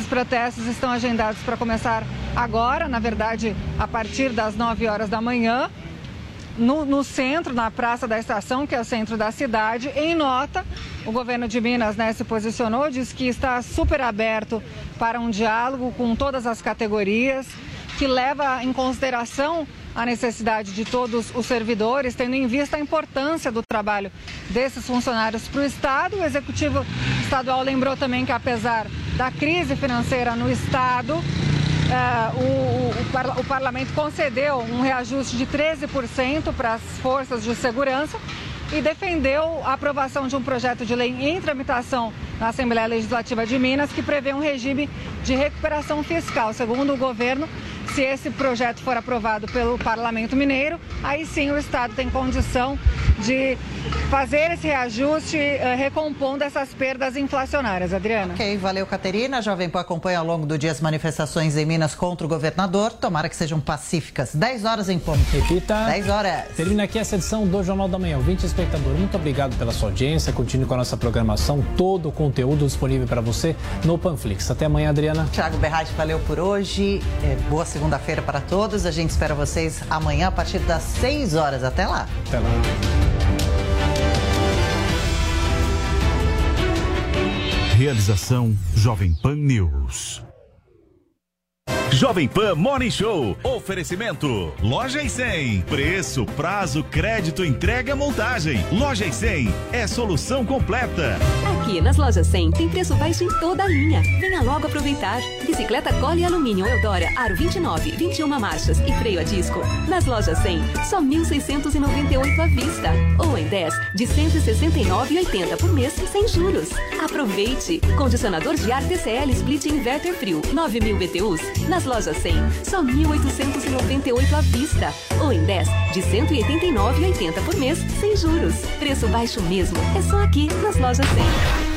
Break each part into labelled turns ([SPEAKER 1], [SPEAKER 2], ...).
[SPEAKER 1] Esses protestos estão agendados para começar agora, na verdade, a partir das 9 horas da manhã, no, no, centro, na Praça da Estação, que é o centro da cidade. Em nota, o governo de Minas né, se posicionou, diz que está super aberto para um diálogo com todas as categorias, que leva em consideração a necessidade de todos os servidores, tendo em vista a importância do trabalho desses funcionários para o Estado. O Executivo Estadual lembrou também que, apesar da crise financeira no Estado, Uh, o, o, o, parlamento concedeu um reajuste de 13% para as forças de segurança e defendeu a aprovação de um projeto de lei em tramitação na Assembleia Legislativa de Minas que prevê um regime de recuperação fiscal. Segundo o governo, se esse projeto for aprovado pelo Parlamento Mineiro, aí sim o Estado tem condição de fazer esse reajuste, uh, recompondo essas perdas inflacionárias. Adriana.
[SPEAKER 2] Ok, valeu, Caterina. A Jovem Pan acompanha ao longo do dia as manifestações em Minas contra o governador. Tomara que sejam pacíficas. 10 horas em ponto.
[SPEAKER 3] Repita.
[SPEAKER 2] 10 horas.
[SPEAKER 3] Termina aqui essa edição do Jornal da Manhã. 20 espectador, muito obrigado pela sua audiência. Continue com a nossa programação. Todo o conteúdo disponível para você no Panflix. Até amanhã, Adriana.
[SPEAKER 2] Tiago Berratti, valeu por hoje. É, boa segunda-feira para todos. A gente espera vocês amanhã a partir das 6 horas. Até lá.
[SPEAKER 3] Até lá.
[SPEAKER 4] Realização Jovem Pan News.
[SPEAKER 5] Jovem Pan Morning Show. Oferecimento. Loja e 100. Preço, prazo, crédito, entrega, montagem. Loja e 100 é solução completa.
[SPEAKER 6] Aqui nas lojas 100 tem preço baixo em toda a linha. Venha logo aproveitar. Bicicleta Cole Alumínio Eudora Aro 29, 21 marchas e freio a disco. Nas lojas 100, só 1.698 à vista. Ou em 10 de 169,80 por mês sem juros. Aproveite. Condicionador de ar TCL Split Inverter Frio 9.000 BTUs. Nas lojas 100, só 1.898 à vista. Ou em 10 de 189,80 por mês sem juros. Preço baixo mesmo. É só aqui nas lojas 100.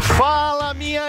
[SPEAKER 7] Fala,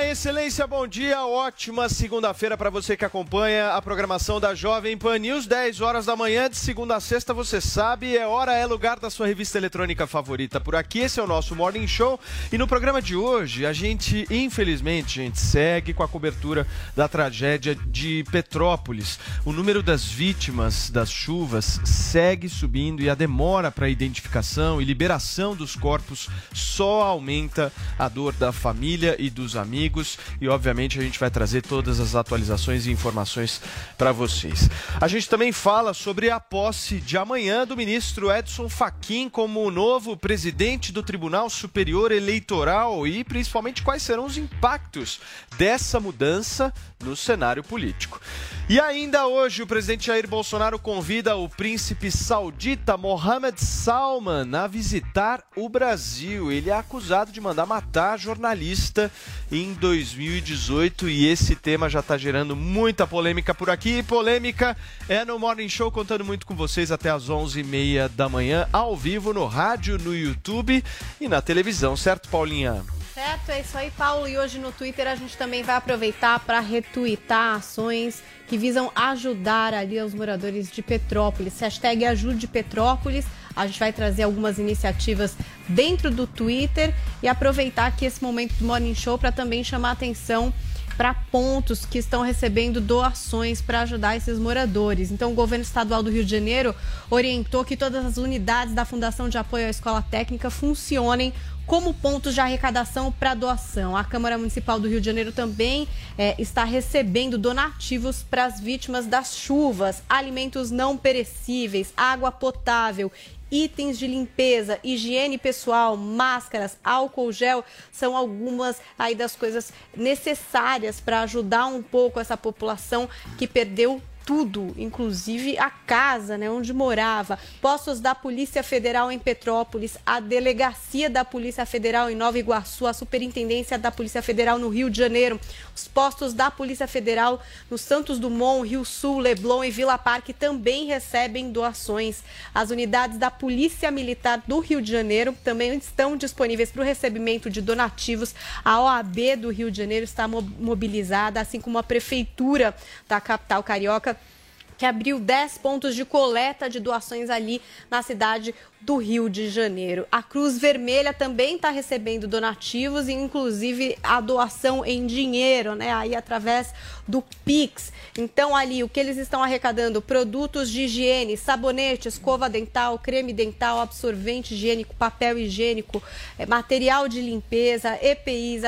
[SPEAKER 7] excelência, bom dia, ótima segunda-feira para você que acompanha a programação da Jovem Pan News, 10 horas da manhã, de segunda a sexta, você sabe, é hora, é lugar da sua revista eletrônica favorita por aqui, esse é o nosso Morning Show, e no programa de hoje, a gente, infelizmente, gente, segue com a cobertura da tragédia de Petrópolis. O número das vítimas das chuvas segue subindo e a demora para identificação e liberação dos corpos só aumenta a dor da família e dos amigos e obviamente a gente vai trazer todas as atualizações e informações para vocês. A gente também fala sobre a posse de amanhã do ministro Edson Fachin como o novo presidente do Tribunal Superior Eleitoral e principalmente quais serão os impactos dessa mudança no cenário político. E ainda hoje o presidente Jair Bolsonaro convida o príncipe saudita Mohammed Salman a visitar o Brasil. Ele é acusado de mandar matar jornalista em 2018 e esse tema já está gerando muita polêmica por aqui. Polêmica é no Morning Show, contando muito com vocês até às 11h30 da manhã, ao vivo no rádio, no YouTube e na televisão, certo, Paulinha?
[SPEAKER 8] Certo, é isso aí, Paulo. E hoje no Twitter a gente também vai aproveitar para retweetar ações que visam ajudar ali os moradores de Petrópolis. Hashtag Ajude Petrópolis. A gente vai trazer algumas iniciativas dentro do Twitter e aproveitar aqui esse momento do Morning Show para também chamar atenção para pontos que estão recebendo doações para ajudar esses moradores. Então, o governo estadual do Rio de Janeiro orientou que todas as unidades da Fundação de Apoio à Escola Técnica funcionem como pontos de arrecadação para doação. A Câmara Municipal do Rio de Janeiro também é, está recebendo donativos para as vítimas das chuvas, alimentos não perecíveis, água potável itens de limpeza, higiene pessoal, máscaras, álcool gel, são algumas aí das coisas necessárias para ajudar um pouco essa população que perdeu tudo, inclusive a casa, né, onde morava, postos da Polícia Federal em Petrópolis, a delegacia da Polícia Federal em Nova Iguaçu, a superintendência da Polícia Federal no Rio de Janeiro, os postos da Polícia Federal no Santos Dumont, Rio Sul, Leblon e Vila Parque também recebem doações. As unidades da Polícia Militar do Rio de Janeiro também estão disponíveis para o recebimento de donativos. A OAB do Rio de Janeiro está mobilizada, assim como a Prefeitura da capital carioca que abriu 10 pontos de coleta de doações ali na cidade do Rio de Janeiro. A Cruz Vermelha também está recebendo donativos, inclusive a doação em dinheiro, né? Aí através do Pix. Então, ali, o que eles estão arrecadando? Produtos de higiene, sabonete, escova dental, creme dental, absorvente higiênico, papel higiênico, eh, material de limpeza, EPIs,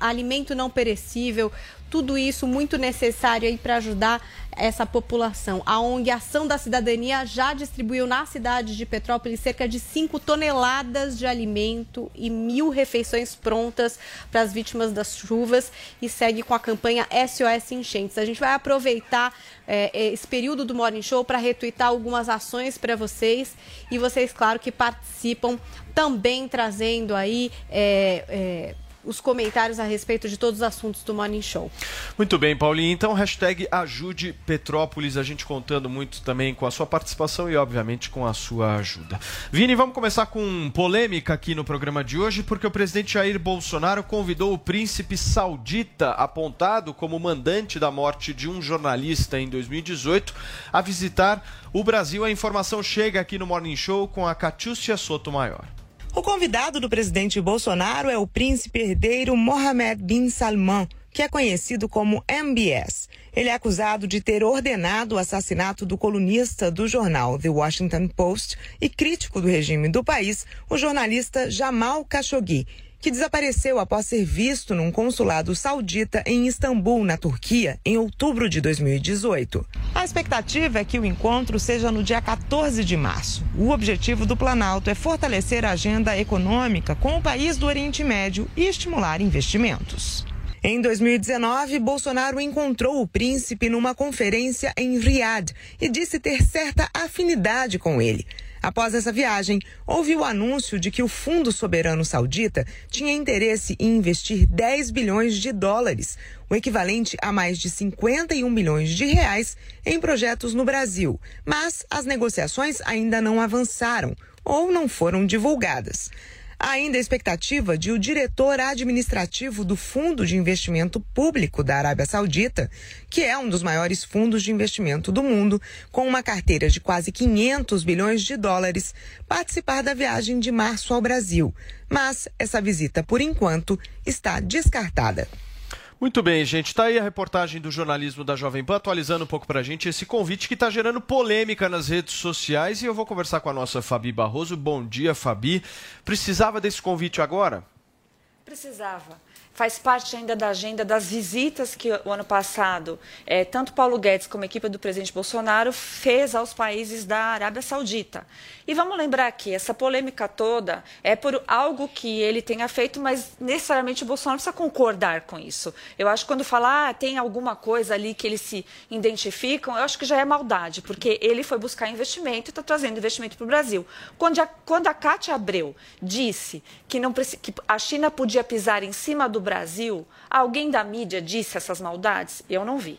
[SPEAKER 8] alimento não perecível, tudo isso muito necessário aí para ajudar essa população. A ONG Ação da Cidadania já distribuiu na cidade de Petrópolis cerca de 5 toneladas de alimento e mil refeições prontas para as vítimas das chuvas e segue com a campanha SOS Enchentes. A gente vai aproveitar é, esse período do Morning Show para retweetar algumas ações para vocês e vocês, claro, que participam também trazendo aí. É, é, os comentários a respeito de todos os assuntos do Morning Show.
[SPEAKER 7] Muito bem, Paulinho. Então, hashtag ajude Petrópolis, a gente contando muito também com a sua participação e, obviamente, com a sua ajuda. Vini, vamos começar com polêmica aqui no programa de hoje, porque o presidente Jair Bolsonaro convidou o príncipe saudita, apontado como mandante da morte de um jornalista em 2018, a visitar o Brasil. A informação chega aqui no Morning Show com a Catiúcia Sotomayor.
[SPEAKER 9] O convidado do presidente Bolsonaro é o príncipe herdeiro Mohammed bin Salman, que é conhecido como MBS. Ele é acusado de ter ordenado o assassinato do colunista do jornal The Washington Post e crítico do regime do país, o jornalista Jamal Khashoggi que desapareceu após ser visto num consulado saudita em Istambul, na Turquia, em outubro de 2018. A expectativa é que o encontro seja no dia 14 de março. O objetivo do Planalto é fortalecer a agenda econômica com o país do Oriente Médio e estimular investimentos. Em 2019, Bolsonaro encontrou o príncipe numa conferência em Riad e disse ter certa afinidade com ele. Após essa viagem, houve o anúncio de que o Fundo Soberano Saudita tinha interesse em investir 10 bilhões de dólares, o equivalente a mais de 51 milhões de reais, em projetos no Brasil. Mas as negociações ainda não avançaram ou não foram divulgadas. Há ainda a expectativa de o diretor administrativo do Fundo de Investimento Público da Arábia Saudita, que é um dos maiores fundos de investimento do mundo, com uma carteira de quase 500 bilhões de dólares, participar da viagem de março ao Brasil. Mas essa visita, por enquanto, está descartada.
[SPEAKER 7] Muito bem, gente. Está aí a reportagem do jornalismo da Jovem Pan, atualizando um pouco para a gente esse convite que está gerando polêmica nas redes sociais. E eu vou conversar com a nossa Fabi Barroso. Bom dia, Fabi. Precisava desse convite agora?
[SPEAKER 10] Precisava faz parte ainda da agenda das visitas que o ano passado, é, tanto Paulo Guedes como a equipe do presidente Bolsonaro fez aos países da Arábia Saudita. E vamos lembrar que essa polêmica toda é por algo que ele tenha feito, mas necessariamente o Bolsonaro precisa concordar com isso. Eu acho que quando falar ah, tem alguma coisa ali que eles se identificam, eu acho que já é maldade, porque ele foi buscar investimento e está trazendo investimento para o Brasil. Quando a, quando a Cátia Abreu disse que, não, que a China podia pisar em cima do Brasil, alguém da mídia disse essas maldades? Eu não vi.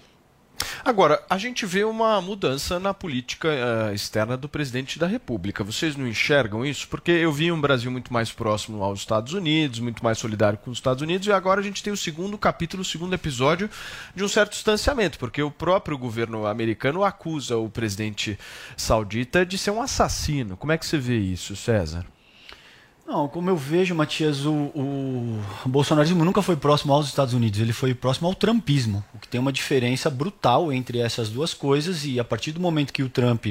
[SPEAKER 7] Agora, a gente vê uma mudança na política uh, externa do presidente da República. Vocês não enxergam isso? Porque eu vi um Brasil muito mais próximo aos Estados Unidos, muito mais solidário com os Estados Unidos, e agora a gente tem o segundo capítulo, o segundo episódio de um certo distanciamento, porque o próprio governo americano acusa o presidente saudita de ser um assassino. Como é que você vê isso, César?
[SPEAKER 11] Não, como eu vejo, Matias, o, o, bolsonarismo nunca foi próximo aos Estados Unidos, ele foi próximo ao trumpismo, o que tem uma diferença brutal entre essas duas coisas, e a partir do momento que o Trump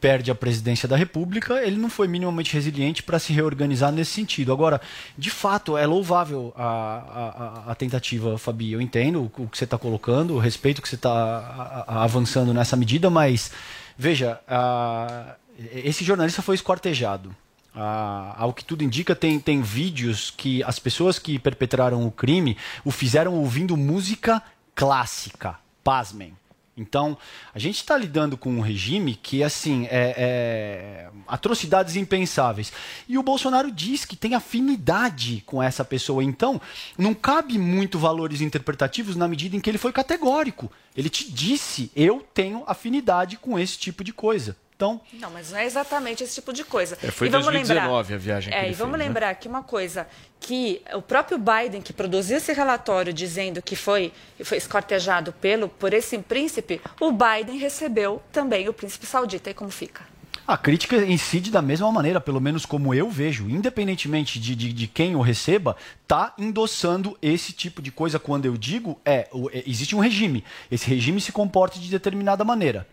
[SPEAKER 11] perde a presidência da República, ele não foi minimamente resiliente para se reorganizar nesse sentido. Agora, de fato, é louvável a, a, a tentativa, Fabi. Eu entendo o que você está colocando, o respeito que você está avançando nessa medida, mas veja, a, esse jornalista foi esquartejado. Ah, ao que tudo indica, tem, tem vídeos que as pessoas que perpetraram o crime o fizeram ouvindo música clássica. Pasmem. Então, a gente está lidando com um regime que, assim, é, é, atrocidades impensáveis. E o Bolsonaro diz que tem afinidade com essa pessoa. Então, não cabe muito valores interpretativos na medida em que ele foi categórico. Ele te disse: eu tenho afinidade com esse tipo de coisa. Então,
[SPEAKER 10] não, mas não é exatamente esse tipo de coisa.
[SPEAKER 12] É, foi
[SPEAKER 10] em
[SPEAKER 12] 2019 a viagem que
[SPEAKER 10] é,
[SPEAKER 12] ele
[SPEAKER 10] e vamos
[SPEAKER 12] fez, né?
[SPEAKER 10] lembrar que uma coisa que o próprio Biden que produziu esse relatório dizendo que foi, foi escortejado pelo por esse príncipe, o Biden recebeu também o príncipe saudita. E como fica?
[SPEAKER 11] A crítica incide da mesma maneira, pelo menos como eu vejo, independentemente de, de, de quem o receba, está endossando esse tipo de coisa. Quando eu digo, é, é, existe um regime. Esse regime se comporta de determinada maneira.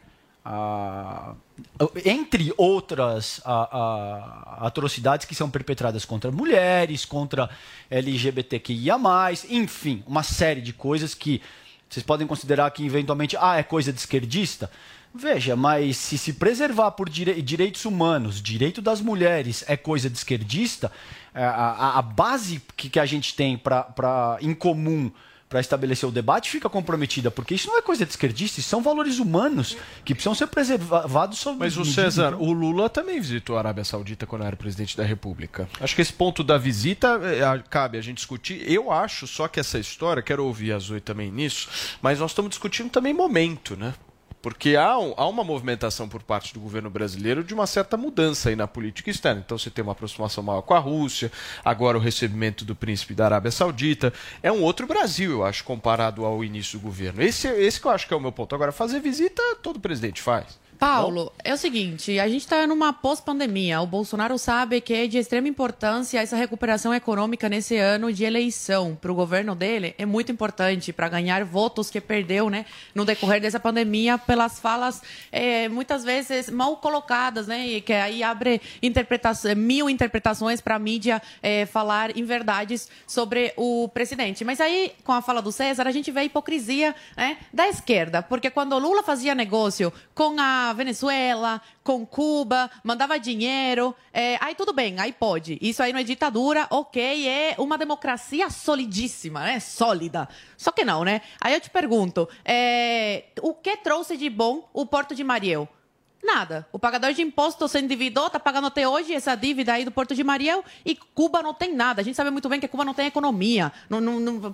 [SPEAKER 11] Entre outras atrocidades que são perpetradas contra mulheres, contra LGBTQIA, enfim, uma série de coisas que vocês podem considerar que eventualmente ah, é coisa de esquerdista. Veja, mas se se preservar por direi- direitos humanos, direito das mulheres é coisa de esquerdista, a, a- a base que, que a gente tem pra, em comum para estabelecer o debate fica comprometida, porque isso não é coisa de esquerdista, isso são valores humanos que precisam ser preservados sob
[SPEAKER 12] Mas o. César, o Lula também visitou a Arábia Saudita quando era presidente da República. Acho que esse ponto da visita é, cabe a gente discutir. Eu acho só que essa história, quero ouvir a Zoe também nisso, mas nós estamos discutindo também momento, né? Porque há, um- há uma movimentação por parte do governo brasileiro de uma certa mudança aí na política externa. Então você tem uma aproximação maior com a Rússia, agora o recebimento do príncipe da Arábia Saudita. É um outro Brasil, eu acho, comparado ao início do governo. Esse, esse que eu acho que é o meu ponto. Agora, fazer visita, todo presidente faz.
[SPEAKER 13] Paulo, é o seguinte, a gente está numa pós-pandemia. O Bolsonaro sabe que é de extrema importância essa recuperação econômica nesse ano de eleição para o governo dele. É muito importante para ganhar votos que perdeu, né, no decorrer dessa pandemia pelas falas eh, muitas vezes mal colocadas, né, e que aí abre interpretação, mil interpretações para a mídia eh, falar em verdades sobre o presidente. Mas aí, com a fala do César, a gente vê a hipocrisia né, da esquerda, porque quando o Lula fazia negócio com a Venezuela, com Cuba, mandava dinheiro, é, aí tudo bem, aí pode. Isso aí não é ditadura, ok, é uma democracia solidíssima, né? Sólida. Só que não, né? Aí eu te pergunto, é, o que trouxe de bom o Porto de Mariel? Nada. O pagador de imposto se endividou, está pagando até hoje essa dívida aí do Porto de Mariel e Cuba não tem nada. A gente sabe muito bem que Cuba não tem economia.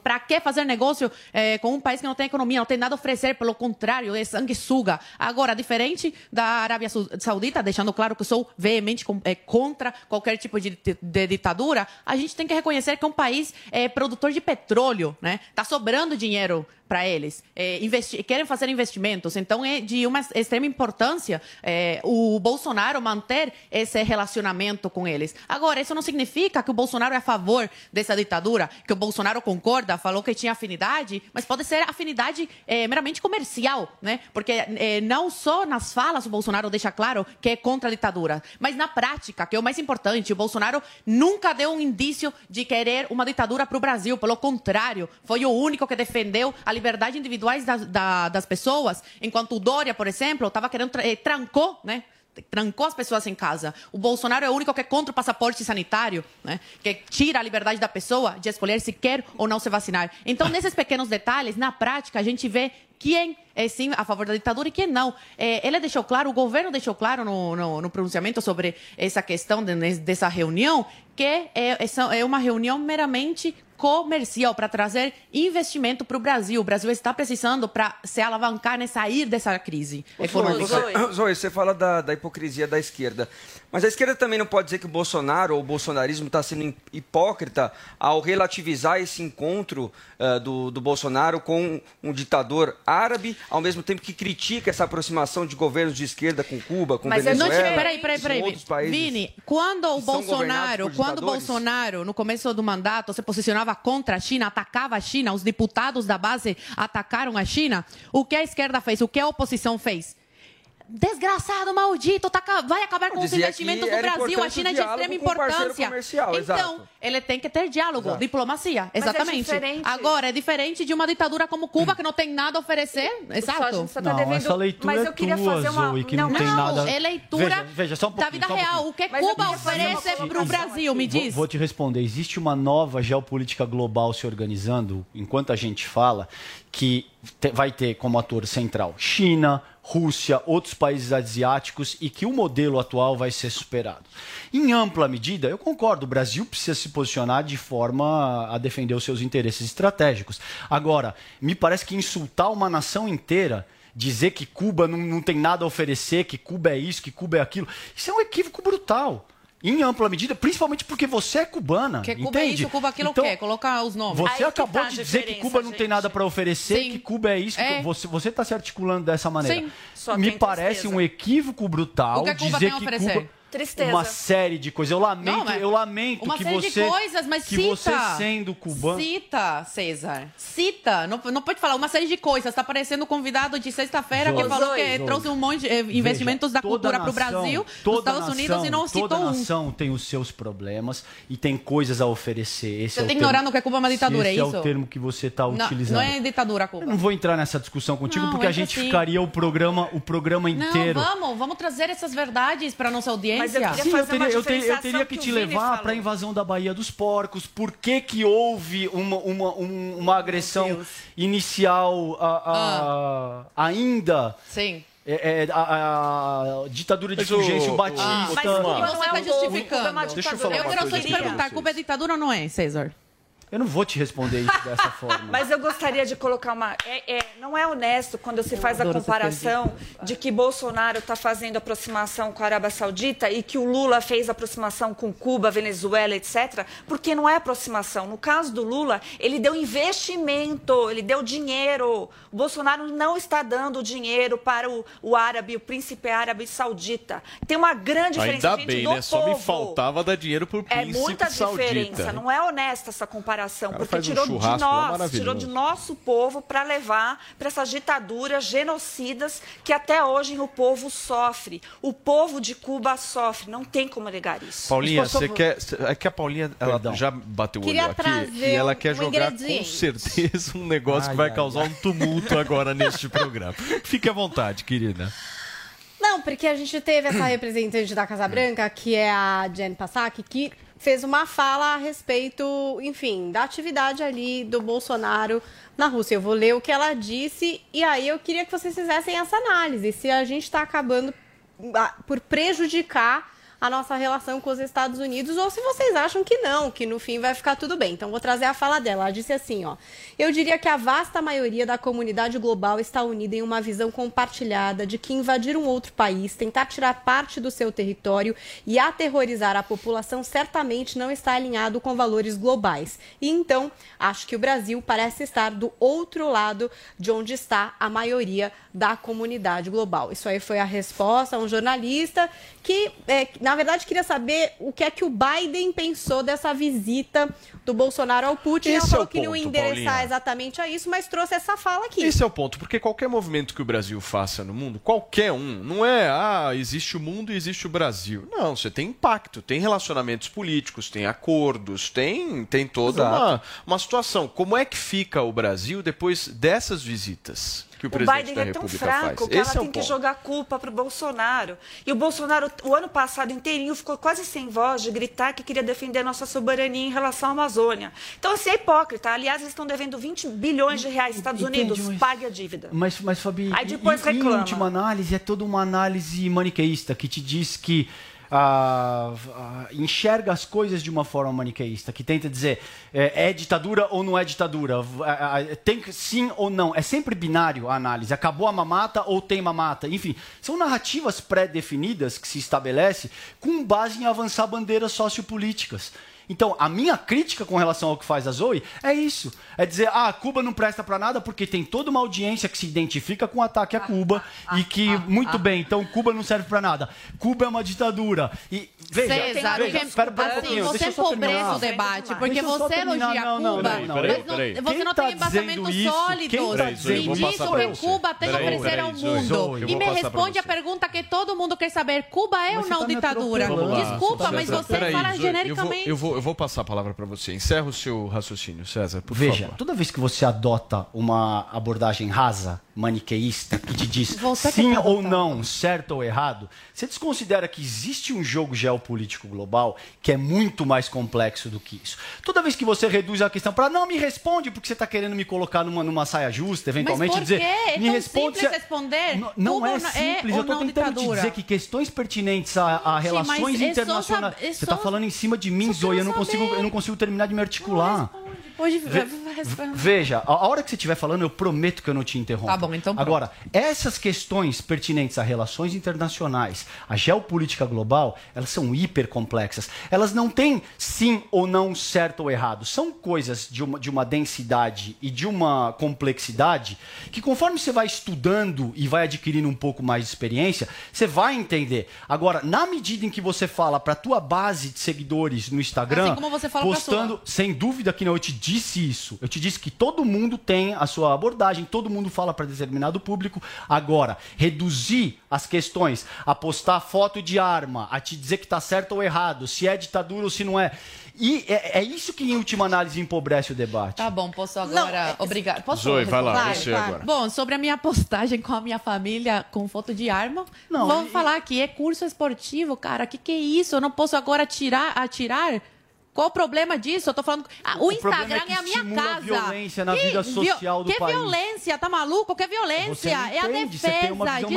[SPEAKER 13] Para que fazer negócio eh, com um país que não tem economia? Não tem nada a oferecer, pelo contrário, é sanguessuga. Agora, diferente da Arábia Saudita, deixando claro que sou veemente com- eh, contra qualquer tipo de, de- de ditadura, a gente tem que reconhecer que é um país eh, produtor de petróleo, né? Tá sobrando dinheiro para eles. É, querem fazer investimentos. Então, é de uma extrema importância é, o Bolsonaro manter esse relacionamento com eles. Agora, isso não significa que o Bolsonaro é a favor dessa ditadura, que o Bolsonaro concorda, falou que tinha afinidade, mas pode ser afinidade é, meramente comercial, né? Porque é, não só nas falas o Bolsonaro deixa claro que é contra a ditadura, mas na prática, que é o mais importante, o Bolsonaro nunca deu um indício de querer uma ditadura para o Brasil. Pelo contrário, foi o único que defendeu a liberdade individuais das, da- das pessoas, enquanto o Dória, por exemplo, estava querendo tra- eh, trancou, né? Trancou as pessoas em casa. O Bolsonaro é o único que é contra o passaporte sanitário, né? que tira a liberdade da pessoa de escolher se quer ou não se vacinar. Então, nesses pequenos detalhes, na prática, a gente vê quem é sim a favor da ditadura e quem não. É, ele deixou claro, o governo deixou claro no, no- no pronunciamento sobre essa questão de- dessa reunião que é, essa é uma reunião meramente comercial para trazer investimento para o Brasil. O Brasil está precisando para se alavancar, né, sair dessa crise econômica.
[SPEAKER 14] Zoe, Zoe, você fala da, da hipocrisia da esquerda. Mas a esquerda também não pode dizer que o Bolsonaro ou o bolsonarismo está sendo hipócrita ao relativizar esse encontro ah, do, do Bolsonaro com um ditador árabe, ao mesmo tempo que critica essa aproximação de governos de esquerda com Cuba, com
[SPEAKER 13] Mas eu não
[SPEAKER 14] Venezuela.
[SPEAKER 13] te... Peraí, peraí,
[SPEAKER 14] com
[SPEAKER 13] peraí.
[SPEAKER 14] outros países
[SPEAKER 13] Vini, quando o Bolsonaro, quando o? Bolsonaro, no começo do mandato, se posicionava contra a China, atacava a China, os deputados da base atacaram a China, o que a esquerda fez? O que a oposição fez? Desgraçado, maldito, tá, vai acabar com os investimentos do Brasil, a China é de extrema importância.
[SPEAKER 14] comercial,
[SPEAKER 13] então,
[SPEAKER 14] exato.
[SPEAKER 13] ele tem que ter diálogo,
[SPEAKER 14] Exato.
[SPEAKER 13] diplomacia,
[SPEAKER 10] Mas é
[SPEAKER 13] exatamente.
[SPEAKER 10] diferente.
[SPEAKER 13] Agora, é diferente de uma ditadura como Cuba, que não tem nada a oferecer, exato.
[SPEAKER 10] a gente só tá
[SPEAKER 11] Não,
[SPEAKER 10] devendo-
[SPEAKER 11] essa leitura
[SPEAKER 10] mas
[SPEAKER 11] é
[SPEAKER 10] eu queria
[SPEAKER 11] tua,
[SPEAKER 10] fazer uma-
[SPEAKER 11] Zoe, que
[SPEAKER 10] não,
[SPEAKER 11] não, tem
[SPEAKER 13] não,
[SPEAKER 11] nada...
[SPEAKER 13] é leitura
[SPEAKER 11] Veja, veja, só um
[SPEAKER 13] da vida
[SPEAKER 11] só um
[SPEAKER 13] real. O que
[SPEAKER 10] Mas
[SPEAKER 13] Cuba oferece para o Brasil, me
[SPEAKER 11] Vou-
[SPEAKER 13] diz.
[SPEAKER 11] Vou, te responder. Existe uma nova geopolítica global se organizando, enquanto a gente fala, que te- vai ter como ator central China, Rússia, outros países asiáticos e que o modelo atual vai ser superado. Em ampla medida, eu concordo, o Brasil precisa se posicionar de forma a defender os seus interesses estratégicos. Agora, me parece que insultar uma nação inteira dizer que Cuba não, não tem nada a oferecer, que Cuba é isso, que Cuba é aquilo, isso é um equívoco brutal. Em ampla medida, principalmente porque você é cubana.
[SPEAKER 13] Que Cuba
[SPEAKER 11] entende?
[SPEAKER 13] é isso, Cuba aquilo
[SPEAKER 11] Então,
[SPEAKER 13] quer, colocar os nomes.
[SPEAKER 11] Você
[SPEAKER 10] Aí
[SPEAKER 11] acabou
[SPEAKER 10] tá
[SPEAKER 11] de dizer que Cuba não tem nada para oferecer,
[SPEAKER 13] Sim.
[SPEAKER 11] que Cuba é isso.
[SPEAKER 13] É.
[SPEAKER 11] Você você está se articulando dessa maneira.
[SPEAKER 13] Sim.
[SPEAKER 10] Só
[SPEAKER 11] Me parece
[SPEAKER 10] tristeza.
[SPEAKER 11] um equívoco brutal
[SPEAKER 13] O que a Cuba
[SPEAKER 11] dizer
[SPEAKER 13] tem a
[SPEAKER 11] que
[SPEAKER 13] oferecer?
[SPEAKER 11] Cuba
[SPEAKER 10] Tristeza.
[SPEAKER 11] uma série de coisas. Eu lamento,
[SPEAKER 13] Não,
[SPEAKER 11] eu lamento
[SPEAKER 13] uma
[SPEAKER 11] que
[SPEAKER 13] série
[SPEAKER 11] você
[SPEAKER 13] de coisas, mas
[SPEAKER 11] que
[SPEAKER 13] cita.
[SPEAKER 11] você sendo cubano
[SPEAKER 13] Cita, César. Cita. Não, não pode falar uma série de coisas. Tá parecendo o convidado de sexta-feira que
[SPEAKER 11] Zoe,
[SPEAKER 13] falou que
[SPEAKER 11] Zoe.
[SPEAKER 13] trouxe um monte de eh, investimentos
[SPEAKER 11] Veja,
[SPEAKER 13] da cultura
[SPEAKER 11] toda
[SPEAKER 13] para o
[SPEAKER 11] nação-
[SPEAKER 13] Brasil, dos
[SPEAKER 11] toda
[SPEAKER 13] Estados Unidos e não
[SPEAKER 11] nação-
[SPEAKER 13] citou
[SPEAKER 11] Toda
[SPEAKER 13] um.
[SPEAKER 11] nação tem os seus problemas e tem coisas a oferecer. Esse
[SPEAKER 13] Você
[SPEAKER 11] é o
[SPEAKER 13] tá
[SPEAKER 11] termo-
[SPEAKER 13] ignorando que Cuba é uma ditadura, é
[SPEAKER 11] esse é
[SPEAKER 13] isso?
[SPEAKER 11] o termo que você está
[SPEAKER 13] Não,
[SPEAKER 11] utilizando.
[SPEAKER 13] não é ditadura, Cuba.
[SPEAKER 11] Eu não vou entrar nessa discussão contigo
[SPEAKER 13] Não,
[SPEAKER 11] porque a gente
[SPEAKER 13] sim.
[SPEAKER 11] ficaria o programa, o programa
[SPEAKER 13] Não,
[SPEAKER 11] inteiro.
[SPEAKER 13] vamos, vamos trazer essas verdades para nossa audiência.
[SPEAKER 10] Mas eu queria
[SPEAKER 11] Sim, eu
[SPEAKER 10] fazer
[SPEAKER 11] teria, eu teria- eu
[SPEAKER 10] diferenciação
[SPEAKER 11] teria que
[SPEAKER 10] que
[SPEAKER 11] te
[SPEAKER 10] o
[SPEAKER 11] levar para a invasão da Baía dos Porcos. Por que, que houve uma, uma, um- uma agressão inicial a- a- ainda?
[SPEAKER 13] Sim.
[SPEAKER 11] É, é, a, a ditadura de
[SPEAKER 7] o-
[SPEAKER 11] Fulgêncio
[SPEAKER 7] o-
[SPEAKER 11] Batista.
[SPEAKER 7] Ah,
[SPEAKER 10] Mas não
[SPEAKER 13] você
[SPEAKER 10] é
[SPEAKER 13] está
[SPEAKER 10] um povo,
[SPEAKER 13] justificando.
[SPEAKER 10] Cuba é uma
[SPEAKER 7] Deixa eu falar
[SPEAKER 13] Eu
[SPEAKER 7] uma
[SPEAKER 13] quero só
[SPEAKER 7] coisa
[SPEAKER 13] te perguntar. Cuba é ditadura ou não é, César?
[SPEAKER 11] Eu não vou te responder isso dessa forma.
[SPEAKER 10] Mas eu gostaria de colocar uma. é- é- não é honesto quando se faz a comparação de que Bolsonaro está fazendo aproximação com a Arábia Saudita e que o Lula fez aproximação com Cuba, Venezuela, etc. Porque não é aproximação. No caso do Lula, ele deu investimento, ele deu dinheiro. O Bolsonaro não está dando dinheiro para o, o árabe, o príncipe árabe saudita. Tem uma grande diferença
[SPEAKER 7] Ainda
[SPEAKER 10] gente,
[SPEAKER 7] bem,
[SPEAKER 10] do
[SPEAKER 7] né? Só me
[SPEAKER 10] povo.
[SPEAKER 7] faltava dar dinheiro pro
[SPEAKER 10] É
[SPEAKER 7] príncipe
[SPEAKER 10] muita
[SPEAKER 7] saudita.
[SPEAKER 10] diferença, não é honesta essa comparação,
[SPEAKER 7] cara
[SPEAKER 10] porque
[SPEAKER 7] faz um
[SPEAKER 10] tirou de nós, tirou de nosso povo para levar para essas ditaduras genocidas que até hoje o povo sofre. O povo de Cuba sofre, não tem como negar isso.
[SPEAKER 7] Paulinha, você quer. É que a Paulinha ela
[SPEAKER 11] Perdão.
[SPEAKER 7] já bateu o olho
[SPEAKER 8] Queria
[SPEAKER 7] aqui
[SPEAKER 8] trazer
[SPEAKER 7] e ela
[SPEAKER 8] um-
[SPEAKER 7] quer
[SPEAKER 8] um
[SPEAKER 7] jogar com certeza um negócio
[SPEAKER 11] Ai,
[SPEAKER 7] que vai
[SPEAKER 11] ai,
[SPEAKER 7] causar um tumulto agora neste programa. Fique à vontade, querida.
[SPEAKER 8] Não, porque a gente teve essa representante da Casa Branca, que é a Jen Psaki, que fez uma fala a respeito, enfim, da atividade ali do Bolsonaro na Rússia. Eu vou ler o que ela disse e aí eu queria que vocês fizessem essa análise. Se a gente está acabando por prejudicar a nossa relação com os Estados Unidos ou se vocês acham que não, que no fim vai ficar tudo bem. Então vou trazer a fala dela. Ela disse assim, ó: "Eu diria que a vasta maioria da comunidade global está unida em uma visão compartilhada de que invadir um outro país, tentar tirar parte do seu território e aterrorizar a população certamente não está alinhado com valores globais. E então, acho que o Brasil parece estar do outro lado de onde está a maioria da comunidade global. Isso aí foi a resposta a um jornalista que, é, na verdade, queria saber o que é que o Biden pensou dessa visita do Bolsonaro ao Putin. Ela
[SPEAKER 7] Esse é
[SPEAKER 8] falou
[SPEAKER 7] o
[SPEAKER 8] que não ia
[SPEAKER 7] ponto,
[SPEAKER 8] endereçar
[SPEAKER 7] Paulinha.
[SPEAKER 8] exatamente a isso, mas trouxe essa fala aqui.
[SPEAKER 7] Esse é o ponto, porque qualquer movimento que o Brasil faça no mundo, qualquer um, não é, ah, existe o mundo e existe o Brasil. Não, você tem impacto, tem relacionamentos políticos, tem acordos, tem, tem toda uma, uma situação. Como é que fica o Brasil depois dessas visitas que o,
[SPEAKER 10] O
[SPEAKER 7] presidente
[SPEAKER 10] Biden
[SPEAKER 7] da
[SPEAKER 10] é tão
[SPEAKER 7] República
[SPEAKER 10] fraco
[SPEAKER 7] faz?
[SPEAKER 10] que ela
[SPEAKER 7] Esse é o
[SPEAKER 10] tem que
[SPEAKER 7] ponto.
[SPEAKER 10] jogar culpa pro Bolsonaro. E o Bolsonaro, o ano passado inteirinho, ficou quase sem voz de gritar que queria defender a nossa soberania em relação à Amazônia. Então, assim, é hipócrita. Aliás, eles estão devendo 20 bilhões de reais. Estados
[SPEAKER 11] Entendi,
[SPEAKER 10] Unidos,
[SPEAKER 11] mas-
[SPEAKER 10] pague a dívida.
[SPEAKER 11] Mas, mas Fabi,
[SPEAKER 10] Aí depois
[SPEAKER 11] em
[SPEAKER 10] reclama.
[SPEAKER 11] última análise, é toda uma análise maniqueísta que te diz que ah, ah, enxerga as coisas de uma forma maniqueísta, que tenta dizer é, é ditadura ou não é ditadura, Ah, ah, tem que- sim ou não. É sempre binário a análise. Acabou a mamata ou tem mamata. Enfim, são narrativas pré-definidas que se estabelece com base em avançar bandeiras sociopolíticas. Então, a minha crítica com relação ao que faz a Zoe é isso. É dizer, ah, Cuba não presta para nada porque tem toda uma audiência que se identifica com o ataque a Cuba e que, muito bem, então Cuba não serve para nada. Cuba é uma ditadura. E, veja,
[SPEAKER 13] César,
[SPEAKER 11] veja, espera, um
[SPEAKER 13] assim,
[SPEAKER 11] pouquinho,
[SPEAKER 13] você
[SPEAKER 11] deixa
[SPEAKER 13] empobrece o debate, porque você elogia
[SPEAKER 11] Não, não,
[SPEAKER 13] Cuba,
[SPEAKER 11] não, não,
[SPEAKER 13] mas
[SPEAKER 11] não.
[SPEAKER 13] você não
[SPEAKER 11] tá
[SPEAKER 13] tem embasamentos
[SPEAKER 11] dizendo isso?
[SPEAKER 13] sólidos.
[SPEAKER 11] Quem tá
[SPEAKER 13] Me diz o que Cuba tem a
[SPEAKER 11] Peraí,
[SPEAKER 13] oferecer
[SPEAKER 11] peraí,
[SPEAKER 13] ao mundo. E me responde a pergunta que todo mundo quer saber. Cuba é
[SPEAKER 11] Mas
[SPEAKER 13] ou não
[SPEAKER 11] tá
[SPEAKER 13] ditadura? Desculpa, mas
[SPEAKER 7] César,
[SPEAKER 13] você
[SPEAKER 7] peraí,
[SPEAKER 13] fala genericamente.
[SPEAKER 7] eu, vou, eu vou passar a palavra para você. Encerra o seu raciocínio, César, por
[SPEAKER 11] Veja,
[SPEAKER 7] favor.
[SPEAKER 11] toda vez que você adota uma abordagem rasa, maniqueísta, que te diz sim
[SPEAKER 13] tá
[SPEAKER 11] ou não, certo ou errado, você desconsidera que existe um jogo geopolítico global que é muito mais complexo do que isso. Toda vez que você reduz a questão para não me responde porque você está querendo me colocar numa, numa saia justa, eventualmente
[SPEAKER 13] Mas por
[SPEAKER 11] dizer
[SPEAKER 13] quê? É
[SPEAKER 11] me
[SPEAKER 13] tão
[SPEAKER 11] responde.
[SPEAKER 13] simples responder.
[SPEAKER 11] Não, não é
[SPEAKER 13] não-
[SPEAKER 11] simples,
[SPEAKER 13] ou
[SPEAKER 11] eu estou tentando
[SPEAKER 13] ditadura?
[SPEAKER 11] te dizer que questões pertinentes a, a relações
[SPEAKER 13] é só
[SPEAKER 11] internacionais.
[SPEAKER 13] é
[SPEAKER 11] você está falando em cima de mim, eu não consigo, eu não consigo terminar de me articular.
[SPEAKER 13] Hoje,
[SPEAKER 11] Veja, a a hora que você estiver falando, eu prometo que eu não te interrompo.
[SPEAKER 13] Tá bom, então pronto.
[SPEAKER 11] Agora, essas questões pertinentes a relações internacionais, a geopolítica global, elas são hiper complexas. Elas não têm sim ou não certo ou errado. São coisas de uma, de uma densidade e de uma complexidade que, conforme você vai estudando e vai adquirindo um pouco mais de experiência, você vai entender. Agora, na medida em que você fala para tua base de seguidores no Instagram,
[SPEAKER 13] Assim como você fala
[SPEAKER 11] postando sem dúvida que não, eu te disse isso. Eu te disse que todo mundo tem a sua abordagem, todo mundo fala para determinado público. Agora, reduzir as questões a postar foto de arma, a te dizer que tá certo ou errado, se é ditadura ou se não é. E é, é isso que, em última análise, empobrece o debate.
[SPEAKER 13] Tá bom, posso agora. Obrigada. Posso
[SPEAKER 11] Zoe, vai lá,
[SPEAKER 13] responder?
[SPEAKER 11] você agora.
[SPEAKER 13] Bom, sobre a minha postagem com a minha família com foto de arma,
[SPEAKER 11] Não,
[SPEAKER 13] vamos
[SPEAKER 11] e-
[SPEAKER 13] falar que é curso esportivo, cara. Que que é isso? Eu não posso agora atirar, atirar? Qual o problema disso? Eu tô falando. Ah, o,
[SPEAKER 11] O problema
[SPEAKER 13] Instagram
[SPEAKER 11] é que
[SPEAKER 13] é, a minha casa.
[SPEAKER 11] violência na
[SPEAKER 13] Que
[SPEAKER 11] vida
[SPEAKER 13] vi-
[SPEAKER 11] social do
[SPEAKER 13] que
[SPEAKER 11] país.
[SPEAKER 13] violência? Tá maluco? Que violência? é a defesa.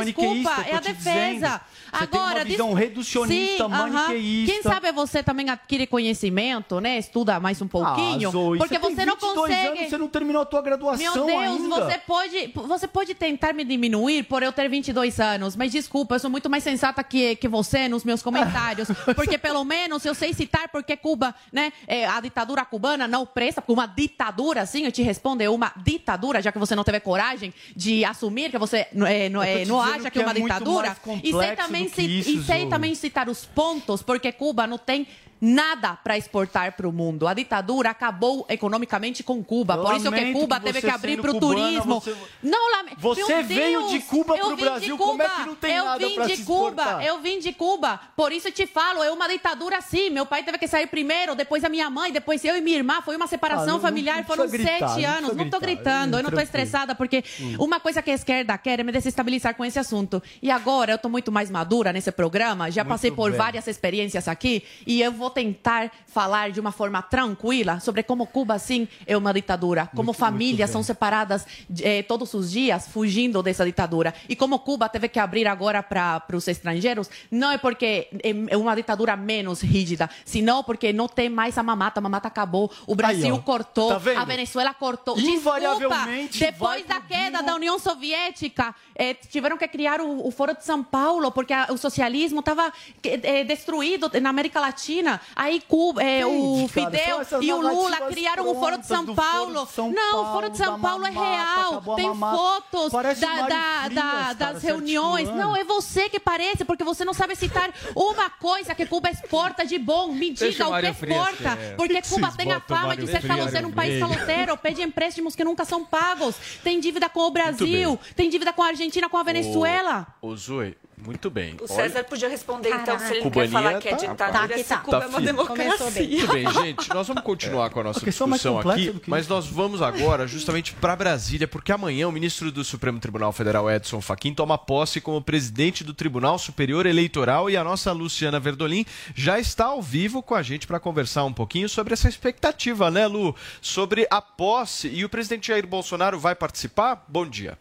[SPEAKER 13] Desculpa, é a defesa.
[SPEAKER 11] tem uma
[SPEAKER 13] Agora,
[SPEAKER 11] visão reducionista,
[SPEAKER 13] Sim,
[SPEAKER 11] maniqueísta.
[SPEAKER 13] Quem sabe você também adquire conhecimento, né? Estuda mais um pouquinho.
[SPEAKER 11] Ah, Zoe,
[SPEAKER 13] porque
[SPEAKER 11] você,
[SPEAKER 13] você, não
[SPEAKER 11] 22
[SPEAKER 13] consegue.
[SPEAKER 11] Anos, você não terminou a tua graduação
[SPEAKER 13] Meu Deus,
[SPEAKER 11] ainda.
[SPEAKER 13] você pode, você pode tentar me diminuir por eu ter 22 anos, mas desculpa, eu sou muito mais sensata que, que você nos meus comentários, porque pelo menos eu sei citar porque Cuba, né, é, a ditadura cubana não presta, porque uma ditadura, assim, eu te respondo, é uma ditadura, já que você não teve coragem de assumir que você é, não, é,
[SPEAKER 11] Eu tô te
[SPEAKER 13] não acha que é uma
[SPEAKER 11] é muito
[SPEAKER 13] ditadura, e sei também,
[SPEAKER 11] isso,
[SPEAKER 13] e sei também citar os pontos, porque Cuba não tem nada para exportar para o mundo. A ditadura acabou economicamente com Cuba.
[SPEAKER 11] Eu
[SPEAKER 13] Por isso que Cuba
[SPEAKER 11] que
[SPEAKER 13] teve que abrir para o turismo.
[SPEAKER 11] você-
[SPEAKER 13] Não lamento.
[SPEAKER 11] Você
[SPEAKER 13] Meu
[SPEAKER 11] veio
[SPEAKER 13] Deus,
[SPEAKER 11] de Cuba
[SPEAKER 13] eu
[SPEAKER 11] pro
[SPEAKER 13] vim
[SPEAKER 11] Brasil,
[SPEAKER 13] de
[SPEAKER 11] como é
[SPEAKER 13] Cuba,
[SPEAKER 11] que não tem
[SPEAKER 13] eu
[SPEAKER 11] nada
[SPEAKER 13] de
[SPEAKER 11] se
[SPEAKER 13] Cuba,
[SPEAKER 11] exportar?
[SPEAKER 13] Eu vim de Cuba. Por isso te falo, é uma ditadura sim. Meu pai teve que sair primeiro, depois a minha mãe, depois eu e minha irmã. Foi uma separação
[SPEAKER 11] Ah, não- não
[SPEAKER 13] familiar. Foram
[SPEAKER 11] precisa gritar,
[SPEAKER 13] sete
[SPEAKER 11] não
[SPEAKER 13] anos. Não
[SPEAKER 11] gritar.
[SPEAKER 13] gritando, eu não
[SPEAKER 11] Tranquilo.
[SPEAKER 13] estressada, porque
[SPEAKER 11] Hum.
[SPEAKER 13] uma coisa que a esquerda quer é me desestabilizar com esse assunto. E agora eu tô muito mais madura nesse programa. Já
[SPEAKER 11] Muito
[SPEAKER 13] passei por
[SPEAKER 11] bem.
[SPEAKER 13] várias experiências aqui e eu vou tentar falar de uma forma tranquila sobre como Cuba, sim, é uma ditadura. Como famílias
[SPEAKER 11] bem.
[SPEAKER 13] são separadas eh, todos os dias, fugindo dessa ditadura. E como Cuba teve que abrir agora para os estrangeiros, não é porque é é uma ditadura menos rígida, senão porque não tem mais a mamata. A mamata acabou. O Brasil
[SPEAKER 11] ó.
[SPEAKER 13] cortou,
[SPEAKER 11] Tá
[SPEAKER 13] a Venezuela cortou.
[SPEAKER 11] Invariavelmente
[SPEAKER 13] Desculpa, depois da queda da União Soviética, eh, tiveram que criar o, o Foro de São Paulo, porque a- o socialismo estava destruído na América Latina. Aí Cuba, eh, o
[SPEAKER 11] cara?
[SPEAKER 13] Fidel
[SPEAKER 11] essas
[SPEAKER 13] e o Lula criaram o Foro de São Paulo.
[SPEAKER 11] São
[SPEAKER 13] não, o Foro de São Paulo é
[SPEAKER 11] mamata,
[SPEAKER 13] real.
[SPEAKER 11] acabou a
[SPEAKER 13] Tem
[SPEAKER 11] mamata.
[SPEAKER 13] fotos da- da-
[SPEAKER 11] Frias,
[SPEAKER 13] da-
[SPEAKER 11] cara,
[SPEAKER 13] das reuniões. Não, é você que parece, porque você não sabe citar uma coisa que Cuba exporta de bom. Me diga
[SPEAKER 14] o
[SPEAKER 13] que exporta.
[SPEAKER 14] quieto.
[SPEAKER 13] Porque
[SPEAKER 14] Por que
[SPEAKER 13] Cuba tem a fama de ser, ser um país caloteiro, pede empréstimos que nunca são pagos, tem dívida com o Brasil, tem dívida com a Argentina, com a Venezuela.
[SPEAKER 7] Ô, Zoe, muito bem.
[SPEAKER 10] O
[SPEAKER 7] Olha-
[SPEAKER 10] César podia responder, então, se ele
[SPEAKER 7] Cubaninha
[SPEAKER 10] quer falar que é
[SPEAKER 7] tá-
[SPEAKER 10] ditadura,
[SPEAKER 7] tá que
[SPEAKER 10] se
[SPEAKER 7] tá.
[SPEAKER 10] Cuba
[SPEAKER 7] Tá
[SPEAKER 10] é uma democracia.
[SPEAKER 7] Muito bem, gente, nós vamos continuar com a nossa
[SPEAKER 11] é mais
[SPEAKER 7] discussão aqui, mas nós vamos agora justamente para Brasília, porque amanhã o ministro do Supremo Tribunal Federal, Edson Fachin, toma posse como presidente do Tribunal Superior Eleitoral e a nossa Luciana Verdolim já está ao vivo com a gente para conversar um pouquinho sobre essa expectativa, né, Lu? Sobre a posse e o presidente Jair Bolsonaro vai participar? Bom dia.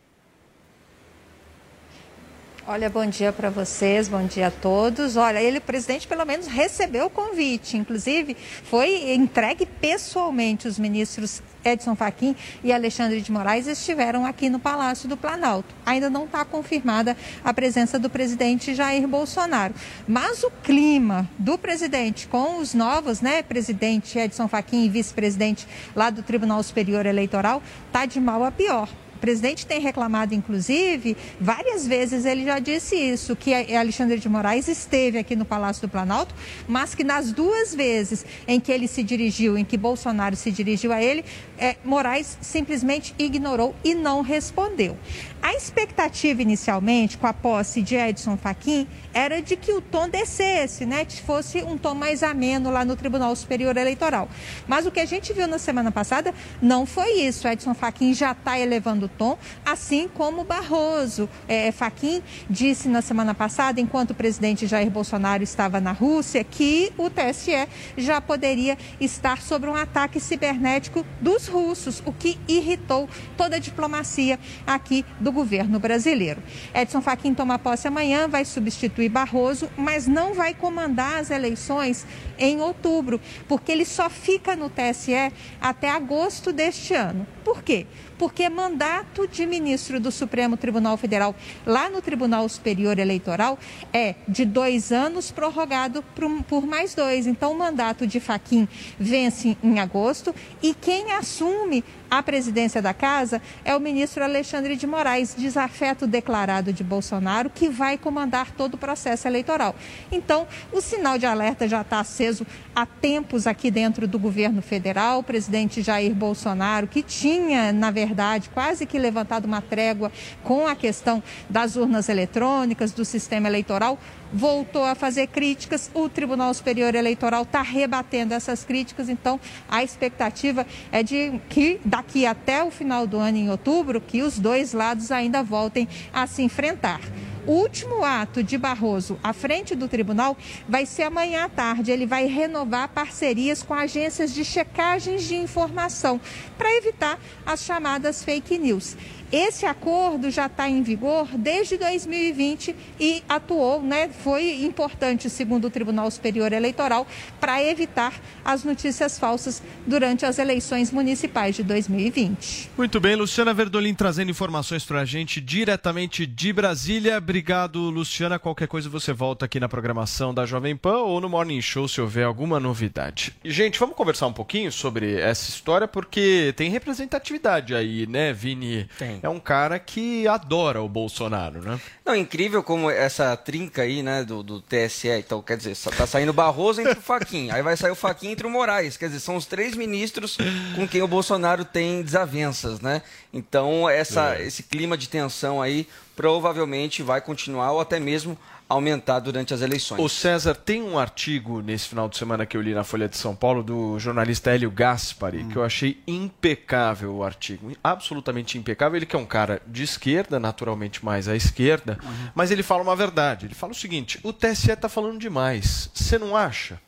[SPEAKER 15] Olha, bom dia para vocês, bom dia a todos. Olha, ele, o presidente, pelo menos recebeu o convite. Inclusive, foi entregue pessoalmente. Os ministros Edson Fachin e Alexandre de Moraes estiveram aqui no Palácio do Planalto. Ainda não está confirmada a presença do presidente Jair Bolsonaro. Mas o clima do presidente com os novos, né, presidente Edson Fachin e vice-presidente lá do Tribunal Superior Eleitoral, está de mal a pior. O presidente tem reclamado, inclusive, várias vezes ele já disse isso, que Alexandre de Moraes esteve aqui no Palácio do Planalto, mas que nas duas vezes em que ele se dirigiu, em que Bolsonaro se dirigiu a ele, é, Moraes simplesmente ignorou e não respondeu. A expectativa inicialmente com a posse de Edson Fachin era de que o tom descesse, né? Que fosse um tom mais ameno lá no Tribunal Superior Eleitoral. Mas o que a gente viu na semana passada não foi isso. Edson Fachin já está elevando o tom, assim como Barroso. É, Fachin disse na semana passada, enquanto o presidente Jair Bolsonaro estava na Rússia, que o TSE já poderia estar sob um ataque cibernético dos russos, o que irritou toda a diplomacia aqui do governo brasileiro. Edson Fachin toma posse amanhã, vai substituir Barroso, mas não vai comandar as eleições em outubro, porque ele só fica no TSE até agosto deste ano. Por quê? Porque mandato de ministro do Supremo Tribunal Federal lá no Tribunal Superior Eleitoral é de dois anos prorrogado por mais dois. Então, o mandato de Faquim vence em agosto e quem assume a presidência da casa é o ministro Alexandre de Moraes, desafeto declarado de Bolsonaro, que vai comandar todo o processo eleitoral. Então, o sinal de alerta já está aceso há tempos aqui dentro do governo federal. O presidente Jair Bolsonaro, que tinha, na verdade, quase que levantado uma trégua com a questão das urnas eletrônicas, do sistema eleitoral, voltou a fazer críticas. O Tribunal Superior Eleitoral está rebatendo essas críticas, então a expectativa é de que daqui até o final do ano, em outubro, que os dois lados ainda voltem a se enfrentar. O último ato de Barroso à frente do tribunal vai ser amanhã à tarde. Ele vai renovar parcerias com agências de checagens de informação para evitar as chamadas fake news. Esse acordo já está em vigor desde 2020 e atuou, né? Foi importante, segundo o Tribunal Superior Eleitoral, para evitar as notícias falsas durante as eleições municipais de 2020.
[SPEAKER 7] Muito bem, Luciana Verdolim trazendo informações para a gente diretamente de Brasília. Obrigado, Luciana. Qualquer coisa você volta aqui na programação da Jovem Pan ou no Morning Show se houver alguma novidade. E, gente, vamos conversar um pouquinho sobre essa história porque tem representatividade aí, né, Vini?
[SPEAKER 14] Tem
[SPEAKER 7] é um cara que adora o Bolsonaro, né?
[SPEAKER 14] Não, incrível como essa trinca aí, né, do, do TSE. Então, quer dizer, tá saindo Barroso entre o Faquin, aí vai sair o Faquin entre o Moraes. Quer dizer, são os três ministros com quem o Bolsonaro tem desavenças, né? Então, essa, é. esse clima de tensão aí provavelmente vai continuar ou até mesmo aumentar durante as eleições.
[SPEAKER 7] O César, tem um artigo nesse final de semana que eu li na Folha de São Paulo do jornalista Hélio Gaspari, hum. que eu achei impecável o artigo, absolutamente impecável. Ele que é um cara de esquerda, naturalmente mais à esquerda, uhum. mas ele fala uma verdade. Ele fala o seguinte: o TSE está falando demais. Você não acha?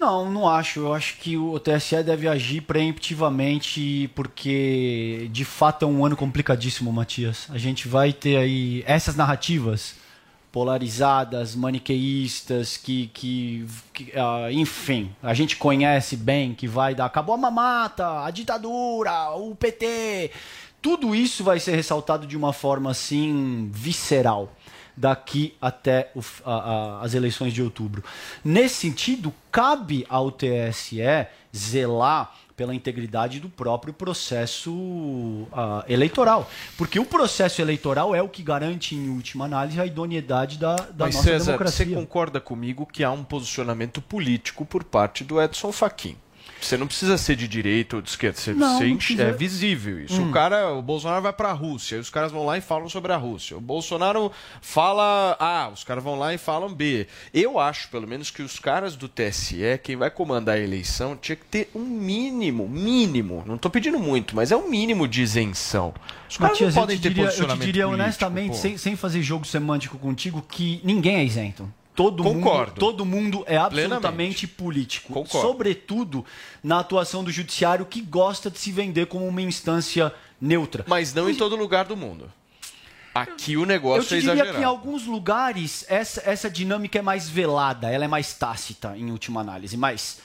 [SPEAKER 11] Não, não acho. Eu acho que o TSE deve agir preemptivamente, porque de fato é um ano complicadíssimo, Matias. A gente vai ter aí essas narrativas polarizadas, maniqueístas, que, que, que uh, enfim, a gente conhece bem, que vai dar acabou a mamata, a ditadura, o PT. Tudo isso vai ser ressaltado de uma forma assim visceral daqui até o, a, a, as eleições de outubro. Nesse sentido, cabe ao TSE zelar pela integridade do próprio processo uh, eleitoral. Porque o processo eleitoral é o que garante, em última análise, a idoneidade da, da
[SPEAKER 7] Mas,
[SPEAKER 11] nossa
[SPEAKER 7] César,
[SPEAKER 11] democracia.
[SPEAKER 7] Você concorda comigo que há um posicionamento político por parte do Edson Fachin? Você não precisa ser de direita ou de esquerda. Você,
[SPEAKER 11] não,
[SPEAKER 7] você
[SPEAKER 11] não.
[SPEAKER 7] É visível isso. Hum. O cara, o Bolsonaro vai para a Rússia, e os caras vão lá e falam sobre a Rússia. O Bolsonaro fala A, os caras vão lá e falam B. Eu acho, pelo menos, que os caras do TSE, quem vai comandar a eleição, tinha que ter um mínimo, mínimo, não estou pedindo muito, mas é um mínimo de isenção. Os caras
[SPEAKER 11] Matias,
[SPEAKER 7] não podem
[SPEAKER 11] eu te
[SPEAKER 7] ter
[SPEAKER 11] diria,
[SPEAKER 7] posicionamento
[SPEAKER 11] Eu te diria
[SPEAKER 7] político,
[SPEAKER 11] honestamente, sem, sem fazer jogo semântico contigo, que ninguém é isento. Todo
[SPEAKER 7] Concordo.
[SPEAKER 11] Mundo, todo mundo é absolutamente
[SPEAKER 7] Plenamente.
[SPEAKER 11] político.
[SPEAKER 7] Concordo.
[SPEAKER 11] Sobretudo na atuação do judiciário que gosta de se vender como uma instância neutra.
[SPEAKER 7] Mas não em todo lugar do mundo. Aqui o negócio
[SPEAKER 11] Eu te
[SPEAKER 7] é
[SPEAKER 11] diria
[SPEAKER 7] exagerado.
[SPEAKER 11] que em alguns lugares essa, essa dinâmica é mais velada, ela é mais tácita em última análise, mas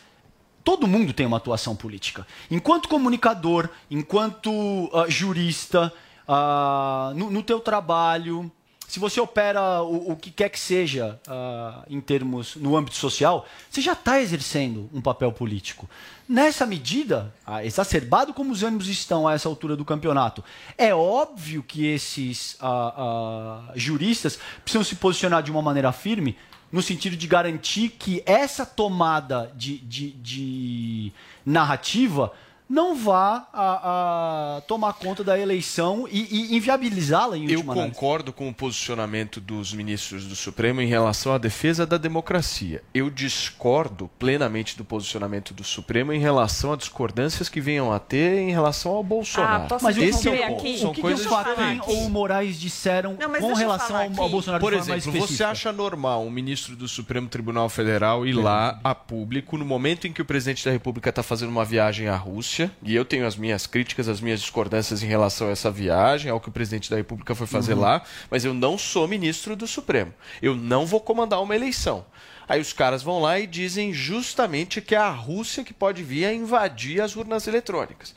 [SPEAKER 11] todo mundo tem uma atuação política. Enquanto comunicador, enquanto ah, jurista, ah, no, no teu trabalho, se você opera o, o que quer que seja ah, em termos no âmbito social, você já está exercendo um papel político. Nessa medida, ah, exacerbado como os ânimos estão a essa altura do campeonato, é óbvio que esses ah, juristas precisam se posicionar de uma maneira firme no sentido de garantir que essa tomada de, de- de narrativa não vá a, a tomar conta da eleição e, e inviabilizá-la em
[SPEAKER 7] Eu
[SPEAKER 11] última análise.
[SPEAKER 7] concordo com o posicionamento dos ministros do Supremo em relação à defesa da democracia. Eu discordo plenamente do posicionamento do Supremo em relação a discordâncias que venham a ter em relação ao Bolsonaro.
[SPEAKER 10] Ah,
[SPEAKER 11] Mas
[SPEAKER 7] Esse é
[SPEAKER 10] interromper
[SPEAKER 7] o ponto.
[SPEAKER 10] aqui?
[SPEAKER 7] São
[SPEAKER 11] o que, que
[SPEAKER 7] coisas
[SPEAKER 11] o Fachin ou o Moraes disseram
[SPEAKER 10] Não,
[SPEAKER 11] com
[SPEAKER 10] eu
[SPEAKER 11] relação ao, ao Bolsonaro
[SPEAKER 7] Por exemplo, você acha normal um ministro do Supremo Tribunal Federal ir lá a público no momento em que o presidente da República está fazendo uma viagem à Rússia? E eu tenho as minhas críticas, as minhas discordâncias em relação a essa viagem, ao que o presidente da República foi fazer
[SPEAKER 16] Uhum.
[SPEAKER 7] lá, mas eu não sou ministro do Supremo. Eu não vou comandar uma eleição. Aí os caras vão lá e dizem justamente que é a Rússia que pode vir a invadir as urnas eletrônicas.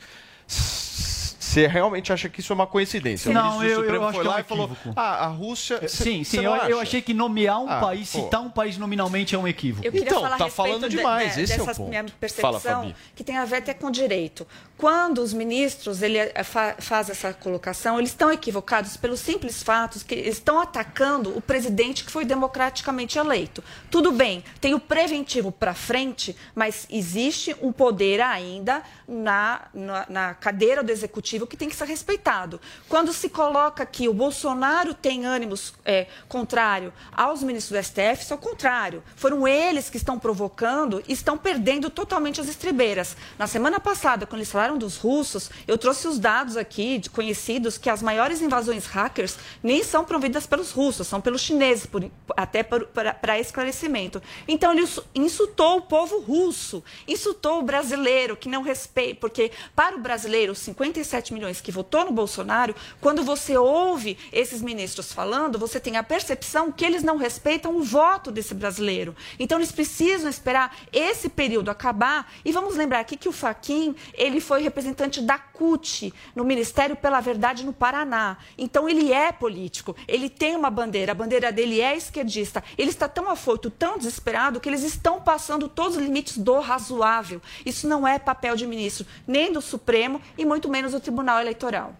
[SPEAKER 7] Você realmente acha que isso é uma coincidência? O
[SPEAKER 11] Não,
[SPEAKER 7] do
[SPEAKER 11] eu- eu acho
[SPEAKER 7] foi
[SPEAKER 11] que é um
[SPEAKER 7] lá e falou:
[SPEAKER 11] equívoco.
[SPEAKER 7] ah, a Rússia. Cê-
[SPEAKER 11] Sim, sim,
[SPEAKER 7] não
[SPEAKER 11] eu, eu achei que nomear um
[SPEAKER 7] Ah,
[SPEAKER 11] país,
[SPEAKER 7] pô.
[SPEAKER 11] citar um país nominalmente é um equívoco.
[SPEAKER 7] Então, tá
[SPEAKER 10] respeito
[SPEAKER 7] falando
[SPEAKER 10] de-
[SPEAKER 7] demais,
[SPEAKER 10] de-
[SPEAKER 7] esse é o ponto.
[SPEAKER 10] minha
[SPEAKER 7] Fala,
[SPEAKER 10] percepção,
[SPEAKER 7] Fabi.
[SPEAKER 10] que tem a ver até com direito. Quando os ministros ele eh, fa faz essa colocação, eles estão equivocados pelo simples fato que eles estão atacando o presidente que foi democraticamente eleito. Tudo bem, tem o preventivo para frente, mas existe um poder ainda na, na, na cadeira do executivo que tem que ser respeitado. Quando se coloca que o Bolsonaro tem ânimos é, contrário aos ministros do STF, isso é o contrário. Foram eles que estão provocando e estão perdendo totalmente as estribeiras. Na semana passada, quando eles falaram dos russos, eu trouxe os dados aqui de conhecidos que as maiores invasões hackers nem são promovidas pelos russos, são pelos chineses, por- até para esclarecimento. Então, ele insu- insultou o povo russo, insultou o brasileiro, que não respeita, porque para o brasileiro, os 57 milhões que votou no Bolsonaro, quando você ouve esses ministros falando, você tem a percepção que eles não respeitam o voto desse brasileiro. Então, eles precisam esperar esse período acabar. E vamos lembrar aqui que o Faquin, ele foi representante da CUT, no Ministério pela Verdade no Paraná. Então, ele é político, ele tem uma bandeira, a bandeira dele é esquerdista. Ele está tão afoito, tão desesperado, que eles estão passando todos os limites do razoável. Isso não é papel de ministro, nem do Supremo e muito menos do Tribunal Eleitoral.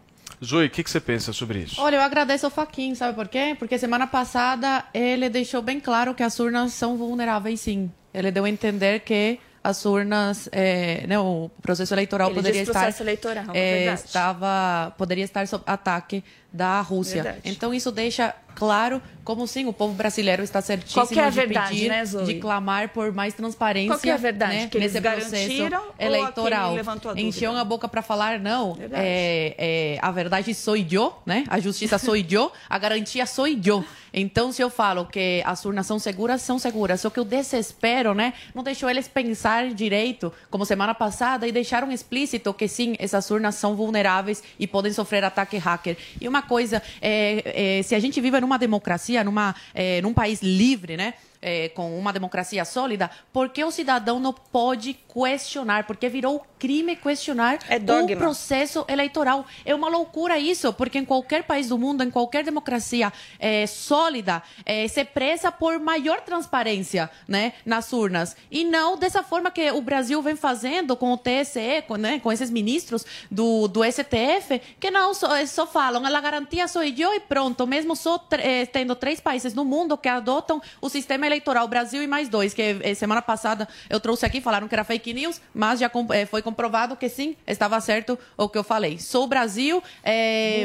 [SPEAKER 7] Zoe, o que, que você pensa sobre isso?
[SPEAKER 13] Olha, eu agradeço ao Faquin, sabe por quê? Porque semana passada ele deixou bem claro que as urnas são vulneráveis, sim. Ele deu a entender que as urnas, é, né, o processo eleitoral
[SPEAKER 10] Ele
[SPEAKER 13] poderia
[SPEAKER 10] disse
[SPEAKER 13] estar,
[SPEAKER 10] eleitoral,
[SPEAKER 13] é,
[SPEAKER 10] verdade.
[SPEAKER 13] estava, poderia estar sob ataque da Rússia.
[SPEAKER 10] Verdade.
[SPEAKER 13] Então isso deixa claro como sim o povo brasileiro está certíssimo
[SPEAKER 10] Qual que é a
[SPEAKER 13] de
[SPEAKER 10] verdade,
[SPEAKER 13] pedir,
[SPEAKER 10] né, Zoe?
[SPEAKER 13] de clamar por mais transparência,
[SPEAKER 10] Qual que é a verdade?
[SPEAKER 13] né,
[SPEAKER 10] Que
[SPEAKER 13] nesse processo eleitoral.
[SPEAKER 10] a?
[SPEAKER 13] Encheu a boca para falar não, é, é, a verdade sou eu, né? A justiça sou eu, a garantia sou eu. Então, se eu falo que as urnas são seguras, são seguras. Só que o desespero, né? Não deixou eles pensar direito, como semana passada, e deixaram explícito que sim, essas urnas são vulneráveis e podem sofrer ataque hacker. E uma coisa, é, é, se a gente vive numa democracia, numa, é, num país livre, né? É, com uma democracia sólida, por que o cidadão não pode questionar? Porque virou crime questionar o
[SPEAKER 10] dogma.
[SPEAKER 13] processo eleitoral. É uma loucura isso, porque em qualquer país do mundo, em qualquer democracia é, sólida, é, se preza por maior transparência né, nas urnas. E não dessa forma que o Brasil vem fazendo com o TSE, com, né, com esses ministros do, do STF, que não só, eh, só falam, a garantia sou eu e pronto, mesmo só eh, tendo três países no mundo que adotam o sistema eleitoral, Brasil e mais dois, que eh, semana passada eu trouxe aqui, falaram que era fake news, mas já eh, foi comprovado que sim, estava certo o que eu falei. Sou Brasil,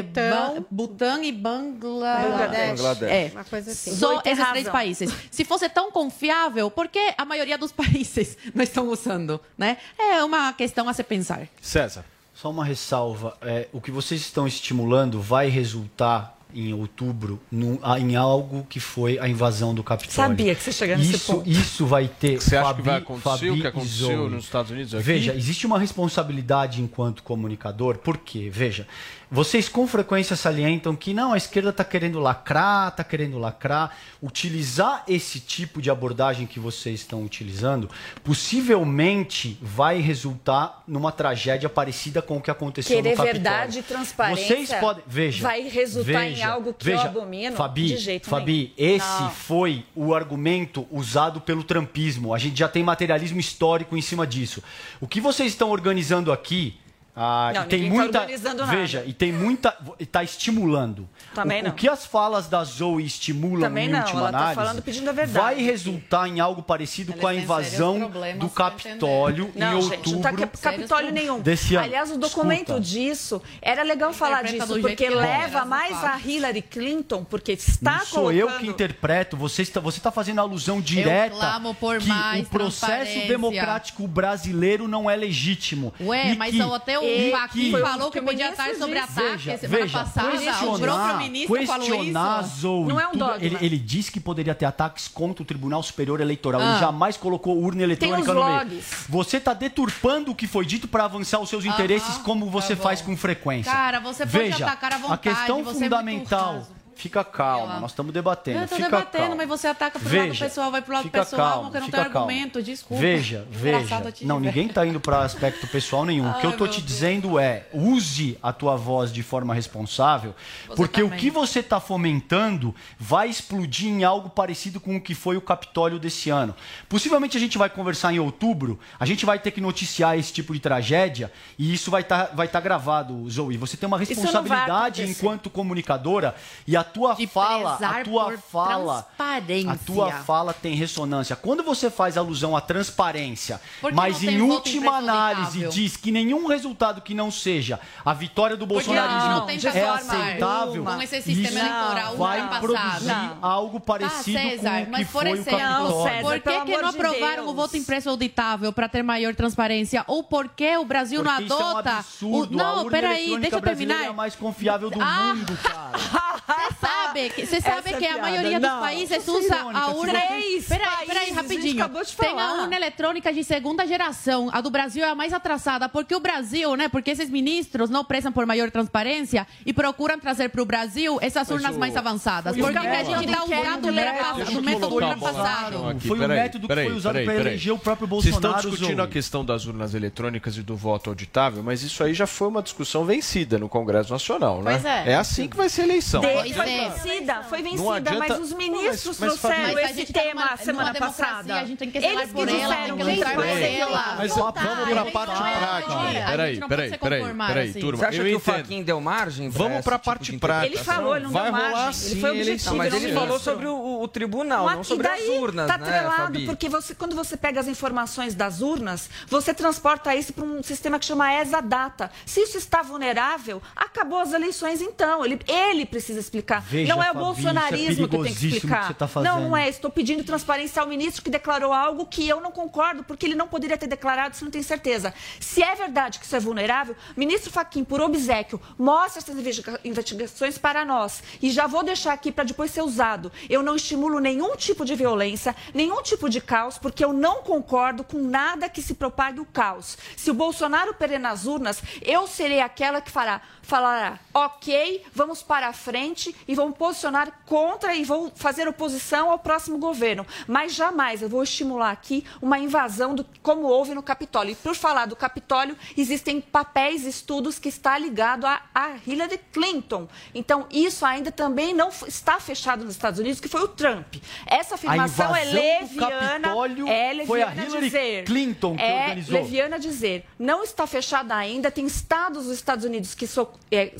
[SPEAKER 8] Butão.
[SPEAKER 13] Butão e Bangladesh.
[SPEAKER 14] Bangladesh.
[SPEAKER 13] É.
[SPEAKER 8] Uma coisa assim.
[SPEAKER 13] Só esses três
[SPEAKER 10] razão.
[SPEAKER 13] países. Se fosse tão confiável, por que a maioria dos países não estão usando? Né? É uma questão a se pensar.
[SPEAKER 7] César.
[SPEAKER 11] Só uma ressalva. é, o que vocês estão estimulando vai resultar em outubro a- em algo que foi a invasão do Capitólio.
[SPEAKER 10] Sabia que você chegaria nesse
[SPEAKER 11] isso,
[SPEAKER 10] ponto.
[SPEAKER 11] Isso vai ter.
[SPEAKER 7] Você acha
[SPEAKER 11] Fabi-
[SPEAKER 7] que vai acontecer
[SPEAKER 11] Fabi
[SPEAKER 7] o que aconteceu nos Estados Unidos aqui?
[SPEAKER 11] Veja, existe uma responsabilidade enquanto comunicador. Por quê? Veja, Vocês com frequência salientam que não, a esquerda está querendo lacrar, está querendo lacrar. Utilizar esse tipo de abordagem que vocês estão utilizando possivelmente vai resultar numa tragédia parecida com o que aconteceu
[SPEAKER 10] Querer
[SPEAKER 11] no Capitólio.
[SPEAKER 10] verdade e transparência
[SPEAKER 11] Vocês podem, veja,
[SPEAKER 10] vai resultar em
[SPEAKER 11] veja,
[SPEAKER 10] algo que
[SPEAKER 11] veja,
[SPEAKER 10] eu abomino
[SPEAKER 11] Fabi,
[SPEAKER 10] de jeito
[SPEAKER 11] Fabi,
[SPEAKER 10] nenhum.
[SPEAKER 11] esse
[SPEAKER 10] Não.
[SPEAKER 11] foi o argumento usado pelo trumpismo. A gente já tem materialismo histórico em cima disso. O que vocês estão organizando aqui ah,
[SPEAKER 10] Não,
[SPEAKER 11] e tem
[SPEAKER 10] ninguém tá
[SPEAKER 11] muita,
[SPEAKER 10] organizando nada.
[SPEAKER 11] veja, e tem muita, está estimulando.
[SPEAKER 10] Também
[SPEAKER 11] o,
[SPEAKER 10] não.
[SPEAKER 11] o que as falas da Zoe estimulam
[SPEAKER 10] Também
[SPEAKER 11] em
[SPEAKER 10] não,
[SPEAKER 11] última
[SPEAKER 10] ela tá
[SPEAKER 11] análise
[SPEAKER 10] falando pedindo a verdade.
[SPEAKER 11] vai resultar em algo parecido com a invasão do Capitólio em
[SPEAKER 10] Não,
[SPEAKER 11] outubro
[SPEAKER 10] gente, não tá cap- Capitólio nenhum.
[SPEAKER 11] desse ano.
[SPEAKER 10] Aliás, o documento
[SPEAKER 11] Escuta.
[SPEAKER 10] disso era legal falar disso, porque
[SPEAKER 13] que
[SPEAKER 10] leva mais a Hillary Clinton, porque está
[SPEAKER 11] Não sou
[SPEAKER 10] colocando...
[SPEAKER 11] eu que interpreto, você está, você está fazendo alusão direta
[SPEAKER 13] clamo por
[SPEAKER 11] que
[SPEAKER 13] mais
[SPEAKER 11] o processo democrático brasileiro não é legítimo.
[SPEAKER 13] Ué,
[SPEAKER 11] E
[SPEAKER 13] mas
[SPEAKER 11] que-
[SPEAKER 13] até o
[SPEAKER 11] e que-
[SPEAKER 13] falou que podia estar sobre ataque
[SPEAKER 11] Veja,
[SPEAKER 13] semana
[SPEAKER 11] veja,
[SPEAKER 13] passada. O próprio
[SPEAKER 11] questionar,
[SPEAKER 13] ministro falou
[SPEAKER 11] questionar
[SPEAKER 13] isso.
[SPEAKER 11] Zoe,
[SPEAKER 13] Não é um dogma.
[SPEAKER 11] ele, ele disse que poderia ter ataques contra o Tribunal Superior Eleitoral.
[SPEAKER 13] Ah.
[SPEAKER 11] Ele jamais colocou urna eletrônica
[SPEAKER 10] os
[SPEAKER 11] no meio.
[SPEAKER 10] logs.
[SPEAKER 11] Você está deturpando o que foi dito para avançar os seus interesses, como você
[SPEAKER 13] tá
[SPEAKER 11] faz com frequência.
[SPEAKER 13] Cara, você pode
[SPEAKER 11] Veja,
[SPEAKER 13] atacar à vontade,
[SPEAKER 11] A questão
[SPEAKER 13] você é muito
[SPEAKER 11] fundamental. Fica calma, nós estamos debatendo.
[SPEAKER 13] Eu
[SPEAKER 11] fica
[SPEAKER 13] debatendo,
[SPEAKER 11] calma.
[SPEAKER 13] mas você ataca pro lado
[SPEAKER 11] Veja,
[SPEAKER 13] pessoal, vai pro lado pessoal,
[SPEAKER 11] calma,
[SPEAKER 13] porque não
[SPEAKER 11] fica
[SPEAKER 13] tem
[SPEAKER 11] calma.
[SPEAKER 13] argumento, desculpa.
[SPEAKER 11] Veja, veja. Não, ninguém está indo para aspecto pessoal nenhum. o que eu
[SPEAKER 13] Ai,
[SPEAKER 11] tô
[SPEAKER 13] meu
[SPEAKER 11] te
[SPEAKER 13] Deus.
[SPEAKER 11] dizendo é, use a tua voz de forma responsável,
[SPEAKER 13] Você
[SPEAKER 11] porque o
[SPEAKER 13] também.
[SPEAKER 11] que você está fomentando vai explodir em algo parecido com o que foi o Capitólio desse ano. Possivelmente a gente vai conversar em outubro, a gente vai ter que noticiar esse tipo de tragédia e isso vai estar vai tá gravado, Zoe. Você tem uma
[SPEAKER 10] não
[SPEAKER 11] responsabilidade enquanto comunicadora e a tua fala, a tua
[SPEAKER 13] por
[SPEAKER 11] fala,
[SPEAKER 13] transparência.
[SPEAKER 11] a tua fala tem ressonância. Quando você faz alusão à transparência, mas em última análise diz que nenhum resultado que não seja a vitória do bolsonarismo
[SPEAKER 13] não tem
[SPEAKER 11] é
[SPEAKER 13] forma
[SPEAKER 11] aceitável,
[SPEAKER 13] alguma. Com esse sistema
[SPEAKER 11] isso
[SPEAKER 13] eleitoral
[SPEAKER 11] vai produzir
[SPEAKER 13] Não.
[SPEAKER 11] algo parecido
[SPEAKER 13] Tá, César,
[SPEAKER 11] com o que
[SPEAKER 13] mas por
[SPEAKER 11] foi o
[SPEAKER 13] exemplo,
[SPEAKER 11] Capitólio.
[SPEAKER 13] por que, que não
[SPEAKER 10] de
[SPEAKER 13] aprovaram
[SPEAKER 10] Deus.
[SPEAKER 13] o voto impresso auditável para ter maior transparência? Ou por que o Brasil
[SPEAKER 11] Porque
[SPEAKER 13] não
[SPEAKER 11] isso é um
[SPEAKER 13] adota
[SPEAKER 11] absurdo.
[SPEAKER 13] o... Não, peraí, deixa eu terminar.
[SPEAKER 11] É a mais confiável do
[SPEAKER 13] Ah.
[SPEAKER 11] mundo, cara.
[SPEAKER 13] Você sabe que, você sabe que a maioria dos
[SPEAKER 10] não.
[SPEAKER 13] países
[SPEAKER 11] é
[SPEAKER 13] usa
[SPEAKER 11] irônica,
[SPEAKER 13] a urna.
[SPEAKER 10] Três
[SPEAKER 13] Peraí, peraí, rapidinho.
[SPEAKER 10] acabou de
[SPEAKER 13] Tem a urna eletrônica de segunda geração. A do Brasil é a mais atrasada. Porque o Brasil, né? Porque esses ministros não prezam por maior transparência e procuram trazer para o Brasil essas urnas mais avançadas.
[SPEAKER 10] Foi o
[SPEAKER 13] Porque a
[SPEAKER 10] método
[SPEAKER 13] gente está
[SPEAKER 10] que é
[SPEAKER 13] usando o
[SPEAKER 10] direto.
[SPEAKER 13] era-
[SPEAKER 7] Deixa
[SPEAKER 13] o
[SPEAKER 7] eu
[SPEAKER 13] método passado.
[SPEAKER 11] Foi o método que foi usado para eleger o próprio
[SPEAKER 7] Vocês estão
[SPEAKER 11] Bolsonaro,
[SPEAKER 7] discutindo a questão das urnas eletrônicas e do voto auditável, mas isso aí já foi uma discussão vencida no Congresso Nacional, né?
[SPEAKER 13] Pois é.
[SPEAKER 7] assim que vai ser a eleição.
[SPEAKER 10] De-
[SPEAKER 13] Pois
[SPEAKER 10] foi vencida, foi vencida,
[SPEAKER 7] adianta-
[SPEAKER 10] mas os ministros
[SPEAKER 7] Mas- mas,
[SPEAKER 10] trouxeram
[SPEAKER 13] Mas
[SPEAKER 10] esse
[SPEAKER 13] tá
[SPEAKER 10] tema
[SPEAKER 13] numa-
[SPEAKER 10] semana
[SPEAKER 13] numa
[SPEAKER 10] passada.
[SPEAKER 13] a gente tem que zelar
[SPEAKER 10] Eles que disseram
[SPEAKER 13] que lutar por ela.
[SPEAKER 7] Mas
[SPEAKER 13] Não
[SPEAKER 7] vamos para a parte prática.
[SPEAKER 13] hoje. A gente
[SPEAKER 7] Peraí,
[SPEAKER 13] não
[SPEAKER 7] peraí, peraí,
[SPEAKER 13] conformar
[SPEAKER 7] peraí,
[SPEAKER 13] assim.
[SPEAKER 7] turma.
[SPEAKER 14] Você acha que o
[SPEAKER 7] entendo.
[SPEAKER 14] Faquin deu margem?
[SPEAKER 7] Vamos para a
[SPEAKER 14] tipo
[SPEAKER 7] parte prática.
[SPEAKER 10] Ele falou, ele não
[SPEAKER 7] Vai
[SPEAKER 10] deu
[SPEAKER 7] rolar
[SPEAKER 10] margem. Ele foi objetivo,
[SPEAKER 14] Não, mas
[SPEAKER 10] ele
[SPEAKER 14] falou sobre o, tribunal, não sobre as urnas,
[SPEAKER 10] tá
[SPEAKER 14] né,
[SPEAKER 10] atrelado,
[SPEAKER 14] Fabi?
[SPEAKER 10] porque quando você pega as informações das urnas, você transporta isso para um sistema que chama ESA-Data. Se isso está vulnerável, acabou as eleições então. Ele, ele precisa explicar.
[SPEAKER 11] Veja,
[SPEAKER 10] não é o
[SPEAKER 11] Fabi, é
[SPEAKER 10] bolsonarismo que tem que explicar.
[SPEAKER 11] que você tá
[SPEAKER 10] não, não é. Estou pedindo transparência ao ministro que declarou algo que eu não concordo, porque ele não poderia ter declarado se não tem certeza. Se é verdade que isso é vulnerável, ministro Faquim, por obsequio, mostre essas investiga- investigações para nós. E já vou deixar aqui para depois ser usado. Eu não estimulo nenhum tipo de violência, nenhum tipo de caos, porque eu não concordo com nada que se propague o caos. Se o Bolsonaro perder nas urnas, eu serei aquela que fará, falará, ok, vamos para a frente e vamos posicionar contra e vou fazer oposição ao próximo governo. Mas jamais eu vou estimular aqui uma invasão do, como houve no Capitólio. E por falar do Capitólio, existem papéis, estudos que está ligado a, a Hillary Clinton. Então, isso ainda também não está fechado nos Estados Unidos, que foi o Trump. Essa afirmação é leviana. É leviana
[SPEAKER 11] foi a Hillary
[SPEAKER 10] dizer.
[SPEAKER 11] Clinton que
[SPEAKER 10] é
[SPEAKER 11] organizou.
[SPEAKER 10] leviana dizer. Não está fechada ainda. Tem estados dos Estados Unidos que so- é,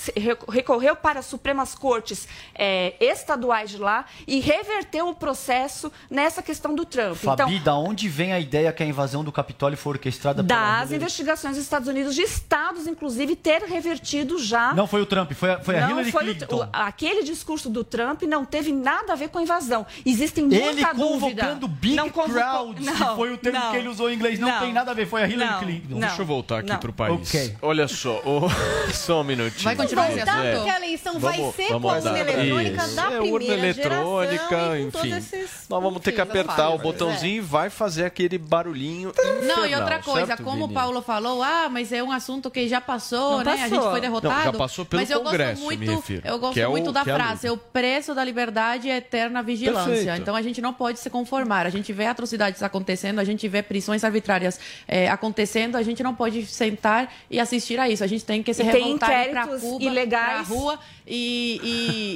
[SPEAKER 10] recorreu para as Supremas Cortes é, estaduais de lá e reverteu o processo nessa questão do Trump.
[SPEAKER 11] Fabi,
[SPEAKER 10] então,
[SPEAKER 11] da onde vem a ideia que a invasão do Capitólio foi orquestrada pela
[SPEAKER 10] das
[SPEAKER 11] Hillary?
[SPEAKER 10] investigações dos Estados Unidos, de estados, inclusive, ter revertido já.
[SPEAKER 11] Não foi o Trump, foi a, foi a
[SPEAKER 10] Não
[SPEAKER 11] Hillary
[SPEAKER 10] foi o-
[SPEAKER 11] Clinton.
[SPEAKER 10] o- aquele discurso do Trump não teve nada a ver com a invasão. Existem muita
[SPEAKER 11] Ele
[SPEAKER 10] dúvida.
[SPEAKER 11] convocando big
[SPEAKER 10] Não convocou-
[SPEAKER 11] crowds, que
[SPEAKER 10] Não,
[SPEAKER 11] foi o termo
[SPEAKER 10] não,
[SPEAKER 11] que ele usou em inglês. Não,
[SPEAKER 10] não,
[SPEAKER 11] tem nada a ver, foi a Hillary
[SPEAKER 10] não,
[SPEAKER 11] Clinton.
[SPEAKER 7] Deixa eu voltar aqui
[SPEAKER 10] não.
[SPEAKER 7] pro país.
[SPEAKER 11] Ok.
[SPEAKER 7] Olha só, ô, só um minutinho.
[SPEAKER 13] Vai continuar assunto?
[SPEAKER 7] é.
[SPEAKER 8] Porque a eleição vai
[SPEAKER 7] Vamos-
[SPEAKER 8] ser
[SPEAKER 7] vamos
[SPEAKER 8] eletrônica
[SPEAKER 7] Isso.
[SPEAKER 8] da
[SPEAKER 7] é, urna
[SPEAKER 8] primeira
[SPEAKER 7] eletrônica,
[SPEAKER 8] geração com todos
[SPEAKER 7] enfim.
[SPEAKER 8] esses-
[SPEAKER 7] Nós vamos ter que apertar o botãozinho e vai fazer aquele barulhinho
[SPEAKER 13] Não, e
[SPEAKER 7] infernal,
[SPEAKER 13] outra coisa,
[SPEAKER 7] certo,
[SPEAKER 13] como o
[SPEAKER 7] Vini?
[SPEAKER 13] Paulo falou, ah, mas é um assunto que já passou,
[SPEAKER 8] Não
[SPEAKER 13] né? A gente
[SPEAKER 8] passou.
[SPEAKER 13] foi derrotado.
[SPEAKER 7] Não, já passou pelo
[SPEAKER 13] mas eu
[SPEAKER 7] Congresso,
[SPEAKER 13] gosto
[SPEAKER 7] me
[SPEAKER 13] muito,
[SPEAKER 7] refiro,
[SPEAKER 13] Eu gosto
[SPEAKER 7] que é o-
[SPEAKER 13] muito da
[SPEAKER 7] que é
[SPEAKER 13] frase, o preço da liberdade é eterna vigilância.
[SPEAKER 7] Perfeito.
[SPEAKER 13] Então a gente não pode se conformar. A gente vê atrocidades acontecendo, a gente vê prisões arbitrárias eh, acontecendo, a gente não pode sentar e assistir a isso. A gente tem que se
[SPEAKER 10] E
[SPEAKER 13] revoltar
[SPEAKER 10] inquéritos
[SPEAKER 13] Cuba,
[SPEAKER 10] ilegais.
[SPEAKER 13] pra rua e,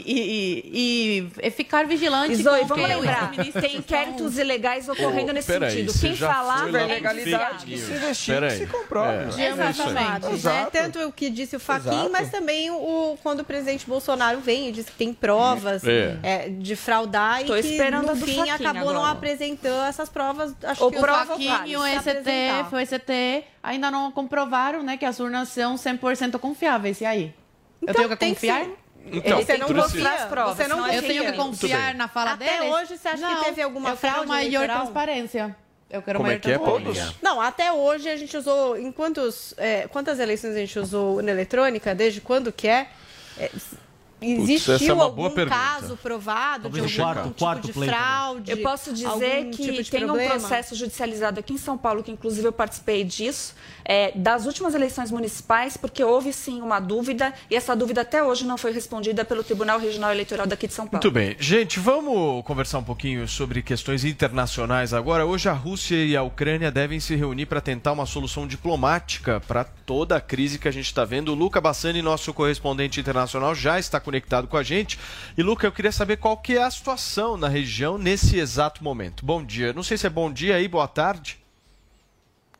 [SPEAKER 13] e, e, e- ficar vigilante.
[SPEAKER 10] E Zoe,
[SPEAKER 13] com
[SPEAKER 10] vamos lembrar, tem inquéritos ilegais ocorrendo
[SPEAKER 7] Ô,
[SPEAKER 10] nesse
[SPEAKER 7] peraí,
[SPEAKER 10] sentido. Quem falar é legalidade. Se
[SPEAKER 7] Peraí.
[SPEAKER 10] se comprova.
[SPEAKER 7] É.
[SPEAKER 8] Exatamente. né? Tanto o que disse o Faquin,
[SPEAKER 10] Exato.
[SPEAKER 8] mas também o, quando o presidente Bolsonaro vem e diz que tem provas
[SPEAKER 7] É.
[SPEAKER 8] é, de fraudar
[SPEAKER 10] Tô
[SPEAKER 8] e que
[SPEAKER 10] esperando a
[SPEAKER 8] no fim
[SPEAKER 10] Fachin
[SPEAKER 8] acabou não apresentando essas provas. Acho
[SPEAKER 13] O
[SPEAKER 8] que
[SPEAKER 13] Faquinha e o. STF, o STE ainda não comprovaram né, que as urnas são 100% confiáveis. E aí? eu tenho que
[SPEAKER 8] tem que
[SPEAKER 13] confiar?
[SPEAKER 7] Então,
[SPEAKER 8] você não confia
[SPEAKER 10] as provas,
[SPEAKER 8] Você não
[SPEAKER 10] é
[SPEAKER 13] eu tenho que confiar na fala
[SPEAKER 8] Até
[SPEAKER 13] deles?
[SPEAKER 8] hoje, você acha que
[SPEAKER 13] Não,
[SPEAKER 8] teve alguma
[SPEAKER 13] eu quero
[SPEAKER 8] fraude
[SPEAKER 13] maior
[SPEAKER 8] eleitoral?
[SPEAKER 13] transparência. Eu quero
[SPEAKER 7] Como
[SPEAKER 13] maior
[SPEAKER 7] é que é,
[SPEAKER 13] transparência.
[SPEAKER 7] Paulinha?
[SPEAKER 8] Não, até hoje a gente usou. Em quantos, é, quantas eleições a gente usou na eletrônica? Desde quando que é? É, Existiu
[SPEAKER 7] essa é uma
[SPEAKER 8] algum
[SPEAKER 7] pergunta.
[SPEAKER 8] caso provado
[SPEAKER 11] Talvez
[SPEAKER 8] de algum
[SPEAKER 11] quarto-
[SPEAKER 8] tipo
[SPEAKER 11] quarto
[SPEAKER 8] de
[SPEAKER 11] também.
[SPEAKER 8] fraude?
[SPEAKER 10] Eu posso dizer que
[SPEAKER 8] tipo
[SPEAKER 10] tem
[SPEAKER 8] problema?
[SPEAKER 10] um processo judicializado aqui em São Paulo, que inclusive eu participei disso, é, das últimas eleições municipais, porque houve sim uma dúvida, e essa dúvida até hoje não foi respondida pelo Tribunal Regional Eleitoral daqui de São Paulo.
[SPEAKER 7] Muito bem. Gente, vamos conversar um pouquinho sobre questões internacionais agora. Hoje a Rússia e a Ucrânia devem se reunir para tentar uma solução diplomática para toda a crise que a gente está vendo. O Luca Bassani, nosso correspondente internacional, já está conectado com a gente. E Luca, eu queria saber qual que é a situação na região nesse exato momento. Bom dia. Não sei se é bom dia aí, boa tarde.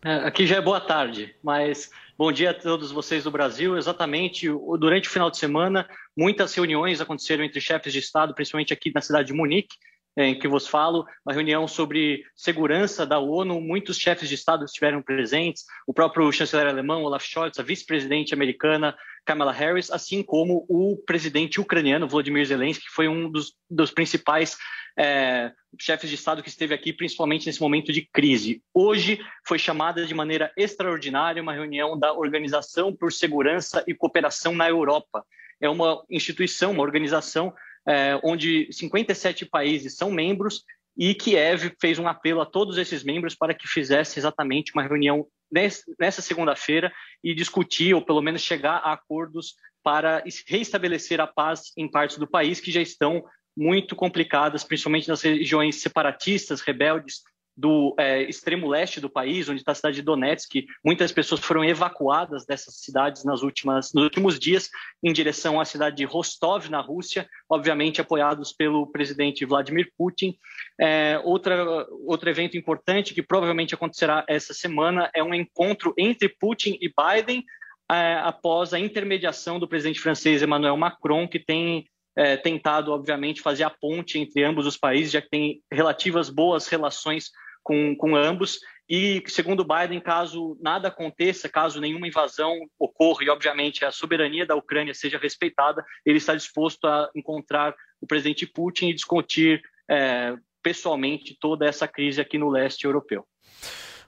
[SPEAKER 16] É, Aqui já é boa tarde, mas bom dia a todos vocês do Brasil. Exatamente, durante o final de semana, muitas reuniões aconteceram entre chefes de Estado, principalmente aqui na cidade de Munique, eh, em que vos falo, uma reunião sobre segurança da ONU. Muitos chefes de Estado estiveram presentes, o próprio chanceler alemão Olaf Scholz, a vice-presidente americana Kamala Harris, assim como o presidente ucraniano Volodymyr Zelensky, que foi um dos, dos principais eh, chefes de Estado que esteve aqui, principalmente nesse momento de crise. Hoje foi chamada de maneira extraordinária uma reunião da Organização por Segurança e Cooperação na Europa. É uma instituição, uma organização eh, onde 57 países são membros e Kiev fez um apelo a todos esses membros para que fizesse exatamente uma reunião nessa segunda-feira e discutir, ou pelo menos chegar a acordos para es- reestabelecer a paz em partes do país que já estão muito complicadas, principalmente nas regiões separatistas, rebeldes do eh, extremo leste do país, onde está a cidade de Donetsk. Muitas pessoas foram evacuadas dessas cidades nas últimas, nos últimos dias em direção à cidade de Rostov, na Rússia, obviamente apoiados pelo presidente Vladimir Putin. É, outra, outro evento importante que provavelmente acontecerá essa semana é um encontro entre Putin e Biden é, após a intermediação do presidente francês Emmanuel Macron, que tem é, tentado, obviamente, fazer a ponte entre ambos os países, já que tem relativas boas relações com, com ambos. E, segundo Biden, caso nada aconteça, caso nenhuma invasão ocorra e, obviamente, a soberania da Ucrânia seja respeitada, ele está disposto a encontrar o presidente Putin e discutir é, pessoalmente toda essa crise aqui no leste europeu.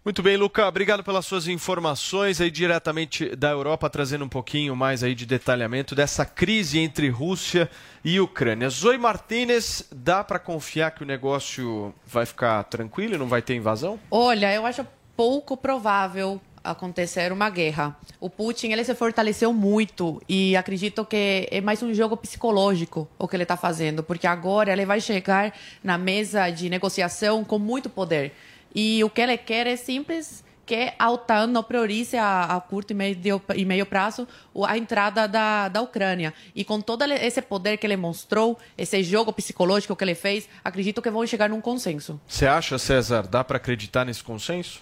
[SPEAKER 7] Muito bem, Luca, obrigado pelas suas informações aí diretamente da Europa, trazendo um pouquinho mais aí de detalhamento dessa crise entre Rússia e Ucrânia. Zoe Martinez, dá para confiar que o negócio vai ficar tranquilo e não vai ter invasão?
[SPEAKER 13] Olha, eu acho pouco provável acontecer uma guerra. O Putin ele se fortaleceu muito e acredito que é mais um jogo psicológico o que ele está fazendo, porque agora ele vai chegar na mesa de negociação com muito poder. E o que ele quer é simples que a OTAN não priorize a, a curto e meio, e meio prazo a entrada da, da Ucrânia. E com todo esse poder que ele mostrou, esse jogo psicológico que ele fez, acredito que vão chegar num consenso.
[SPEAKER 7] Você acha, César, dá para acreditar nesse consenso?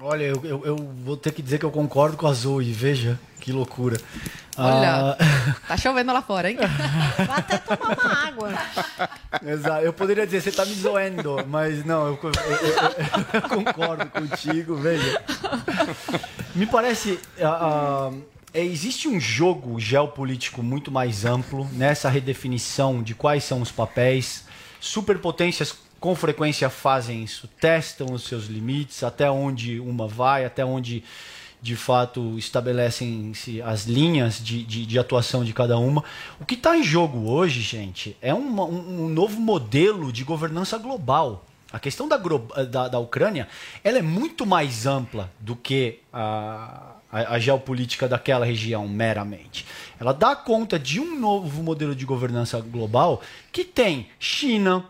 [SPEAKER 11] Olha, eu, eu, eu vou ter que dizer que eu concordo com a Zoe, veja que loucura.
[SPEAKER 13] Olha,
[SPEAKER 11] Ah,
[SPEAKER 13] tá chovendo lá fora, hein?
[SPEAKER 8] Vai até tomar uma água.
[SPEAKER 11] Exato. Eu poderia dizer, você está me zoando, mas não, eu, eu- eu- eu concordo contigo, veja. Me parece. é, existe um jogo geopolítico muito mais amplo nessa redefinição de quais são os papéis. Superpotências com frequência fazem isso, testam os seus limites, até onde uma vai, até onde de fato estabelecem as linhas de, de, de, atuação de cada uma. O que está em jogo hoje, gente, é um, um, novo modelo de governança global. A questão da, da, da Ucrânia ela é muito mais ampla do que a, a, a, geopolítica daquela região meramente. Ela dá conta de um novo modelo de governança global que tem China,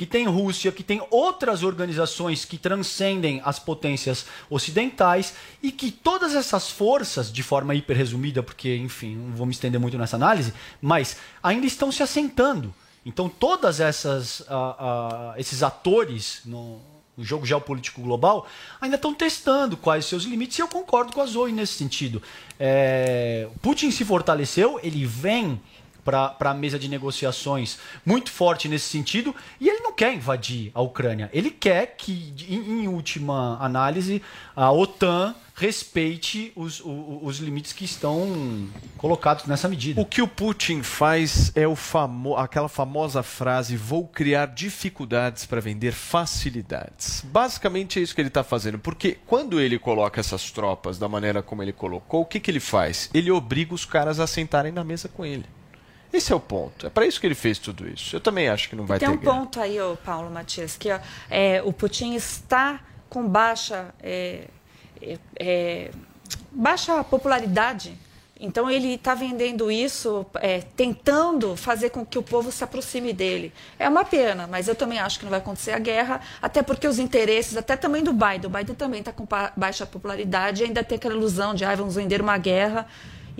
[SPEAKER 11] que tem Rússia, que tem outras organizações que transcendem as potências ocidentais e que todas essas forças, de forma hiper resumida, porque, enfim, não vou me estender muito nessa análise, mas ainda estão se assentando. Então, todas essas uh, uh, esses atores no, no, jogo geopolítico global ainda estão testando quais seus limites e eu concordo com a Zoe nesse sentido. É, Putin se fortaleceu, ele vem para a mesa de negociações muito forte nesse sentido e ele não quer invadir a Ucrânia. Ele quer que, em, em última análise, a OTAN respeite os, os, os, limites que estão colocados nessa medida.
[SPEAKER 7] O que o Putin faz é o famo aquela famosa frase: vou criar dificuldades para vender facilidades. Basicamente é isso que ele está fazendo, porque quando ele coloca essas tropas da maneira como ele colocou, o que, que ele faz? Ele obriga os caras a sentarem na mesa com ele. Esse é o ponto. É para isso que ele fez tudo isso. Eu também acho que não vai
[SPEAKER 10] Tem
[SPEAKER 7] ter.
[SPEAKER 10] Tem um guerra. ponto aí, ô Paulo Matias, que ó, é, o Putin está com baixa, é, é, é baixa popularidade. Então ele está vendendo isso, é, tentando fazer com que o povo se aproxime dele. É uma pena, mas eu também acho que não vai acontecer a guerra, até porque os interesses, até também do Biden, o Biden também está com baixa popularidade, ainda tem aquela ilusão de ah, vamos vender uma guerra.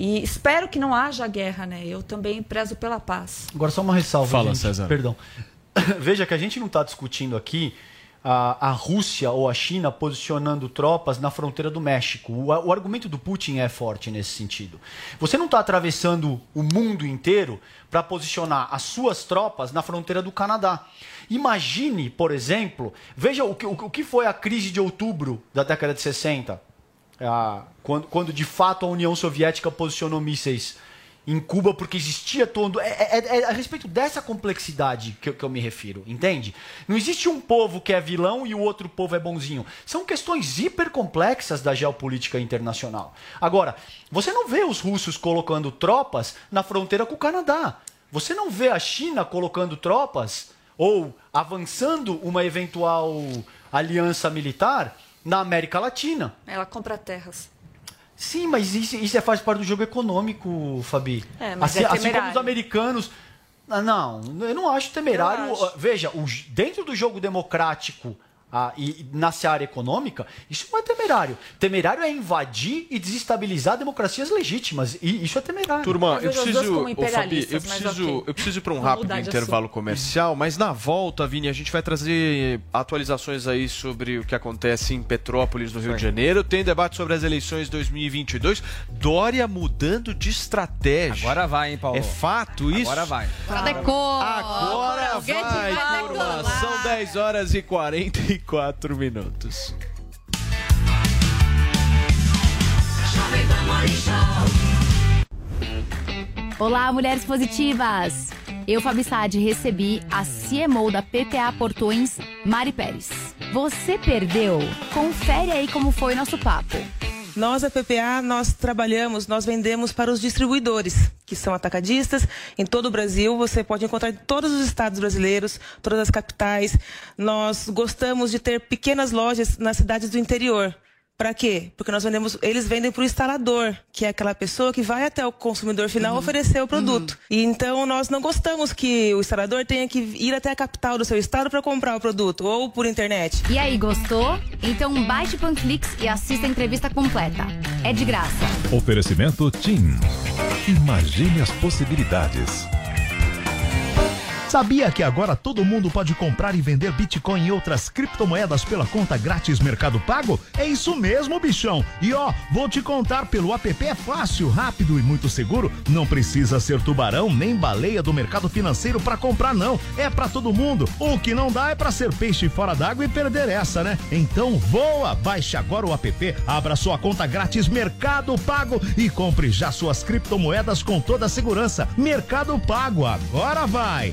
[SPEAKER 10] E espero que não haja guerra, né? Eu também prezo pela paz.
[SPEAKER 11] Agora só uma ressalva,
[SPEAKER 7] Fala,
[SPEAKER 11] gente.
[SPEAKER 7] César.
[SPEAKER 11] Perdão. Veja que a gente não está discutindo aqui a, a, Rússia ou a China posicionando tropas na fronteira do México. O, o argumento do Putin é forte nesse sentido. Você não está atravessando o mundo inteiro para posicionar as suas tropas na fronteira do Canadá. Imagine, por exemplo, veja o que, o, o que foi a crise de outubro da década de 60 a, quando, quando de fato a União Soviética posicionou mísseis em Cuba porque existia todo. É, é, é, a respeito dessa complexidade que, que, eu me refiro, entende? Não existe um povo que é vilão e o outro povo é bonzinho. São questões hipercomplexas da geopolítica internacional. Agora, você não vê os russos colocando tropas na fronteira com o Canadá. Você não vê a China colocando tropas ou avançando uma eventual aliança militar na América Latina.
[SPEAKER 10] Ela compra terras.
[SPEAKER 11] Sim, mas isso, isso é, faz parte do jogo econômico, Fabi.
[SPEAKER 10] É, mas
[SPEAKER 11] assim,
[SPEAKER 10] é
[SPEAKER 11] assim como os americanos. Ah, não, eu não acho temerário.
[SPEAKER 10] acho.
[SPEAKER 11] Veja, dentro do jogo democrático ah, e, na área econômica, isso não é temerário. Temerário é invadir e desestabilizar democracias legítimas. E isso é temerário.
[SPEAKER 7] Turma, eu, preciso. Ô, Fabi, eu preciso, okay. eu preciso ir para um rápido intervalo comercial, mas na volta, Vini, a gente vai trazer atualizações aí sobre o que acontece em Petrópolis, no Rio Sim. de Janeiro. Tem debate sobre as eleições 2022. Dória mudando de estratégia.
[SPEAKER 14] Agora vai, hein, Paulo?
[SPEAKER 7] É fato Agora isso?
[SPEAKER 14] Agora vai.
[SPEAKER 13] Agora,
[SPEAKER 7] Agora vai, turma. São 10 horas e 44. 24 minutos.
[SPEAKER 17] Olá, mulheres positivas! Eu, Fabi Sade, recebi a CMO da PPA Portões, Mari Pérez. Você perdeu? Confere aí como foi nosso papo.
[SPEAKER 18] Nós, a PPA, nós trabalhamos, nós vendemos para os distribuidores, que são atacadistas em todo o Brasil. Você pode encontrar em todos os estados brasileiros, todas as capitais. Nós gostamos de ter pequenas lojas nas cidades do interior. Para quê? Porque nós vendemos, eles vendem para o instalador, que é aquela pessoa que vai até o consumidor final uhum. oferecer o produto. Uhum. E então nós não gostamos que o instalador tenha que ir até a capital do seu estado para comprar o produto ou por internet.
[SPEAKER 17] E aí, gostou? Então baixe Panflix e assista a entrevista completa. É de graça.
[SPEAKER 19] Oferecimento TIM. Imagine as possibilidades.
[SPEAKER 5] Sabia que agora todo mundo pode comprar e vender Bitcoin e outras criptomoedas pela conta grátis Mercado Pago? É isso mesmo, bichão. E ó, vou te contar pelo app é fácil, rápido e muito seguro. Não precisa ser tubarão nem baleia do mercado financeiro para comprar não. É para todo mundo. O que não dá é para ser peixe fora d'água e perder essa, né? Então voa, baixe agora o app, abra sua conta grátis Mercado Pago e compre já suas criptomoedas com toda a segurança. Mercado Pago, agora vai.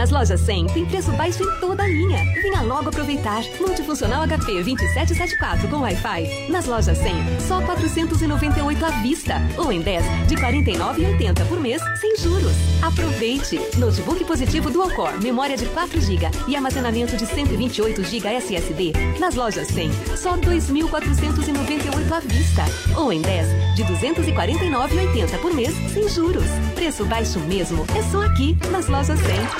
[SPEAKER 6] Nas lojas 100 tem preço baixo em toda a linha. Venha logo aproveitar. Multifuncional HP 2774 com Wi-Fi. Nas lojas 100, só 498 à vista. Ou em 10 de 49,80 por mês, sem juros. Aproveite! Notebook positivo Dual Core, memória de 4 GB e armazenamento de 128 GB SSD. Nas lojas 100, só 2.498 à vista. Ou em 10 de 249,80 por mês, sem juros. Preço baixo mesmo. É só aqui, nas lojas 100.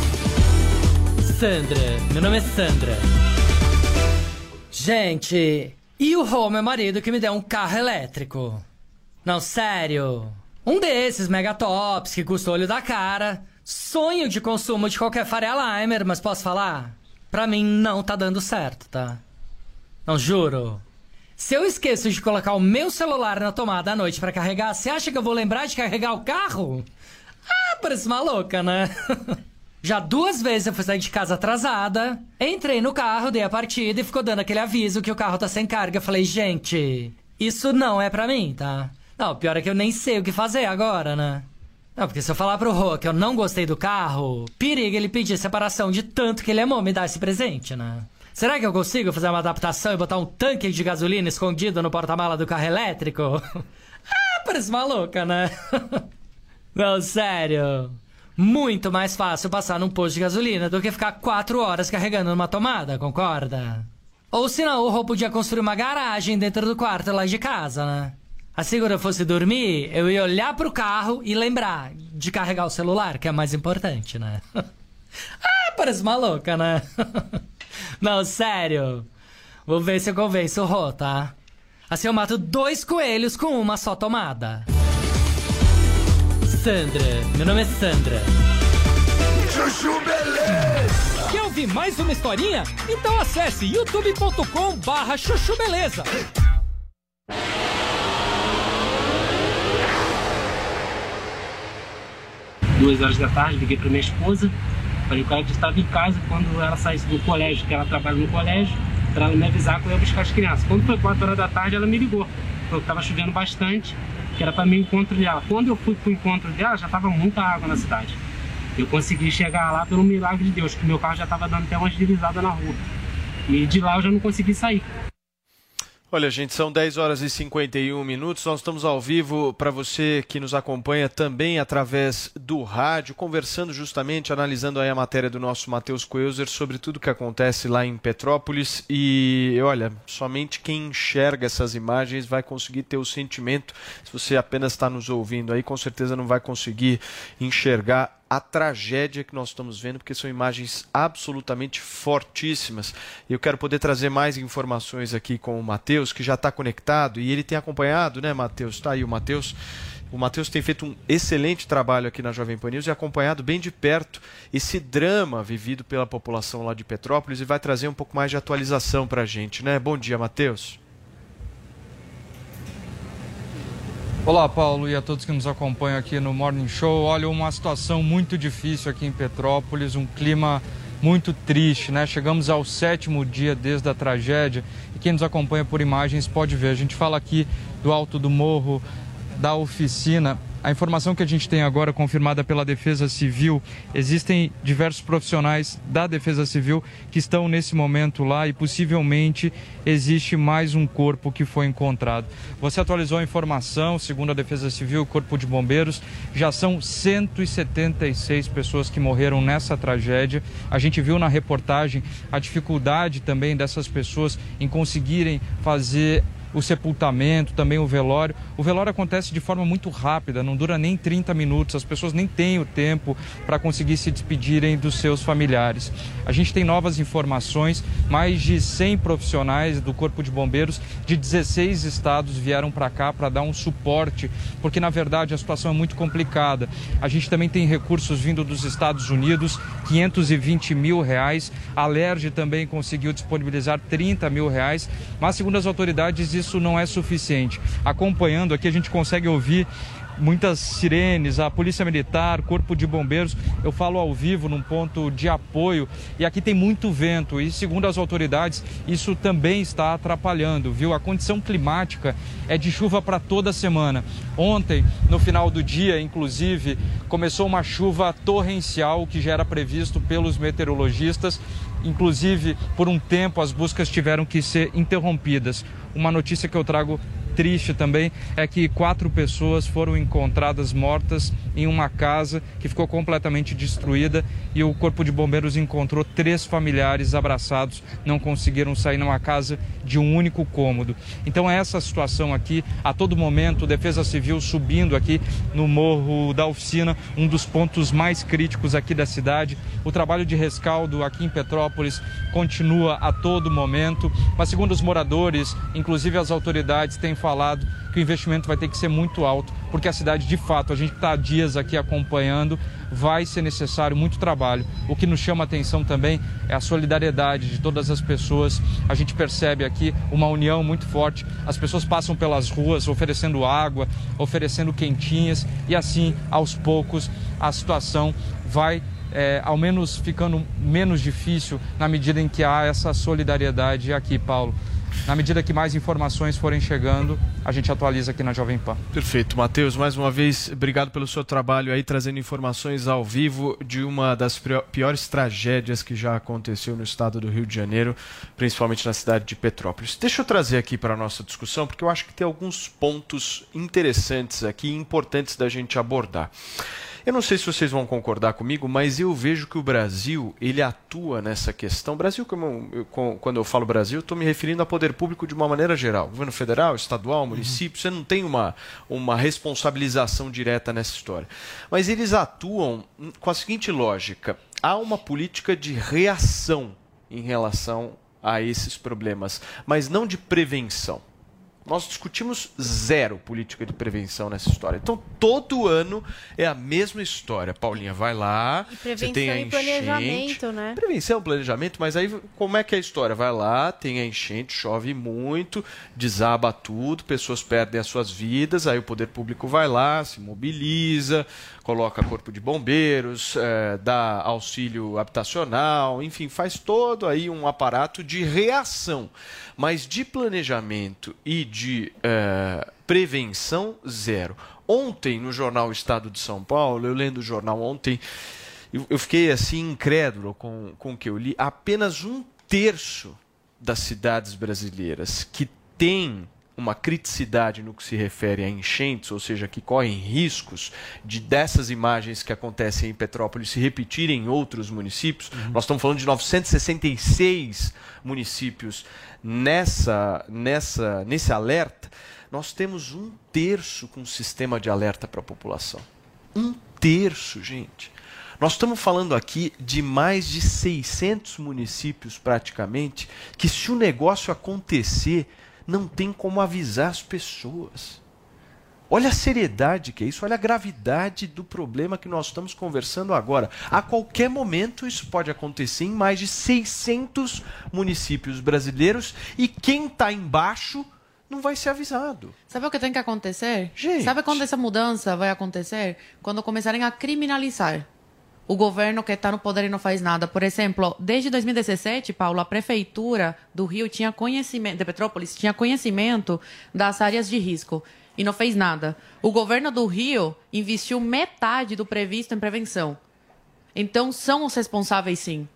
[SPEAKER 20] Sandra, meu nome é Sandra. Gente, e o Rô, meu marido, que me deu um carro elétrico? Não, sério. Um desses megatops que custa o olho da cara. Sonho de consumo de qualquer Faria Limer, mas posso falar? Pra mim não tá dando certo, tá? Não juro. Se eu esqueço de colocar o meu celular na tomada à noite para carregar, você acha que eu vou lembrar de carregar o carro? Ah, parece maluca, né? Já duas vezes eu fui sair de casa atrasada, entrei no carro, dei a partida e ficou dando aquele aviso que o carro tá sem carga. Eu falei, gente, isso não é pra mim, tá? Não, pior é que eu nem sei o que fazer agora, né? Não, porque se eu falar pro Rô que eu não gostei do carro, periga ele pedir separação de tanto que ele amou me dar esse presente, né? Será que eu consigo fazer uma adaptação e botar um tanque de gasolina escondido no porta-mala do carro elétrico? ah, parece maluca, né? não, sério. Muito mais fácil passar num posto de gasolina do que ficar quatro horas carregando numa tomada, concorda? Ou senão o Rô podia construir uma garagem dentro do quarto lá de casa, né? Assim, quando eu fosse dormir, eu ia olhar pro carro e lembrar de carregar o celular, que é mais importante, né? ah, parece maluca, né? Não, sério. Vou ver se eu convenço o Rô, tá? Assim eu mato dois coelhos com uma só tomada. Sandra, meu nome é Sandra.
[SPEAKER 21] Chuchu Beleza!
[SPEAKER 20] Quer ouvir mais uma historinha? Então acesse youtube.com barra chuchu beleza.
[SPEAKER 22] duas horas da tarde, liguei para minha esposa, falei com ela que estava em casa quando ela saísse do colégio, que ela trabalha no colégio, para ela me avisar que eu ia buscar as crianças. Quando foi 4 horas da tarde, ela me ligou, falou que estava chovendo bastante, que era para meu encontro dela. Quando eu fui para o encontro dela, já estava muita água na cidade. Eu consegui chegar lá pelo milagre de Deus, que meu carro já estava dando até umas deslizadas na rua. E de lá eu já não consegui sair.
[SPEAKER 7] Olha, gente, são 10 horas e 51 minutos. Nós estamos ao vivo para você que nos acompanha também através do rádio, conversando justamente, analisando aí a matéria do nosso Matheus Coelzer sobre tudo que acontece lá em Petrópolis. E olha, somente quem enxerga essas imagens vai conseguir ter o sentimento. Se você apenas está nos ouvindo aí, com certeza não vai conseguir enxergar a tragédia que nós estamos vendo, porque são imagens absolutamente fortíssimas. Eu quero poder trazer mais informações aqui com o Matheus, que já está conectado e ele tem acompanhado, né, Matheus? Está aí o Matheus. O Matheus tem feito um excelente trabalho aqui na Jovem Pan News e acompanhado bem de perto esse drama vivido pela população lá de Petrópolis e vai trazer um pouco mais de atualização para a gente, né? Bom dia, Matheus.
[SPEAKER 23] Olá, Paulo, e a todos que nos acompanham aqui no Morning Show. Olha, uma situação muito difícil aqui em Petrópolis, um clima muito triste, né? Chegamos ao sétimo dia desde a tragédia e quem nos acompanha por imagens pode ver. A gente fala aqui do alto do morro da oficina A informação que a gente tem agora, confirmada pela Defesa Civil, existem diversos profissionais da Defesa Civil que estão nesse momento lá e possivelmente existe mais um corpo que foi encontrado. Você atualizou a informação, segundo a Defesa Civil, o Corpo de Bombeiros, já são 176 pessoas que morreram nessa tragédia. A gente viu na reportagem a dificuldade também dessas pessoas em conseguirem fazer o sepultamento, também o velório. O velório acontece de forma muito rápida, não dura nem 30 minutos, as pessoas nem têm o tempo para conseguir se despedirem dos seus familiares. A gente tem novas informações, mais de 100 profissionais do Corpo de Bombeiros de 16 estados vieram para cá para dar um suporte, porque na verdade a situação é muito complicada. A gente também tem recursos vindo dos Estados Unidos, 520 mil reais. A Lerge também conseguiu disponibilizar 30 mil reais, mas segundo as autoridades isso não é suficiente. Acompanhando aqui a gente consegue ouvir muitas sirenes, a Polícia Militar, Corpo de Bombeiros. Eu falo ao vivo num ponto de apoio e aqui tem muito vento e, segundo as autoridades, isso também está atrapalhando, viu? A condição climática é de chuva para toda semana. Ontem, no final do dia, inclusive, começou uma chuva torrencial que já era previsto pelos meteorologistas. Inclusive, por um tempo, as buscas tiveram que ser interrompidas. Uma notícia que eu trago triste também é que quatro pessoas foram encontradas mortas em uma casa que ficou completamente destruída e o Corpo de Bombeiros encontrou três familiares abraçados, não conseguiram sair numa casa de um único cômodo. Então é essa situação aqui, a todo momento, Defesa Civil subindo aqui no Morro da Oficina, um dos pontos mais críticos aqui da cidade. O trabalho de rescaldo aqui em Petrópolis continua a todo momento, mas segundo os moradores, inclusive as autoridades têm falado que o investimento vai ter que ser muito alto, porque a cidade, de fato, a gente está dias aqui acompanhando, vai ser necessário muito trabalho. O que nos chama a atenção também é a solidariedade de todas as pessoas. A gente percebe aqui uma união muito forte. As pessoas passam pelas ruas oferecendo água, oferecendo quentinhas, e assim, aos poucos, a situação vai é, ao menos ficando menos difícil na medida em que há essa solidariedade aqui, Paulo. Na medida que mais informações forem chegando, a gente atualiza aqui na Jovem Pan.
[SPEAKER 7] Perfeito, Matheus. Mais uma vez, obrigado pelo seu trabalho aí, trazendo informações ao vivo de uma das piores tragédias que já aconteceu no estado do Rio de Janeiro, principalmente na cidade de Petrópolis. Deixa eu trazer aqui para a nossa discussão, porque eu acho que tem alguns pontos interessantes aqui, importantes da gente abordar. Eu não sei se vocês vão concordar comigo, mas eu vejo que o Brasil ele atua nessa questão. Brasil, como eu, quando eu falo Brasil, estou me referindo a poder público de uma maneira geral. Governo federal, estadual, município, uhum. você não tem uma, uma responsabilização direta nessa história. Mas eles atuam com a seguinte lógica: há uma política de reação em relação a esses problemas, mas não de prevenção. Nós discutimos zero política de prevenção nessa história. Então, todo ano é a mesma história. Paulinha, vai lá.
[SPEAKER 8] E
[SPEAKER 7] você tem a
[SPEAKER 8] e planejamento, né?
[SPEAKER 7] Prevenção, planejamento, mas aí como é que é a história? Vai lá, tem a enchente, chove muito, desaba tudo, pessoas perdem as suas vidas, aí o poder público vai lá, se mobiliza, coloca corpo de bombeiros, é, dá auxílio habitacional, enfim, faz todo aí um aparato de reação. Mas de planejamento e de é, prevenção, zero. Ontem, no jornal Estado de São Paulo, eu lendo o jornal ontem, eu, fiquei assim incrédulo com, com o que eu li. Apenas um terço das cidades brasileiras que têm uma criticidade no que se refere a enchentes, ou seja, que correm riscos de dessas imagens que acontecem em Petrópolis se repetirem em outros municípios. Uhum. Nós estamos falando de 966 municípios nessa, nessa, nesse alerta. Nós temos um terço com sistema de alerta para a população. Um terço, gente. Nós estamos falando aqui de mais de 600 municípios, praticamente, que se o negócio acontecer, não tem como avisar as pessoas. Olha a seriedade que é isso, olha a gravidade do problema que nós estamos conversando agora. A qualquer momento isso pode acontecer em mais de 600 municípios brasileiros e quem está embaixo não vai ser avisado.
[SPEAKER 13] Sabe o que tem que acontecer?
[SPEAKER 7] Gente.
[SPEAKER 13] Sabe quando essa mudança vai acontecer? Quando começarem a criminalizar o governo que está no poder e não faz nada. Por exemplo, desde 2017, Paulo, a prefeitura do Rio tinha conhecimento, de Petrópolis, tinha conhecimento das áreas de risco. e não fez nada. O governo do Rio investiu metade do previsto em prevenção. Então são os responsáveis, sim,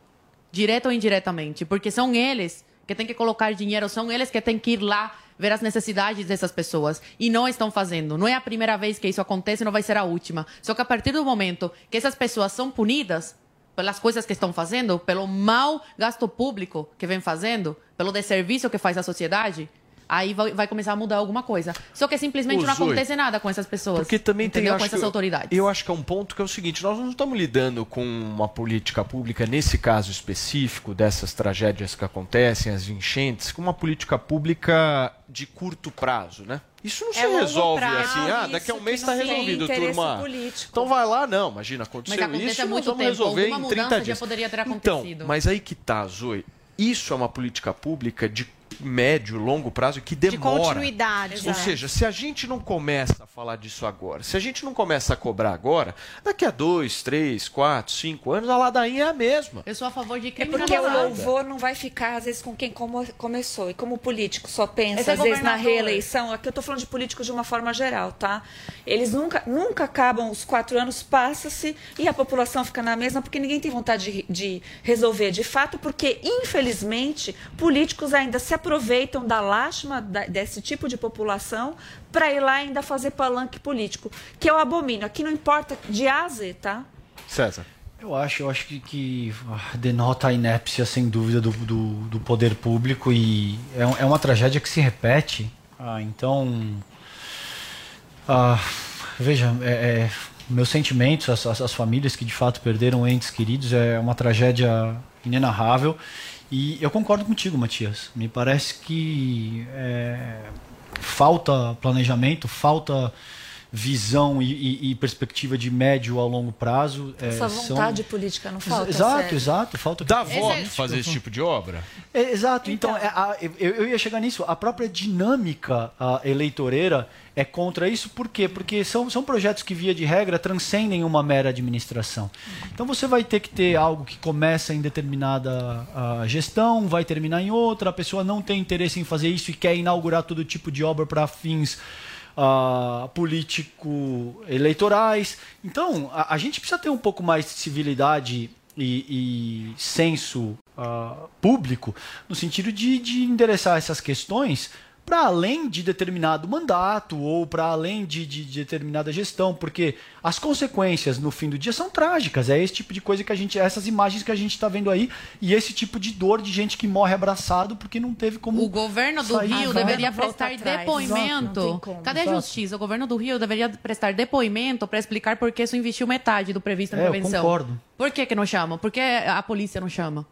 [SPEAKER 13] direto ou indiretamente, porque são eles que têm que colocar dinheiro, são eles que têm que ir lá ver as necessidades dessas pessoas e não estão fazendo. Não é a primeira vez que isso acontece, não vai ser a última. Só que a partir do momento que essas pessoas são punidas pelas coisas que estão fazendo, pelo mau gasto público que vem fazendo, pelo desserviço que faz à sociedade, aí vai, vai começar a mudar alguma coisa. Só que simplesmente
[SPEAKER 7] Ô,
[SPEAKER 13] não
[SPEAKER 7] Zoe,
[SPEAKER 13] acontece nada com essas pessoas.
[SPEAKER 7] Porque também tem
[SPEAKER 13] entendeu?
[SPEAKER 7] acho
[SPEAKER 13] com essas
[SPEAKER 7] que-
[SPEAKER 13] autoridades.
[SPEAKER 7] Eu acho que é um ponto que é o seguinte: nós não estamos lidando com uma política pública, nesse caso específico, dessas tragédias que acontecem, as enchentes, com uma política pública de curto prazo, né? Isso não
[SPEAKER 10] É
[SPEAKER 7] se resolve
[SPEAKER 10] prazo,
[SPEAKER 7] assim, ah, daqui a um mês está
[SPEAKER 10] tem
[SPEAKER 7] resolvido, turma.
[SPEAKER 10] político.
[SPEAKER 7] Então vai lá, não, imagina,
[SPEAKER 13] Mas
[SPEAKER 7] aconteceu
[SPEAKER 13] acontece
[SPEAKER 7] isso,
[SPEAKER 13] há
[SPEAKER 7] nós
[SPEAKER 13] muito
[SPEAKER 7] vamos
[SPEAKER 13] tempo.
[SPEAKER 7] resolver
[SPEAKER 13] Alguma
[SPEAKER 7] em
[SPEAKER 13] mudança
[SPEAKER 7] 30
[SPEAKER 13] já
[SPEAKER 7] dias.
[SPEAKER 13] poderia ter
[SPEAKER 7] Então,
[SPEAKER 13] acontecido.
[SPEAKER 7] mas aí que tá, Zoe. Isso é uma política pública de médio, longo prazo que
[SPEAKER 8] De
[SPEAKER 7] demora.
[SPEAKER 8] continuidade.
[SPEAKER 7] Ou seja, se a gente não começa a falar disso agora, se a gente não começa a cobrar agora, daqui a dois, três, quatro, cinco anos, a ladainha é a mesma.
[SPEAKER 13] Eu sou a favor de
[SPEAKER 10] É
[SPEAKER 13] criminalizar.
[SPEAKER 10] porque o louvor não vai ficar, às vezes, com quem como- começou. E como o político só pensa,
[SPEAKER 13] Esse é
[SPEAKER 10] às vezes, na reeleição, aqui eu estou falando de políticos de uma forma geral, tá? Eles nunca, nunca acabam, os quatro anos passa-se e a população fica na mesma, porque ninguém tem vontade de, de resolver de fato, porque, infelizmente, políticos ainda se aproveitam da lástima da- desse tipo de população para ir lá ainda fazer palanque político, que eu abomino. Aqui não importa de A a Z, tá?
[SPEAKER 7] César.
[SPEAKER 11] Eu acho, eu acho que, que denota a inépcia, sem dúvida, do, do, do poder público e é, é uma tragédia que se repete. Ah, então, ah, veja, é, é, meus sentimentos, as, as, as famílias que de fato perderam entes queridos, é uma tragédia inenarrável. E eu concordo contigo, Matias. Me parece que é, falta planejamento, falta visão e, e- e perspectiva de médio a longo prazo. é,
[SPEAKER 10] Essa
[SPEAKER 11] são-
[SPEAKER 10] vontade política não falta.
[SPEAKER 11] Exato,
[SPEAKER 10] sério.
[SPEAKER 11] exato. Falta
[SPEAKER 7] Dá voto
[SPEAKER 11] é-
[SPEAKER 7] fazer esse tipo de obra?
[SPEAKER 11] É, exato. Então, é, a- eu, eu ia chegar nisso. A própria dinâmica a, eleitoreira é contra isso. Por quê? Porque são, são projetos que, via de regra, transcendem uma mera administração. Então, você vai ter que ter algo que começa em determinada ah, gestão, vai terminar em outra. A pessoa não tem interesse em fazer isso e quer inaugurar todo tipo de obra para fins ah, político-eleitorais. Então, a, a gente precisa ter um pouco mais de civilidade e, e senso ah, público no sentido de, de endereçar essas questões para além de determinado mandato ou para além de, de- de determinada gestão, porque as consequências no fim do dia são trágicas. É esse tipo de coisa que a gente, essas imagens que a gente está vendo aí e esse tipo de dor de gente que morre abraçado porque não teve como
[SPEAKER 13] O governo do
[SPEAKER 11] sair
[SPEAKER 13] Rio deveria prestar
[SPEAKER 10] atrás.
[SPEAKER 13] depoimento.
[SPEAKER 10] Como.
[SPEAKER 13] Cadê a justiça? O governo do Rio deveria prestar depoimento para explicar por que isso investiu metade do previsto em
[SPEAKER 11] É, eu
[SPEAKER 13] prevenção.
[SPEAKER 11] concordo.
[SPEAKER 13] Por que, que não chamam? Por que a polícia não chama?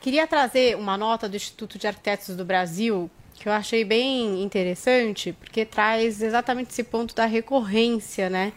[SPEAKER 8] Queria trazer uma nota do Instituto de Arquitetos do Brasil que eu achei bem interessante, porque traz exatamente esse ponto da recorrência, né?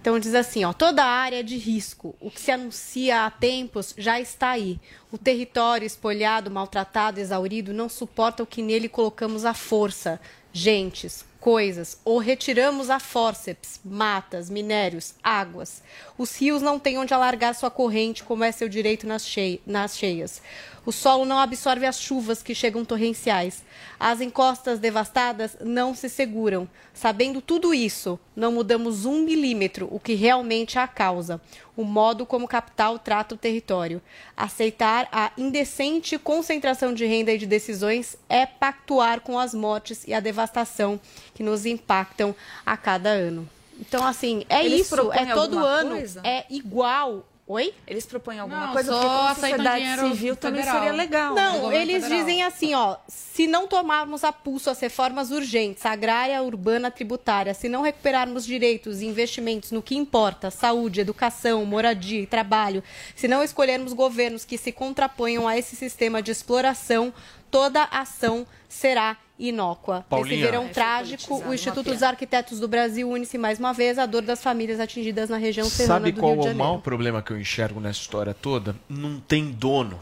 [SPEAKER 8] Então diz assim, ó, toda área de risco, o que se anuncia há tempos já está aí. O território espolhado, maltratado, exaurido não suporta o que nele colocamos à força, gentes, coisas, ou retiramos a fórceps, matas, minérios, águas. Os rios não têm onde alargar sua corrente, como é seu direito nas cheias. O solo não absorve as chuvas que chegam torrenciais. As encostas devastadas não se seguram. Sabendo tudo isso, não mudamos um milímetro o que realmente é a causa, o modo como o capital trata o território. Aceitar a indecente concentração de renda e de decisões é pactuar com as mortes e a devastação que nos impactam a cada ano. Então, assim, é
[SPEAKER 10] Eles
[SPEAKER 8] isso, é todo ano,
[SPEAKER 10] coisa?
[SPEAKER 8] é igual. Oi?
[SPEAKER 10] Eles propõem alguma
[SPEAKER 13] Não,
[SPEAKER 10] coisa,
[SPEAKER 13] só
[SPEAKER 10] porque
[SPEAKER 13] aceitam
[SPEAKER 10] sociedade civil também
[SPEAKER 13] federal.
[SPEAKER 10] seria legal.
[SPEAKER 8] Não, eles
[SPEAKER 13] federal.
[SPEAKER 8] dizem assim, ó, se não tomarmos a pulso as reformas urgentes, agrária, urbana, tributária, se não recuperarmos direitos e investimentos no que importa, saúde, educação, moradia e trabalho, se não escolhermos governos que se contraponham a esse sistema de exploração, toda ação será inócua.
[SPEAKER 7] Paulinha.
[SPEAKER 8] Nesse verão
[SPEAKER 10] É,
[SPEAKER 8] trágico, o Instituto dos Arquitetos do Brasil une-se mais uma vez à dor das famílias atingidas na região serrana
[SPEAKER 7] Sabe
[SPEAKER 8] do
[SPEAKER 7] qual
[SPEAKER 8] Rio de
[SPEAKER 7] é o maior problema que eu enxergo nessa história toda? Não tem dono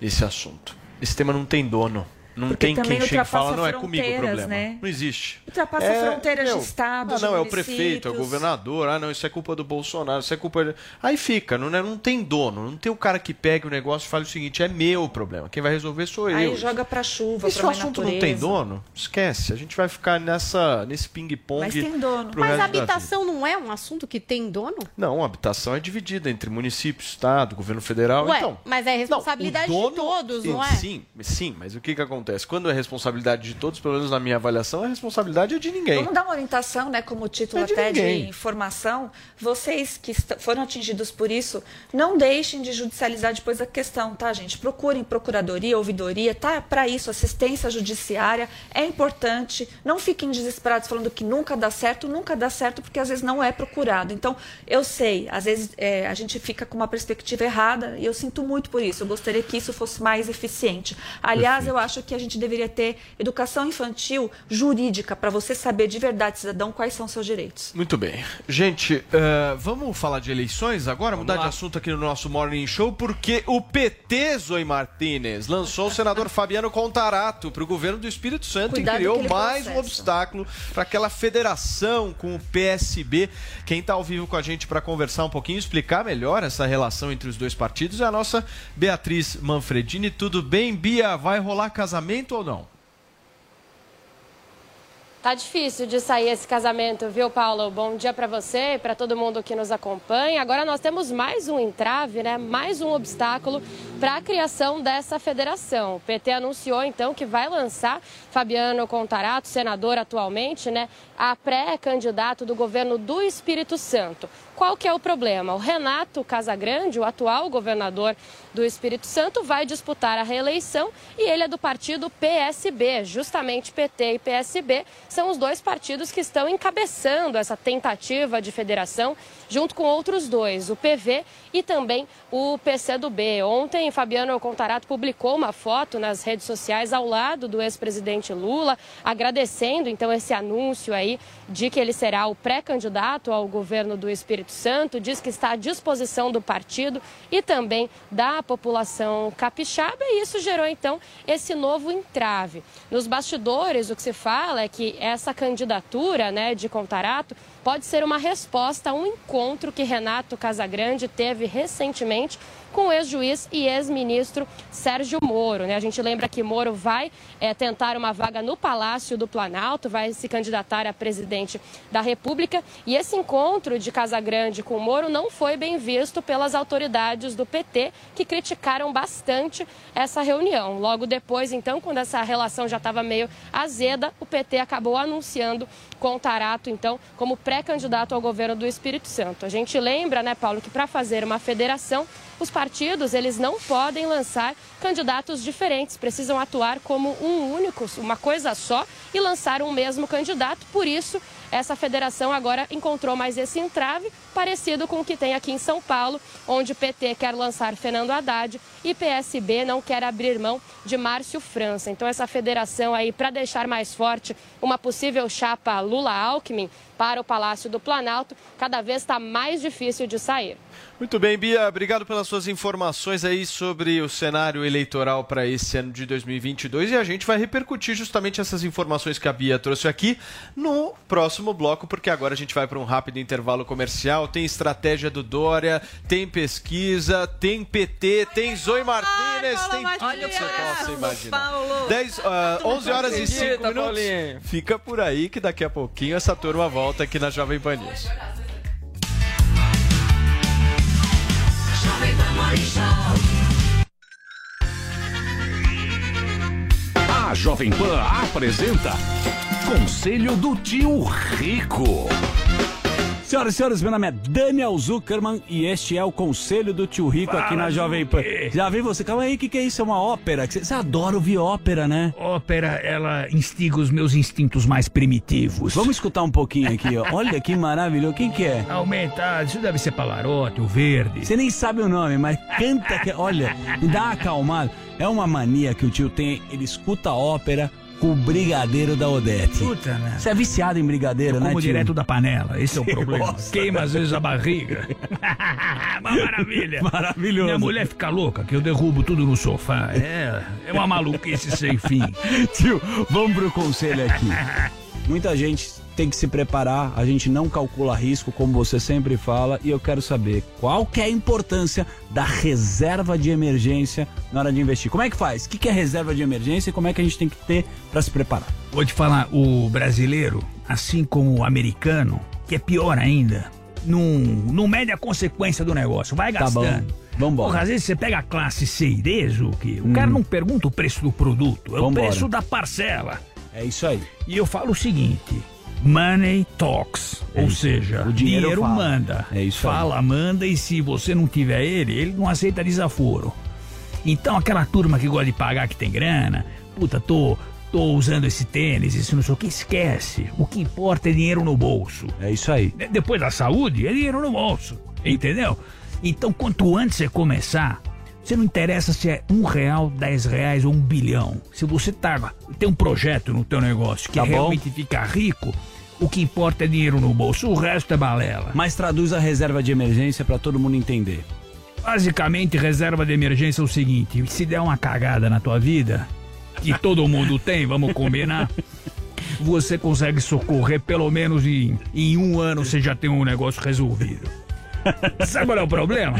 [SPEAKER 7] esse assunto. Esse tema não tem dono. Não
[SPEAKER 10] Porque
[SPEAKER 7] tem quem chega e fala, não é comigo o problema.
[SPEAKER 10] né?
[SPEAKER 7] Não existe.
[SPEAKER 10] Ultrapassa
[SPEAKER 7] É,
[SPEAKER 10] fronteiras
[SPEAKER 7] meu,
[SPEAKER 10] de estados,
[SPEAKER 7] Ah, não,
[SPEAKER 10] de
[SPEAKER 7] é o prefeito, é o governador, ah, não, isso é culpa do Bolsonaro, isso é culpa. de- Aí fica, não, é- não tem dono, não tem o cara que pega o negócio e fala o seguinte: é meu o problema, quem vai resolver sou
[SPEAKER 10] Aí
[SPEAKER 7] eu.
[SPEAKER 10] joga pra chuva,
[SPEAKER 7] E se
[SPEAKER 10] pra
[SPEAKER 7] assunto
[SPEAKER 10] natureza.
[SPEAKER 7] não tem dono, esquece. A gente vai ficar nessa, nesse ping-pong.
[SPEAKER 8] Mas tem
[SPEAKER 7] dono.
[SPEAKER 8] Mas a habitação não é um assunto que tem dono?
[SPEAKER 7] Não, a habitação é dividida entre município, estado, governo federal.
[SPEAKER 8] Ué,
[SPEAKER 7] então,
[SPEAKER 8] mas é responsabilidade
[SPEAKER 7] o
[SPEAKER 8] de todos, não é?
[SPEAKER 7] Sim, sim, mas o que, que acontece? Quando é responsabilidade de todos, pelo menos na minha avaliação, a responsabilidade é de ninguém.
[SPEAKER 10] Vamos dar uma orientação, né, como título
[SPEAKER 7] É de
[SPEAKER 10] até
[SPEAKER 7] ninguém.
[SPEAKER 10] de informação. Vocês que foram atingidos por isso, não deixem de judicializar depois a questão, tá, gente? Procurem procuradoria, ouvidoria, tá para isso, assistência judiciária é importante. Não fiquem desesperados falando que nunca dá certo, nunca dá certo porque às vezes não é procurado. Então, eu sei, às vezes é, a gente fica com uma perspectiva errada e eu sinto muito por isso. Eu gostaria que isso fosse mais eficiente. Aliás, eu acho que a gente deveria ter educação infantil jurídica para você saber de verdade, cidadão, quais são seus direitos.
[SPEAKER 7] Muito bem. Gente, eh, vamos falar de eleições agora? mudar de assunto aqui no nosso Morning Show, porque o PT, Zoe Martinez, lançou o senador Fabiano Contarato para o governo do Espírito Santo
[SPEAKER 10] Cuidado
[SPEAKER 7] e criou
[SPEAKER 10] que
[SPEAKER 7] mais um
[SPEAKER 10] processa.
[SPEAKER 7] obstáculo para aquela federação com o PSB. Quem está ao vivo com a gente para conversar um pouquinho, explicar melhor essa relação entre os dois partidos é a nossa Beatriz Manfredini. Tudo bem, Bia? Vai rolar casamento ou não?
[SPEAKER 24] Tá difícil de sair esse casamento, viu, Paulo? Bom dia para você para todo mundo que nos acompanha. Agora nós temos mais um entrave, né? Mais um obstáculo para a criação dessa federação. O PT anunciou então que vai lançar Fabiano Contarato, senador atualmente, né, a pré-candidato do governo do Espírito Santo. Qual que é o problema? O Renato Casagrande, o atual governador do Espírito Santo, vai disputar a reeleição e ele é do partido PSB. Justamente PT e PSB são os dois partidos que estão encabeçando essa tentativa de federação, junto com outros dois, o PV e também o PCdoB. Ontem, Fabiano Contarato publicou uma foto nas redes sociais ao lado do ex-presidente Lula, agradecendo então esse anúncio aí de que ele será o pré-candidato ao governo do Espírito Santo, diz que está à disposição do partido e também da população capixaba, e isso gerou então esse novo entrave. Nos bastidores, o que se fala é que essa candidatura né, de Contarato pode ser uma resposta a um encontro que Renato Casagrande teve recentemente com o ex-juiz e ex-ministro Sérgio Moro. Né? A gente lembra que Moro vai eh, tentar uma vaga no Palácio do Planalto, vai se candidatar a presidente da República. E esse encontro de Casagrande com Moro não foi bem visto pelas autoridades do PT, que criticaram bastante essa reunião. Logo depois, então, quando essa relação já estava meio azeda, o PT acabou anunciando Contarato, então, como pré-candidato ao governo do Espírito Santo. A gente lembra, né, Paulo, que para fazer uma federação, os partidos eles não podem lançar candidatos diferentes, precisam atuar como um único, uma coisa só e lançar um mesmo candidato. Por isso, essa federação agora encontrou mais esse entrave, parecido com o que tem aqui em São Paulo, onde o PT quer lançar Fernando Haddad e PSB não quer abrir mão de Márcio França. Então, essa federação aí, para deixar mais forte uma possível chapa Lula-Alckmin para o Palácio do Planalto, cada vez está mais difícil de sair.
[SPEAKER 7] Muito bem, Bia, obrigado pelas suas informações aí sobre o cenário eleitoral para esse ano de 2022 e a gente vai repercutir justamente essas informações que a Bia trouxe aqui no próximo bloco, porque agora a gente vai para um rápido intervalo comercial. Tem estratégia do Dória, tem pesquisa, tem PT, tem Zoe Martinez, tem
[SPEAKER 10] Olha o
[SPEAKER 7] que você possa imaginar.
[SPEAKER 10] Paulo.
[SPEAKER 7] 10, ah, 11 horas e 5
[SPEAKER 14] Acredita,
[SPEAKER 7] minutos.
[SPEAKER 14] Paulinho.
[SPEAKER 7] Fica por aí que daqui a pouquinho essa turma volta aqui na Jovem Pan News.
[SPEAKER 25] A Jovem Pan apresenta Conselho do Tio Rico.
[SPEAKER 26] Senhoras e senhores, meu nome é Daniel Zuckerman e este é o Conselho do Tio Rico aqui na Jovem Pan. Já vi você? Calma aí, o que, que é isso? É uma ópera? Você, você adora ouvir ópera, né?
[SPEAKER 5] Ópera, ela instiga os meus instintos mais primitivos.
[SPEAKER 26] Vamos escutar um pouquinho aqui, ó. Olha que maravilhoso. Quem que é?
[SPEAKER 5] Aumenta, isso deve ser Pavarotti, o Verde.
[SPEAKER 26] Você nem sabe o nome, mas canta que. Olha, me dá uma acalmada. É uma mania que o tio tem, ele escuta ópera com o brigadeiro da Odete.
[SPEAKER 27] Puta, né?
[SPEAKER 26] Você é viciado em brigadeiro,
[SPEAKER 27] Eu
[SPEAKER 26] né,
[SPEAKER 27] como
[SPEAKER 26] tio?
[SPEAKER 27] direto da panela, esse é o problema.
[SPEAKER 26] gosta.
[SPEAKER 27] Queima às vezes a barriga. uma maravilha.
[SPEAKER 26] Maravilhoso.
[SPEAKER 27] Minha mulher fica louca que eu derrubo tudo no sofá. É, é uma maluquice sem fim.
[SPEAKER 26] Tio, vamos pro conselho aqui. Muita gente tem que se preparar, a gente não calcula risco, como você sempre fala, e eu quero saber qual que é a importância da reserva de emergência na hora de investir. Como é que faz? O que que é reserva de emergência e como é que a gente tem que ter para se preparar?
[SPEAKER 27] Vou te falar, o brasileiro, assim como o americano, que é pior ainda, não, não mede a consequência do negócio, vai
[SPEAKER 26] Tá
[SPEAKER 27] gastando.
[SPEAKER 26] bom. Vambora.
[SPEAKER 27] Porra, às vezes você pega a classe C e D, Zuki, o cara não pergunta o preço do produto, é
[SPEAKER 26] Hum. Vambora.
[SPEAKER 27] o preço da parcela.
[SPEAKER 26] É isso aí.
[SPEAKER 27] E eu falo o seguinte: money talks. ou seja,
[SPEAKER 26] É O dinheiro fala.
[SPEAKER 27] manda.
[SPEAKER 26] É isso aí.
[SPEAKER 27] Fala, manda, e se você não tiver ele, ele não aceita desaforo. Então aquela turma que gosta de pagar que tem grana, puta, tô, tô usando esse tênis, isso não sei o que, esquece. O que importa é dinheiro no bolso.
[SPEAKER 26] É isso aí.
[SPEAKER 27] De- Depois da saúde, é dinheiro no bolso. Entendeu? Então, quanto antes você começar, você não interessa se é um real, dez reais ou um bilhão. Se você tá, tem um projeto no teu negócio que
[SPEAKER 26] Tá
[SPEAKER 27] realmente ficar rico, o que importa é dinheiro no bolso, o resto é balela.
[SPEAKER 26] Mas traduz a reserva de emergência para todo mundo entender.
[SPEAKER 27] Basicamente, reserva de emergência é o seguinte: se der uma cagada na tua vida, que todo mundo tem, vamos combinar. Você consegue socorrer pelo menos em, em um ano você já tem um negócio resolvido. Sabe qual é o problema?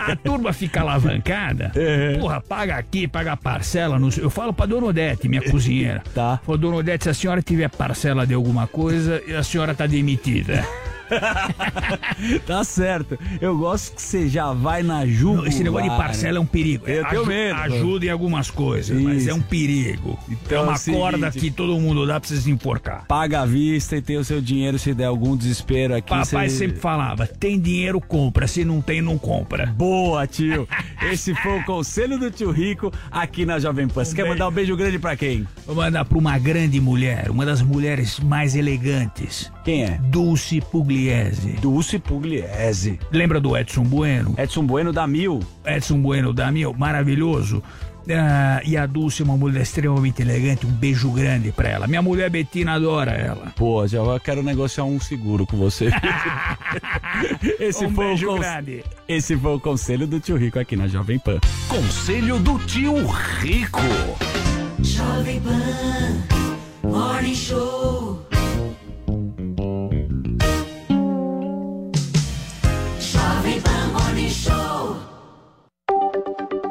[SPEAKER 27] A, a turma fica alavancada. Porra, paga aqui, paga parcela. No, eu falo pra Dona Odete, minha cozinheira.
[SPEAKER 26] Tá.
[SPEAKER 27] Falo, Dona Odete, se a senhora tiver parcela de alguma coisa, a senhora tá demitida.
[SPEAKER 26] tá certo. Eu gosto que você já vai na jugular.
[SPEAKER 27] Esse negócio de parcela é um perigo.
[SPEAKER 26] Eu tenho
[SPEAKER 27] Aju-
[SPEAKER 26] medo.
[SPEAKER 27] Ajuda em algumas coisas, mas
[SPEAKER 26] Isso.
[SPEAKER 27] é um perigo.
[SPEAKER 26] Então
[SPEAKER 27] é
[SPEAKER 26] é
[SPEAKER 27] uma
[SPEAKER 26] o seguinte-
[SPEAKER 27] corda que todo mundo dá pra você se enforcar.
[SPEAKER 26] Paga à vista e tem o seu dinheiro se der algum desespero aqui.
[SPEAKER 27] Papai
[SPEAKER 26] você-
[SPEAKER 27] sempre falava: tem dinheiro, compra. Se não tem, não compra.
[SPEAKER 26] Boa, tio. Esse foi o conselho do tio Rico aqui na Jovem Pan. Você quer mandar um beijo grande pra quem?
[SPEAKER 27] Vou mandar pra uma grande mulher, uma das mulheres mais elegantes.
[SPEAKER 26] Quem é?
[SPEAKER 27] Dulce Pugliese.
[SPEAKER 26] Dulce Pugliese.
[SPEAKER 27] Lembra do Edson Bueno?
[SPEAKER 26] Edson Bueno da Mil.
[SPEAKER 27] Edson Bueno da Mil, maravilhoso. Ah, e a Dulce é uma mulher extremamente elegante. Um beijo grande pra ela. Minha mulher Betina adora ela.
[SPEAKER 26] Pô, já quero negociar um seguro com você. Esse
[SPEAKER 27] Um
[SPEAKER 26] foi
[SPEAKER 27] beijo
[SPEAKER 26] o
[SPEAKER 27] grande.
[SPEAKER 26] Esse foi o conselho do tio Rico aqui na Jovem Pan.
[SPEAKER 25] Conselho do tio Rico.
[SPEAKER 28] Jovem Pan Morning Show.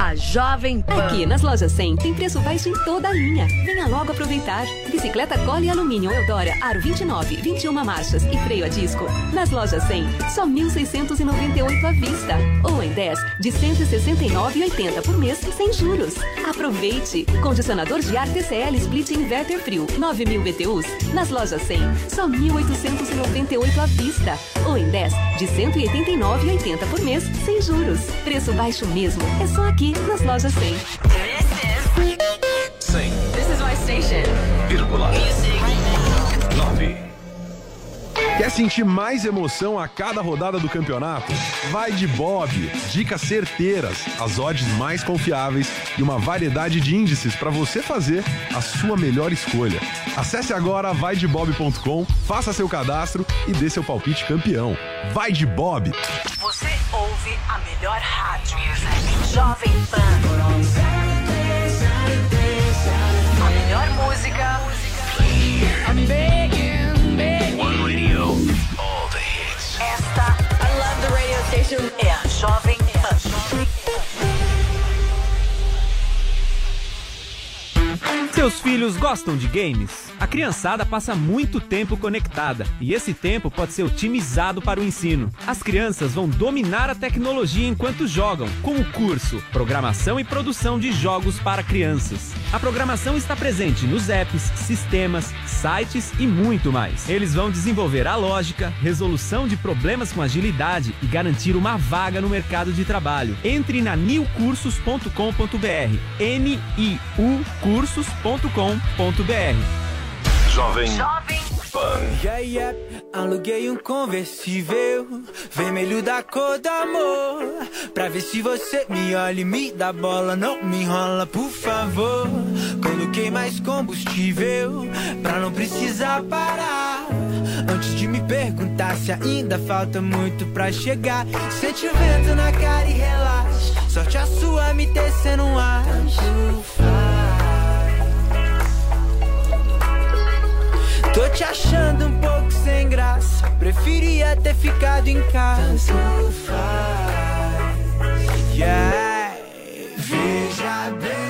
[SPEAKER 6] a Jovem Pan. Aqui nas lojas 100 tem preço baixo em toda a linha. Venha logo aproveitar. Bicicleta Cole Alumínio Eudora Aro 29, 21 marchas e freio a disco. Nas lojas 100, só 1.698 à vista. Ou em 10, de 169,80 por mês sem juros. Aproveite. Condicionador de ar TCL Split Inverter Frio 9.000 BTUs. Nas lojas 100, só 1.898 à vista. Ou em 10, de 189,80 por mês sem juros. Preço baixo mesmo. É só aqui nas lojas 100.
[SPEAKER 25] 100,
[SPEAKER 6] This is my station.
[SPEAKER 25] vírgula, 9.
[SPEAKER 29] Quer sentir mais emoção a cada rodada do campeonato? Vai de Bob. Dicas certeiras, as odds mais confiáveis e uma variedade de índices para você fazer a sua melhor escolha. Acesse agora vaidebob.com, faça seu cadastro e dê seu palpite campeão. Vai de Bob.
[SPEAKER 30] Você ouve a melhor rádio. Jovem Pan. A melhor música. I'm begging, begging.
[SPEAKER 25] One radio, all the hits.
[SPEAKER 30] Esta, I love the radio station. É a Jovem
[SPEAKER 31] Seus filhos gostam de games? A criançada passa muito tempo conectada e esse tempo pode ser otimizado para o ensino. As crianças vão dominar a tecnologia enquanto jogam, com o curso Programação e Produção de Jogos para Crianças. A programação está presente nos apps, sistemas, sites e muito mais. Eles vão desenvolver a lógica, resolução de problemas com agilidade e garantir uma vaga no mercado de trabalho. Entre na newcursos.com.br. N-I-U cursos.com.br.
[SPEAKER 25] Jovem Pan.
[SPEAKER 32] Yeah, yeah, aluguei um conversível vermelho da cor do amor. Pra ver se você me olha e me dá bola, não me enrola, por favor. Coloquei mais combustível pra não precisar parar. Antes de me perguntar se ainda falta muito pra chegar, sente o vento na cara e relaxa. Sorte a sua me tecendo um ar. Tanto faz. Tô te achando um pouco sem graça. Preferia ter ficado em casa. Tanto faz. Yeah. Veja, baby.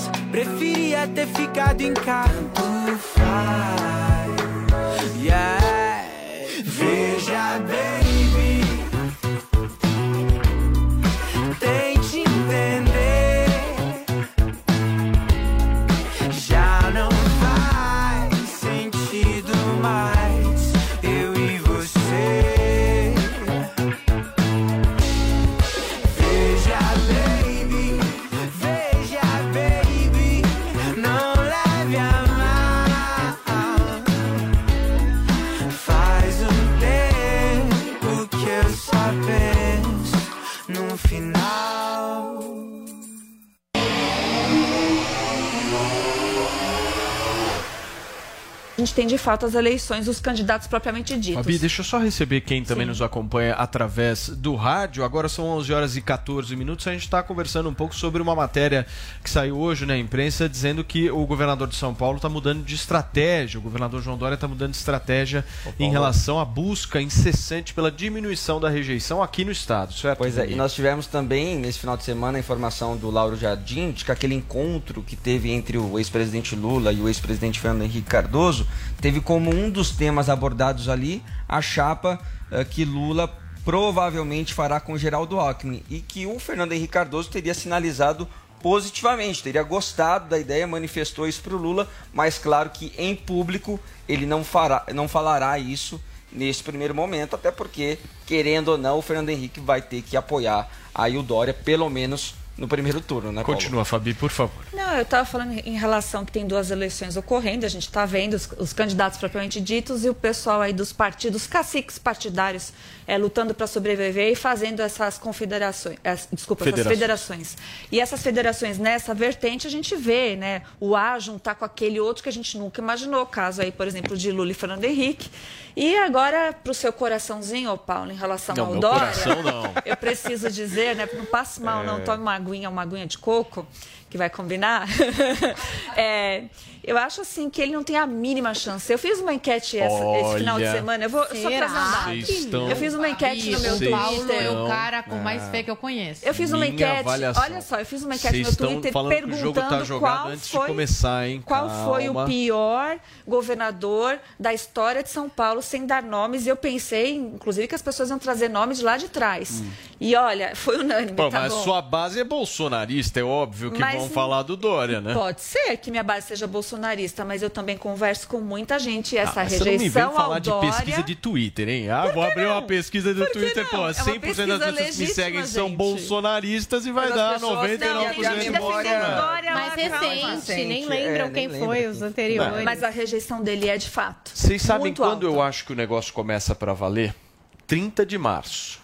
[SPEAKER 32] Preferia ter ficado em casa. Tanto faz. Yeah. Veja, baby.
[SPEAKER 10] Gente tem de fato as eleições dos candidatos propriamente ditos.
[SPEAKER 7] Fabi, deixa eu só receber quem também nos acompanha através do rádio. Agora são 11 horas e 14 minutos. A gente está conversando um pouco sobre uma matéria que saiu hoje na imprensa dizendo que o governador de São Paulo está mudando de estratégia. O governador João Dória está mudando de estratégia em relação à busca incessante pela diminuição da rejeição aqui no estado, certo?
[SPEAKER 14] Pois é, e nós tivemos também nesse final de semana a informação do Lauro Jardim de que aquele encontro que teve entre o ex-presidente Lula e o ex-presidente Fernando Henrique Cardoso teve como um dos temas abordados ali a chapa eh, que Lula provavelmente fará com Geraldo Alckmin e que o Fernando Henrique Cardoso teria sinalizado positivamente, teria gostado da ideia, manifestou isso para o Lula, mas claro que em público ele não, fará, não falará isso nesse primeiro momento, até porque, querendo ou não, o Fernando Henrique vai ter que apoiar aí o Dória, pelo menos no primeiro turno, né, Paulo?
[SPEAKER 7] Continua, Fabi, por favor.
[SPEAKER 10] Não, eu estava falando em relação que tem duas eleições ocorrendo, a gente está vendo os, os candidatos propriamente ditos e o pessoal aí dos partidos, caciques partidários, é, lutando para sobreviver e fazendo essas confederações, as- desculpa, essas
[SPEAKER 33] Federações.
[SPEAKER 10] federações. E essas federações nessa vertente a gente vê, né, o A juntar com aquele outro que a gente nunca imaginou, caso aí, por exemplo, de Lula e Fernando Henrique. E agora, para o seu coraçãozinho, ô Paulo, em relação
[SPEAKER 7] Não,
[SPEAKER 10] ao Dória,
[SPEAKER 7] coração não.
[SPEAKER 10] eu preciso dizer, né, não passe mal,
[SPEAKER 7] É.
[SPEAKER 10] não tome uma aguinha, uma aguinha de coco, que vai combinar. É, eu acho assim que ele não tem a mínima chance. Eu fiz uma enquete essa- esse final de semana. Eu vou só
[SPEAKER 13] Será?
[SPEAKER 10] trazer um dado.
[SPEAKER 26] Vocês estão-
[SPEAKER 10] Eu fiz uma enquete no meu
[SPEAKER 13] o Paulo
[SPEAKER 10] Twitter.
[SPEAKER 13] é o cara com mais fé que eu conheço.
[SPEAKER 10] Eu fiz uma
[SPEAKER 7] Minha
[SPEAKER 10] enquete.
[SPEAKER 7] avaliação.
[SPEAKER 10] Olha só, eu fiz uma enquete
[SPEAKER 7] Vocês
[SPEAKER 10] no Twitter
[SPEAKER 7] tá
[SPEAKER 10] perguntando
[SPEAKER 7] jogado
[SPEAKER 10] qual
[SPEAKER 7] antes de
[SPEAKER 10] foi,
[SPEAKER 7] começar, hein?
[SPEAKER 10] qual foi o pior governador da história de São Paulo, sem dar nomes. E eu pensei, inclusive, que as pessoas iam trazer nomes de lá de trás. E olha, foi unânime.
[SPEAKER 7] Pô,
[SPEAKER 10] tá
[SPEAKER 7] mas
[SPEAKER 10] bom.
[SPEAKER 7] sua base é bolsonarista, é óbvio que
[SPEAKER 10] Mas
[SPEAKER 7] vão
[SPEAKER 10] não-
[SPEAKER 7] falar do Dória, né?
[SPEAKER 10] Pode ser que minha base seja bolsonarista, mas eu também converso com muita gente e
[SPEAKER 7] Ah,
[SPEAKER 10] essa
[SPEAKER 7] mas você não me
[SPEAKER 10] rejeição
[SPEAKER 7] vem falar de
[SPEAKER 10] Dória...
[SPEAKER 7] pesquisa de Twitter, hein? Ah, vou abrir uma pesquisa do Twitter, pô,
[SPEAKER 10] não? É uma
[SPEAKER 7] 100% das pessoas que me seguem são
[SPEAKER 10] gente.
[SPEAKER 7] bolsonaristas e vai
[SPEAKER 10] Mas as
[SPEAKER 7] dar
[SPEAKER 10] pessoas-
[SPEAKER 7] 99%
[SPEAKER 10] Não, tem gente defendendo Dória,
[SPEAKER 8] Mais recente, nem
[SPEAKER 10] gente.
[SPEAKER 8] lembram
[SPEAKER 10] É,
[SPEAKER 8] quem
[SPEAKER 10] nem
[SPEAKER 8] foi
[SPEAKER 10] lembra
[SPEAKER 8] os anteriores.
[SPEAKER 10] Mas a rejeição dele é de fato.
[SPEAKER 7] Vocês sabem quando
[SPEAKER 10] alta.
[SPEAKER 7] eu acho que o negócio começa pra valer? 30 de março.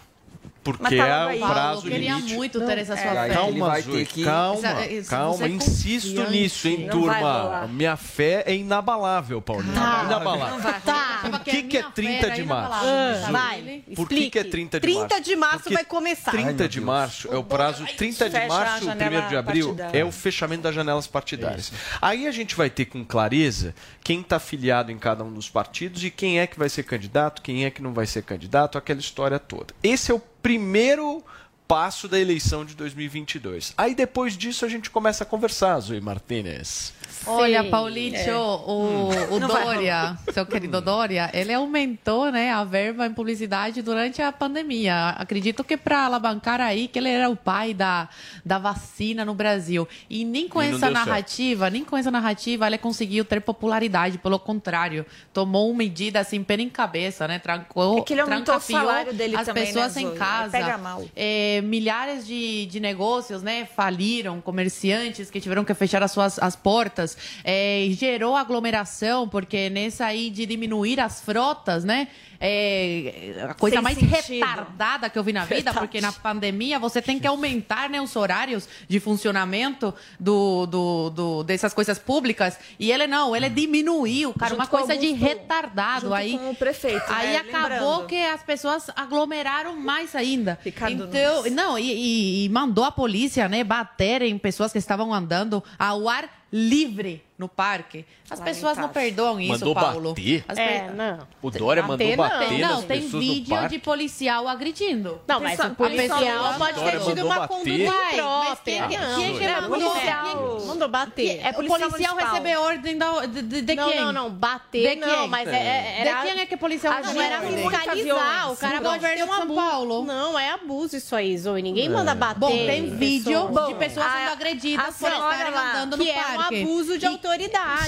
[SPEAKER 7] Porque
[SPEAKER 10] tá
[SPEAKER 7] é o.
[SPEAKER 13] Paulo,
[SPEAKER 7] prazo
[SPEAKER 13] eu queria
[SPEAKER 7] limite.
[SPEAKER 13] muito ter essa sua
[SPEAKER 14] É,
[SPEAKER 13] fé.
[SPEAKER 7] Calma,
[SPEAKER 14] ter que-
[SPEAKER 7] calma,
[SPEAKER 13] Essa-
[SPEAKER 7] calma,
[SPEAKER 13] é
[SPEAKER 7] insisto nisso, hein, turma. Minha fé é inabalável, Paulinho. Inabalável.
[SPEAKER 8] Tá.
[SPEAKER 7] Por que, que é 30 de março?
[SPEAKER 8] Vai,
[SPEAKER 7] Por que, que é
[SPEAKER 8] explique.
[SPEAKER 7] 30 de
[SPEAKER 8] 30
[SPEAKER 7] março?
[SPEAKER 8] de março
[SPEAKER 7] Porque
[SPEAKER 8] vai começar.
[SPEAKER 7] 30 de março é o prazo. 30 de março,
[SPEAKER 10] janela
[SPEAKER 7] 1 de abril,
[SPEAKER 10] partidária.
[SPEAKER 7] é o fechamento das janelas partidárias. Aí a gente vai ter com clareza quem está filiado em cada um dos partidos e quem é que vai ser candidato, quem é que não vai ser candidato, aquela história toda. Esse é o primeiro passo da eleição de 2022. Aí depois disso a gente começa a conversar, Zoe Martinez.
[SPEAKER 13] Olha,
[SPEAKER 8] Sei.
[SPEAKER 13] Paulito,
[SPEAKER 8] É.
[SPEAKER 13] o, o
[SPEAKER 10] vai
[SPEAKER 13] Dória, seu querido Dória, ele aumentou né, a verba em publicidade durante a pandemia. Acredito que para alavancar aí que ele era o pai da, da vacina no Brasil. E nem com
[SPEAKER 7] E
[SPEAKER 13] essa
[SPEAKER 7] deu certo.
[SPEAKER 13] narrativa, nem com essa narrativa ele conseguiu ter popularidade. Pelo contrário, tomou uma medida assim, pena em cabeça, né? Trancou,
[SPEAKER 10] É que ele aumentou o
[SPEAKER 13] trancafiou
[SPEAKER 10] salário dele
[SPEAKER 13] as
[SPEAKER 10] também,
[SPEAKER 13] pessoas
[SPEAKER 10] né,
[SPEAKER 13] em casa.
[SPEAKER 10] Pega mal.
[SPEAKER 13] É, milhares de, de negócios né, faliram, comerciantes que tiveram que fechar as suas as portas, é, gerou aglomeração, porque nessa aí de diminuir as frotas, né? É a coisa
[SPEAKER 10] Sem
[SPEAKER 13] mais
[SPEAKER 10] sentido.
[SPEAKER 13] retardada que eu vi na vida,
[SPEAKER 10] Verdade.
[SPEAKER 13] porque na pandemia você tem que aumentar né, os horários de funcionamento do, do, do- dessas coisas públicas. E ele não, ele diminuiu, cara,
[SPEAKER 10] Junto
[SPEAKER 13] uma coisa de
[SPEAKER 10] Augusto-
[SPEAKER 13] retardado.
[SPEAKER 10] junto
[SPEAKER 13] aí,
[SPEAKER 10] com o prefeito,
[SPEAKER 13] aí
[SPEAKER 10] né?
[SPEAKER 13] acabou
[SPEAKER 10] Lembrando.
[SPEAKER 13] que as pessoas aglomeraram mais ainda.
[SPEAKER 10] Ricardo
[SPEAKER 13] então,
[SPEAKER 10] Nunes.
[SPEAKER 13] não, e, e- e mandou a polícia, né, bater em pessoas que estavam andando ao ar livre no parque. As pessoas não perdoam isso,
[SPEAKER 7] Mandou
[SPEAKER 13] Paulo.
[SPEAKER 7] bater?
[SPEAKER 13] As
[SPEAKER 8] É,
[SPEAKER 13] pe-
[SPEAKER 8] não.
[SPEAKER 7] O Dória mandou
[SPEAKER 8] Bater,
[SPEAKER 7] bater nas
[SPEAKER 13] não, tem vídeo
[SPEAKER 7] parque?
[SPEAKER 13] de policial agredindo.
[SPEAKER 8] Não, mas o
[SPEAKER 13] A
[SPEAKER 8] policial pode ter tido uma
[SPEAKER 7] bater?
[SPEAKER 8] conduta
[SPEAKER 13] Uai,
[SPEAKER 8] própria.
[SPEAKER 13] mas quem- quem-
[SPEAKER 8] Não, é
[SPEAKER 13] mandou?
[SPEAKER 8] policial. Mandou bater.
[SPEAKER 13] É o policial recebeu ordem da- de, de, de
[SPEAKER 8] não,
[SPEAKER 13] quem?
[SPEAKER 8] não, não. Bater
[SPEAKER 13] De
[SPEAKER 8] não,
[SPEAKER 13] quem?
[SPEAKER 8] mas é, é- era...
[SPEAKER 13] De quem é que o policial
[SPEAKER 8] Ah, não, era fiscalizar. O cara pode ter
[SPEAKER 13] governo
[SPEAKER 8] um abuso.
[SPEAKER 13] Paulo.
[SPEAKER 8] Não, é abuso isso aí, Zoe. Ninguém manda bater.
[SPEAKER 13] Bom, tem
[SPEAKER 8] em
[SPEAKER 13] vídeo de pessoas
[SPEAKER 10] a-
[SPEAKER 13] sendo agredidas
[SPEAKER 10] a
[SPEAKER 13] por estarem andando no
[SPEAKER 8] que é um
[SPEAKER 13] parque.
[SPEAKER 8] abuso de autoridade.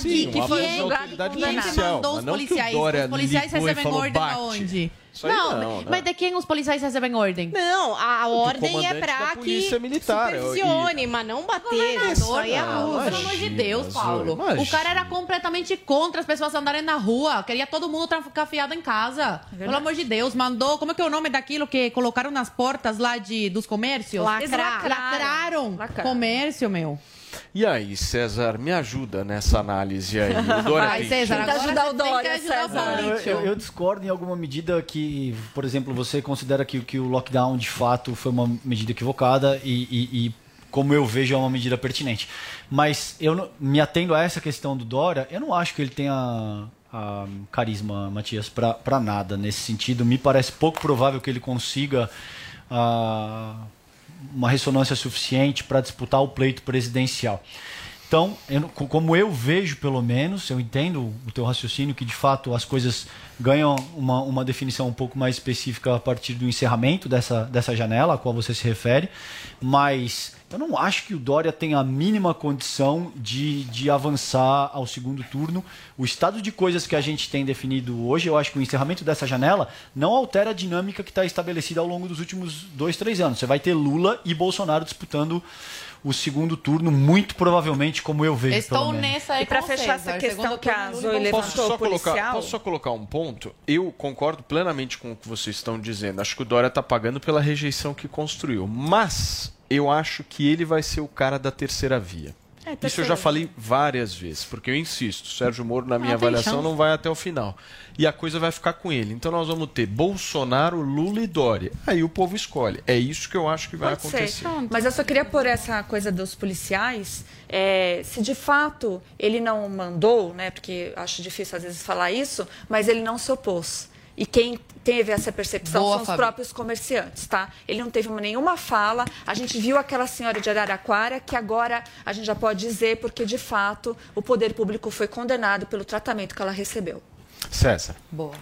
[SPEAKER 7] Sim,
[SPEAKER 8] que foi julgado
[SPEAKER 7] autoridade
[SPEAKER 8] e
[SPEAKER 13] mandou os policiais? Os policiais recebem ordem
[SPEAKER 7] "Bate".
[SPEAKER 13] aonde? Não,
[SPEAKER 7] não, né?
[SPEAKER 13] mas de quem os policiais recebem ordem?
[SPEAKER 8] Não, a ordem é pra
[SPEAKER 7] polícia
[SPEAKER 8] que
[SPEAKER 7] militar,
[SPEAKER 8] supervisione, mas não bater. Isso aí é
[SPEAKER 13] Não, pelo amor de Deus, Paulo.
[SPEAKER 7] imagina.
[SPEAKER 13] O cara era completamente contra as pessoas andarem na rua. Queria todo mundo trancafiado em casa. Pelo amor de Deus, mandou. Como é que é o nome daquilo que colocaram nas portas lá de, dos comércios?
[SPEAKER 8] Lacrar.
[SPEAKER 13] Lacraram.
[SPEAKER 10] Lacraram.
[SPEAKER 13] Comércio, meu.
[SPEAKER 7] E aí, César, me ajuda nessa análise aí. O Dória
[SPEAKER 13] Vai, César, agora
[SPEAKER 10] ajudar o Dória, César.
[SPEAKER 11] Eu, eu- eu discordo em alguma medida que, por exemplo, você considera que, que o lockdown de fato foi uma medida equivocada e, e- e, como eu vejo, é uma medida pertinente. Mas eu não- me atendo a essa questão do Dória, eu não acho que ele tenha ah, carisma, Matias, para nada nesse sentido. Me parece pouco provável que ele consiga ah, uma ressonância suficiente para disputar o pleito presidencial. Então, eu como eu vejo, pelo menos, eu entendo o teu raciocínio que de fato as coisas ganham uma, uma definição um pouco mais específica a partir do encerramento dessa, dessa janela a qual você se refere, mas eu não acho que o Dória tenha a mínima condição de, de avançar ao segundo turno. O estado de coisas que a gente tem definido hoje, eu acho que o encerramento dessa janela não altera a dinâmica que está estabelecida ao longo dos últimos dois, três anos. Você vai ter Lula e Bolsonaro disputando o segundo turno, muito provavelmente, como eu vejo.
[SPEAKER 13] Estou
[SPEAKER 11] pelo menos.
[SPEAKER 13] nessa aí
[SPEAKER 10] E pra
[SPEAKER 13] com
[SPEAKER 10] fechar essa questão que a Zoe levantou,
[SPEAKER 7] Posso só, colocar, posso só colocar um ponto? Eu concordo plenamente com o que vocês estão dizendo. Acho que o Dória está pagando pela rejeição que construiu. Mas eu acho que ele vai ser o cara da terceira via.
[SPEAKER 10] É,
[SPEAKER 7] Isso eu já falei várias vezes, porque eu insisto, Sérgio Moro, na minha
[SPEAKER 10] tem
[SPEAKER 7] avaliação, não vai até o final. E a coisa vai ficar com ele. Então nós vamos ter Bolsonaro, Lula e Dória. Aí o povo escolhe. É isso que eu acho que vai
[SPEAKER 10] Pode
[SPEAKER 7] acontecer.
[SPEAKER 10] Mas eu só queria pôr essa coisa dos policiais. é, se de fato ele não mandou, né? Porque acho difícil às vezes falar isso, mas ele não se opôs. E quem teve essa percepção
[SPEAKER 13] Boa,
[SPEAKER 10] são os
[SPEAKER 13] Fabi.
[SPEAKER 10] próprios comerciantes, tá? Ele não teve nenhuma fala. A gente viu aquela senhora de Araraquara que agora a gente já pode dizer porque de fato o poder público foi condenado pelo tratamento que ela recebeu.
[SPEAKER 7] César.
[SPEAKER 13] Boa.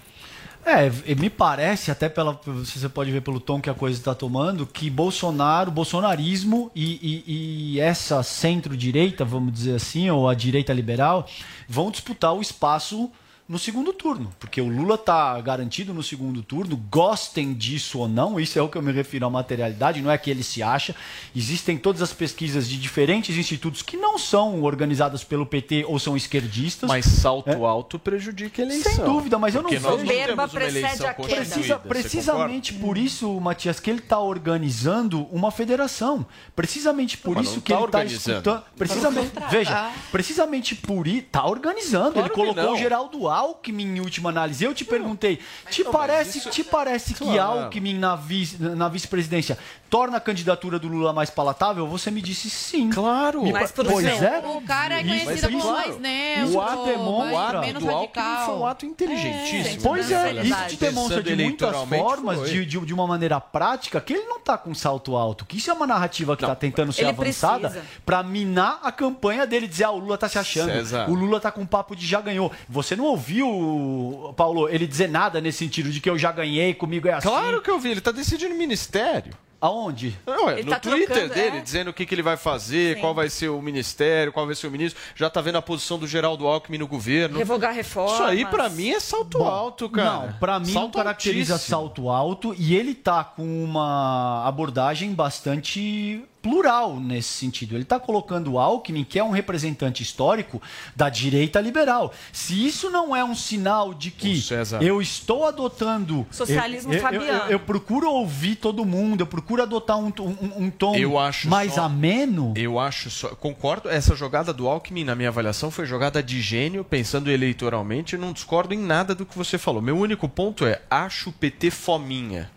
[SPEAKER 11] É, me parece, até pela, você pode ver pelo tom que a coisa está tomando, que Bolsonaro, bolsonarismo e, e- e essa centro-direita, vamos dizer assim, ou a direita liberal, vão disputar o espaço no segundo turno, porque o Lula está garantido no segundo turno, gostem disso ou não, isso é o que eu me refiro à materialidade, não é que ele se acha. Existem todas as pesquisas de diferentes institutos que não são organizadas pelo PT ou são esquerdistas.
[SPEAKER 7] Mas salto alto prejudica a eleição.
[SPEAKER 11] Sem dúvida, mas eu não
[SPEAKER 7] Porque
[SPEAKER 11] vejo.
[SPEAKER 7] nós não temos uma eleição constituída,
[SPEAKER 11] Precisa,
[SPEAKER 7] você
[SPEAKER 11] precisamente por isso, Matias, que ele está organizando uma federação. Precisamente por
[SPEAKER 7] mas
[SPEAKER 11] isso
[SPEAKER 7] não
[SPEAKER 11] que
[SPEAKER 7] tá
[SPEAKER 11] ele está
[SPEAKER 7] organizando.
[SPEAKER 11] escutando. Precisamente, veja, precisamente por isso. Está organizando.
[SPEAKER 7] Claro
[SPEAKER 11] ele colocou
[SPEAKER 7] não.
[SPEAKER 11] o Geraldo Alckmin em última análise. Eu te perguntei, te
[SPEAKER 7] não,
[SPEAKER 11] parece,
[SPEAKER 7] mas isso-
[SPEAKER 11] te parece que
[SPEAKER 7] Claro.
[SPEAKER 11] Alckmin na, vice, na vice-presidência torna a candidatura do Lula mais palatável? Você me disse sim.
[SPEAKER 7] Claro.
[SPEAKER 11] Me
[SPEAKER 13] Mas por
[SPEAKER 11] pois é.
[SPEAKER 13] o cara é
[SPEAKER 11] Isso-
[SPEAKER 13] conhecido como
[SPEAKER 11] isso-
[SPEAKER 13] mais neutro,
[SPEAKER 11] O ato demonstra.
[SPEAKER 13] mais- menos
[SPEAKER 7] do
[SPEAKER 13] radical.
[SPEAKER 7] foi um ato inteligentíssimo.
[SPEAKER 11] Pois é,
[SPEAKER 7] né?
[SPEAKER 11] isso te demonstra de muitas formas, de, de, de uma maneira prática, que ele não está com salto alto. Que isso é uma narrativa que está tentando ser avançada para minar a campanha dele, dizer, ah, o Lula está se achando.
[SPEAKER 7] César.
[SPEAKER 11] O Lula tá com papo de já ganhou. Você não ouviu, Paulo, ele dizer nada nesse sentido de que eu já ganhei, comigo é assim.
[SPEAKER 7] Claro que eu vi, ele está decidindo o ministério.
[SPEAKER 11] Aonde?
[SPEAKER 7] Não, é no
[SPEAKER 10] tá
[SPEAKER 7] Twitter
[SPEAKER 10] trocando,
[SPEAKER 7] dele,
[SPEAKER 10] é.
[SPEAKER 7] dizendo o que, que ele vai fazer,
[SPEAKER 10] Sim.
[SPEAKER 7] qual vai ser o ministério, qual vai ser o ministro. Já tá vendo a posição do Geraldo Alckmin no governo.
[SPEAKER 10] Revogar reformas.
[SPEAKER 7] Isso aí, pra mim, é salto alto, cara.
[SPEAKER 11] Não, pra mim não
[SPEAKER 7] salto
[SPEAKER 11] caracteriza
[SPEAKER 7] altíssimo.
[SPEAKER 11] salto alto e ele tá com uma abordagem bastante plural nesse sentido. Ele tá colocando o Alckmin, que é um representante histórico da direita liberal. Se isso não é um sinal de que eu estou adotando
[SPEAKER 10] Socialismo
[SPEAKER 11] eu, eu, eu,
[SPEAKER 10] fabiano.
[SPEAKER 11] eu procuro ouvir todo mundo, eu procuro adotar um, um, um tom
[SPEAKER 7] Eu acho
[SPEAKER 11] mais
[SPEAKER 7] só-
[SPEAKER 11] ameno.
[SPEAKER 7] Eu acho só. Concordo, essa jogada do Alckmin, na minha avaliação, foi jogada de gênio, pensando eleitoralmente. Não discordo em nada do que você falou. Meu único ponto é: acho o PT fominha.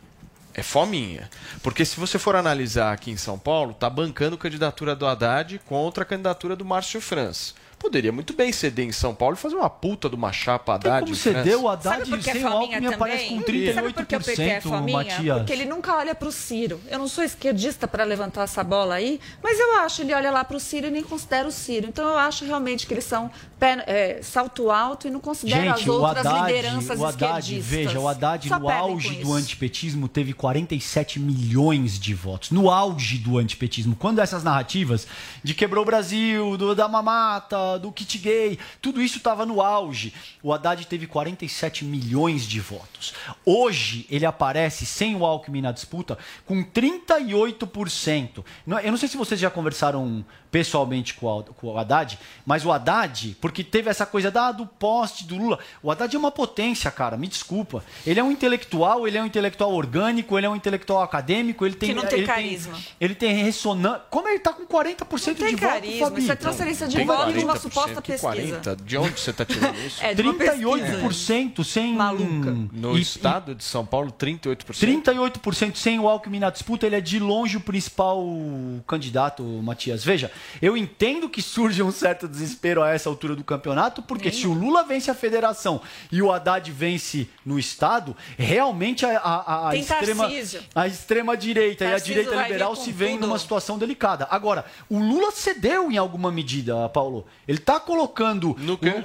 [SPEAKER 7] É fominha. Porque se você for analisar aqui em São Paulo, tá bancando candidatura do Haddad contra a candidatura do Márcio França. Poderia muito bem ceder em São Paulo e fazer uma puta de uma chapa Haddad.
[SPEAKER 11] como
[SPEAKER 7] e
[SPEAKER 11] ceder o Haddad
[SPEAKER 10] Sabe por que é
[SPEAKER 11] sem o Alckmin aparece
[SPEAKER 10] também?
[SPEAKER 11] com 38%,
[SPEAKER 10] Sabe por que o PT é fominha?
[SPEAKER 11] Matias.
[SPEAKER 10] Porque ele nunca olha para o Ciro. Eu não sou esquerdista para levantar essa bola aí, mas eu acho, ele olha lá para o Ciro e nem considera o Ciro. Então eu acho realmente que eles são pé- é, salto alto e não consideram as
[SPEAKER 11] Gente, o
[SPEAKER 10] outras
[SPEAKER 11] Haddad,
[SPEAKER 10] lideranças
[SPEAKER 11] o Haddad,
[SPEAKER 10] esquerdistas.
[SPEAKER 11] veja, o Haddad
[SPEAKER 10] Só
[SPEAKER 11] no auge do antipetismo teve 47 milhões de votos. No auge do antipetismo. Quando essas narrativas de quebrou o Brasil, do, da mamata, do kit gay, tudo isso estava no auge. O Haddad teve 47 milhões de votos. Hoje ele aparece sem o Alckmin na disputa com 38%. Não- Eu não sei se vocês já conversaram pessoalmente com o, Al- com o Haddad, mas o Haddad, porque teve essa coisa da, do poste do Lula, o Haddad é uma potência, cara, me desculpa. Ele é um intelectual, ele é um intelectual orgânico, ele é um intelectual acadêmico, ele tem
[SPEAKER 10] Que não tem
[SPEAKER 11] ele
[SPEAKER 10] carisma.
[SPEAKER 11] ele tem ressonância. Como ele tá com 40%
[SPEAKER 10] Não tem
[SPEAKER 11] de voto,
[SPEAKER 10] carisma,
[SPEAKER 11] Fabi?
[SPEAKER 10] isso é transferência de
[SPEAKER 7] Tem
[SPEAKER 10] voto de uma
[SPEAKER 7] 40%,
[SPEAKER 10] suposta
[SPEAKER 7] que
[SPEAKER 10] pesquisa.
[SPEAKER 7] 40? De onde você está tirando isso?
[SPEAKER 10] É, de uma pesquisa.
[SPEAKER 11] 38% sem maluca.
[SPEAKER 7] No estado de São Paulo, 38%.
[SPEAKER 11] 38% sem o Alckmin na disputa, ele é de longe o principal candidato, Matias. Veja, eu entendo que surge um certo desespero a essa altura do campeonato, porque se o Lula vence a federação e o Haddad vence no estado, realmente a, a, a extrema,
[SPEAKER 10] Tarcísio.
[SPEAKER 11] a extrema direita e a
[SPEAKER 10] Tarcísio
[SPEAKER 11] direita liberal se veem
[SPEAKER 10] tudo.
[SPEAKER 11] numa situação delicada. Agora, o Lula cedeu em alguma medida, Paulo. Ele está colocando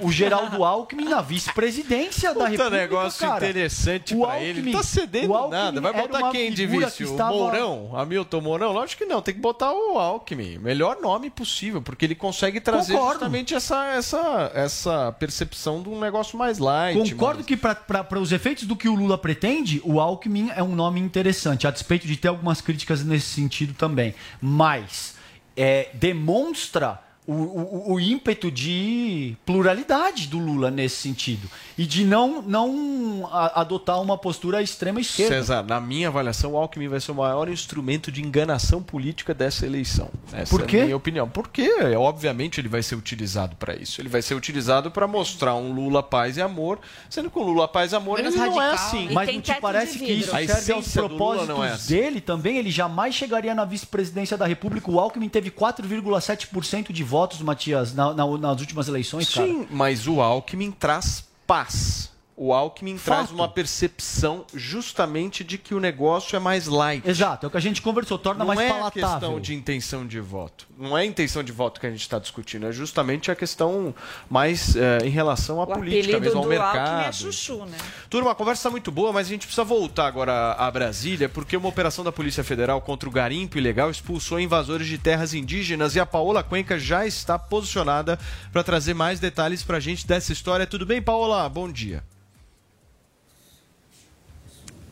[SPEAKER 11] o, o Geraldo Alckmin na vice-presidência da
[SPEAKER 7] Puta
[SPEAKER 11] República,
[SPEAKER 7] negócio
[SPEAKER 11] cara.
[SPEAKER 7] interessante
[SPEAKER 11] O
[SPEAKER 7] pra ele. Não tá
[SPEAKER 11] o
[SPEAKER 7] cedendo
[SPEAKER 11] Alckmin
[SPEAKER 7] nada. Vai botar quem de vice?
[SPEAKER 11] que
[SPEAKER 7] O
[SPEAKER 11] estava-
[SPEAKER 7] Mourão? Hamilton Mourão? Lógico que não. Tem que botar o Alckmin. Melhor nome possível, porque ele consegue trazer
[SPEAKER 11] Concordo.
[SPEAKER 7] justamente essa, essa, essa percepção de um negócio mais light.
[SPEAKER 11] Concordo que para os efeitos do que o Lula pretende, o Alckmin é um nome interessante, a despeito de ter algumas críticas nesse sentido também. Mas é, demonstra o, o, o ímpeto de pluralidade do Lula nesse sentido. E de não, não adotar uma postura extrema esquerda.
[SPEAKER 7] César, na minha avaliação, o Alckmin vai ser o maior instrumento de enganação política dessa eleição. Essa
[SPEAKER 11] Por quê?
[SPEAKER 7] é a minha opinião. Porque, obviamente, ele vai ser utilizado para isso. Ele vai ser utilizado para mostrar um Lula paz e amor, sendo que o Lula paz e amor ele não é assim.
[SPEAKER 11] Mas não te parece que isso
[SPEAKER 7] a
[SPEAKER 11] serve aos
[SPEAKER 7] Lula
[SPEAKER 11] propósitos
[SPEAKER 7] não é assim.
[SPEAKER 11] dele também? Ele jamais chegaria na vice-presidência da República. O Alckmin teve 4,7% de votos, Matias, na- na- nas últimas eleições, cara.
[SPEAKER 7] Sim, mas o Alckmin traz paz. O Alckmin traz
[SPEAKER 11] Fato.
[SPEAKER 7] uma percepção justamente de que o negócio é mais light.
[SPEAKER 11] Exato, é o que a gente conversou, torna
[SPEAKER 7] não
[SPEAKER 11] mais
[SPEAKER 7] é
[SPEAKER 11] palatável.
[SPEAKER 7] questão de intenção de voto. Não é a intenção de voto que a gente está discutindo, é justamente a questão mais eh, em relação à
[SPEAKER 10] O
[SPEAKER 7] política, mesmo ao
[SPEAKER 10] do
[SPEAKER 7] mercado.
[SPEAKER 10] Alckmin é chuchu, né?
[SPEAKER 7] Turma, a conversa está muito boa, mas a gente precisa voltar agora a Brasília, porque uma operação da Polícia Federal contra o garimpo ilegal expulsou invasores de terras indígenas e a Paola Cuenca já está posicionada para trazer mais detalhes para a gente dessa história. Tudo bem, Paola? Bom dia.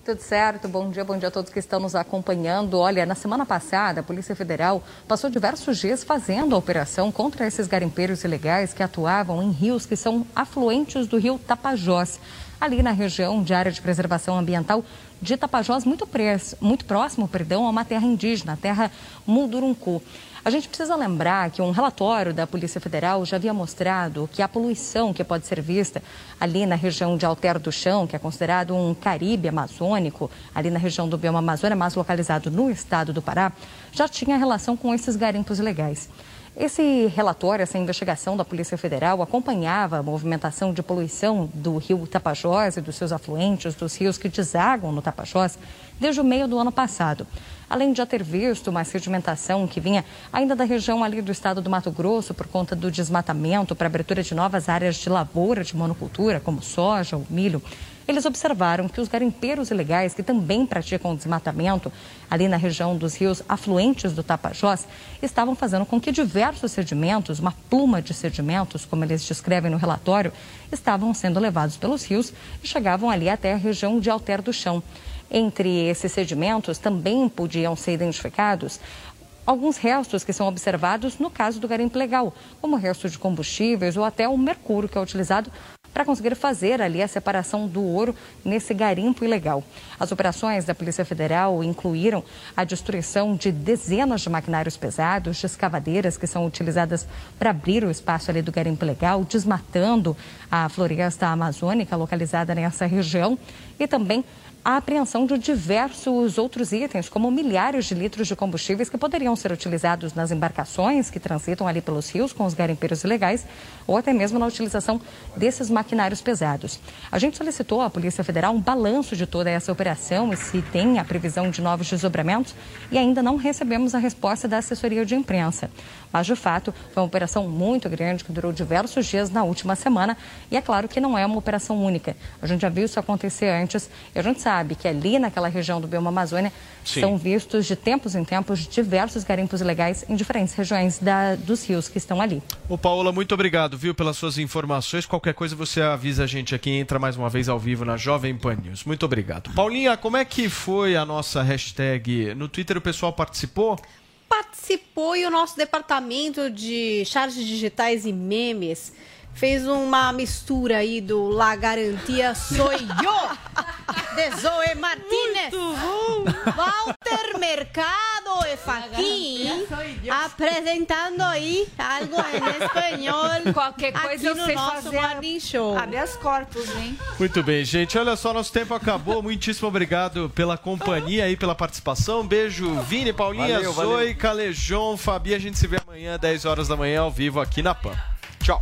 [SPEAKER 33] Tudo certo, bom dia, bom dia a todos que estão nos acompanhando. Olha, na semana passada, a Polícia Federal passou diversos dias fazendo a operação contra esses garimpeiros ilegais que atuavam em rios que são afluentes do rio Tapajós, ali na região de área de preservação ambiental de Tapajós, muito, pres- muito próximo perdão, a uma terra indígena, a terra Munduruncu. A gente precisa lembrar que um relatório da Polícia Federal já havia mostrado que a poluição que pode ser vista ali na região de Alter do Chão, que é considerado um Caribe amazônico, ali na região do bioma Amazônia, mas localizado no estado do Pará, já tinha relação com esses garimpos ilegais. Esse relatório, essa investigação da Polícia Federal acompanhava a movimentação de poluição do rio Tapajós e dos seus afluentes, dos rios que desagam no Tapajós, desde o meio do ano passado. Além de já ter visto uma sedimentação que vinha ainda da região ali do estado do Mato Grosso por conta do desmatamento para abertura de novas áreas de lavoura de monocultura, como soja ou milho, eles observaram que os garimpeiros ilegais, que também praticam desmatamento ali na região dos rios afluentes do Tapajós, estavam fazendo com que diversos sedimentos, uma pluma de sedimentos, como eles descrevem no relatório, estavam sendo levados pelos rios e chegavam ali até a região de Alter do Chão. Entre esses sedimentos também podiam ser identificados alguns restos que são observados no caso do garimpo legal, como restos de combustíveis ou até o mercúrio que é utilizado para conseguir fazer ali a separação do ouro nesse garimpo ilegal. As operações da Polícia Federal incluíram a destruição de dezenas de maquinários pesados, de escavadeiras que são utilizadas para abrir o espaço ali do garimpo ilegal, desmatando a floresta amazônica localizada nessa região e também a apreensão de diversos outros itens, como milhares de litros de combustíveis que poderiam ser utilizados nas embarcações que transitam ali pelos rios com os garimpeiros ilegais, ou até mesmo na utilização desses maquinários pesados. A gente solicitou à Polícia Federal um balanço de toda essa operação e se tem a previsão de novos desdobramentos, e ainda não recebemos a resposta da assessoria de imprensa. Mas, de fato, foi uma operação muito grande que durou diversos dias na última semana, e é claro que não é uma operação única. A gente já viu isso acontecer antes, e a gente sabe que ali naquela região do bioma Amazônia
[SPEAKER 7] Sim.
[SPEAKER 33] são vistos de tempos em tempos diversos garimpos ilegais em diferentes regiões da- dos rios que estão ali.
[SPEAKER 7] Ô Paola, muito obrigado, viu, pelas suas informações. Qualquer coisa você avisa a gente aqui, entra mais uma vez ao vivo na Jovem Pan News. Muito obrigado. Paulinha, como é que foi a nossa hashtag? No Twitter o pessoal participou?
[SPEAKER 8] Participou e o nosso departamento de charges digitais e memes fez uma mistura aí do La Garantia Sou Eu, de Zoe Martinez, Walter Mercado e Faquin, apresentando aí algo em espanhol.
[SPEAKER 10] Qualquer coisa
[SPEAKER 8] aqui
[SPEAKER 10] eu
[SPEAKER 8] no
[SPEAKER 10] sei
[SPEAKER 8] nosso
[SPEAKER 10] fazer
[SPEAKER 8] Morning Show.
[SPEAKER 10] habeas corpus, hein?
[SPEAKER 7] Muito bem, gente. Olha só, nosso tempo acabou. Muitíssimo obrigado pela companhia e pela participação. Beijo, Vini, Paulinha,
[SPEAKER 14] Valeu,
[SPEAKER 7] Zoe,
[SPEAKER 14] valeu.
[SPEAKER 7] Calejon, Fabi. A gente se vê amanhã, 10 horas da manhã, ao vivo aqui na PAN. Tchau.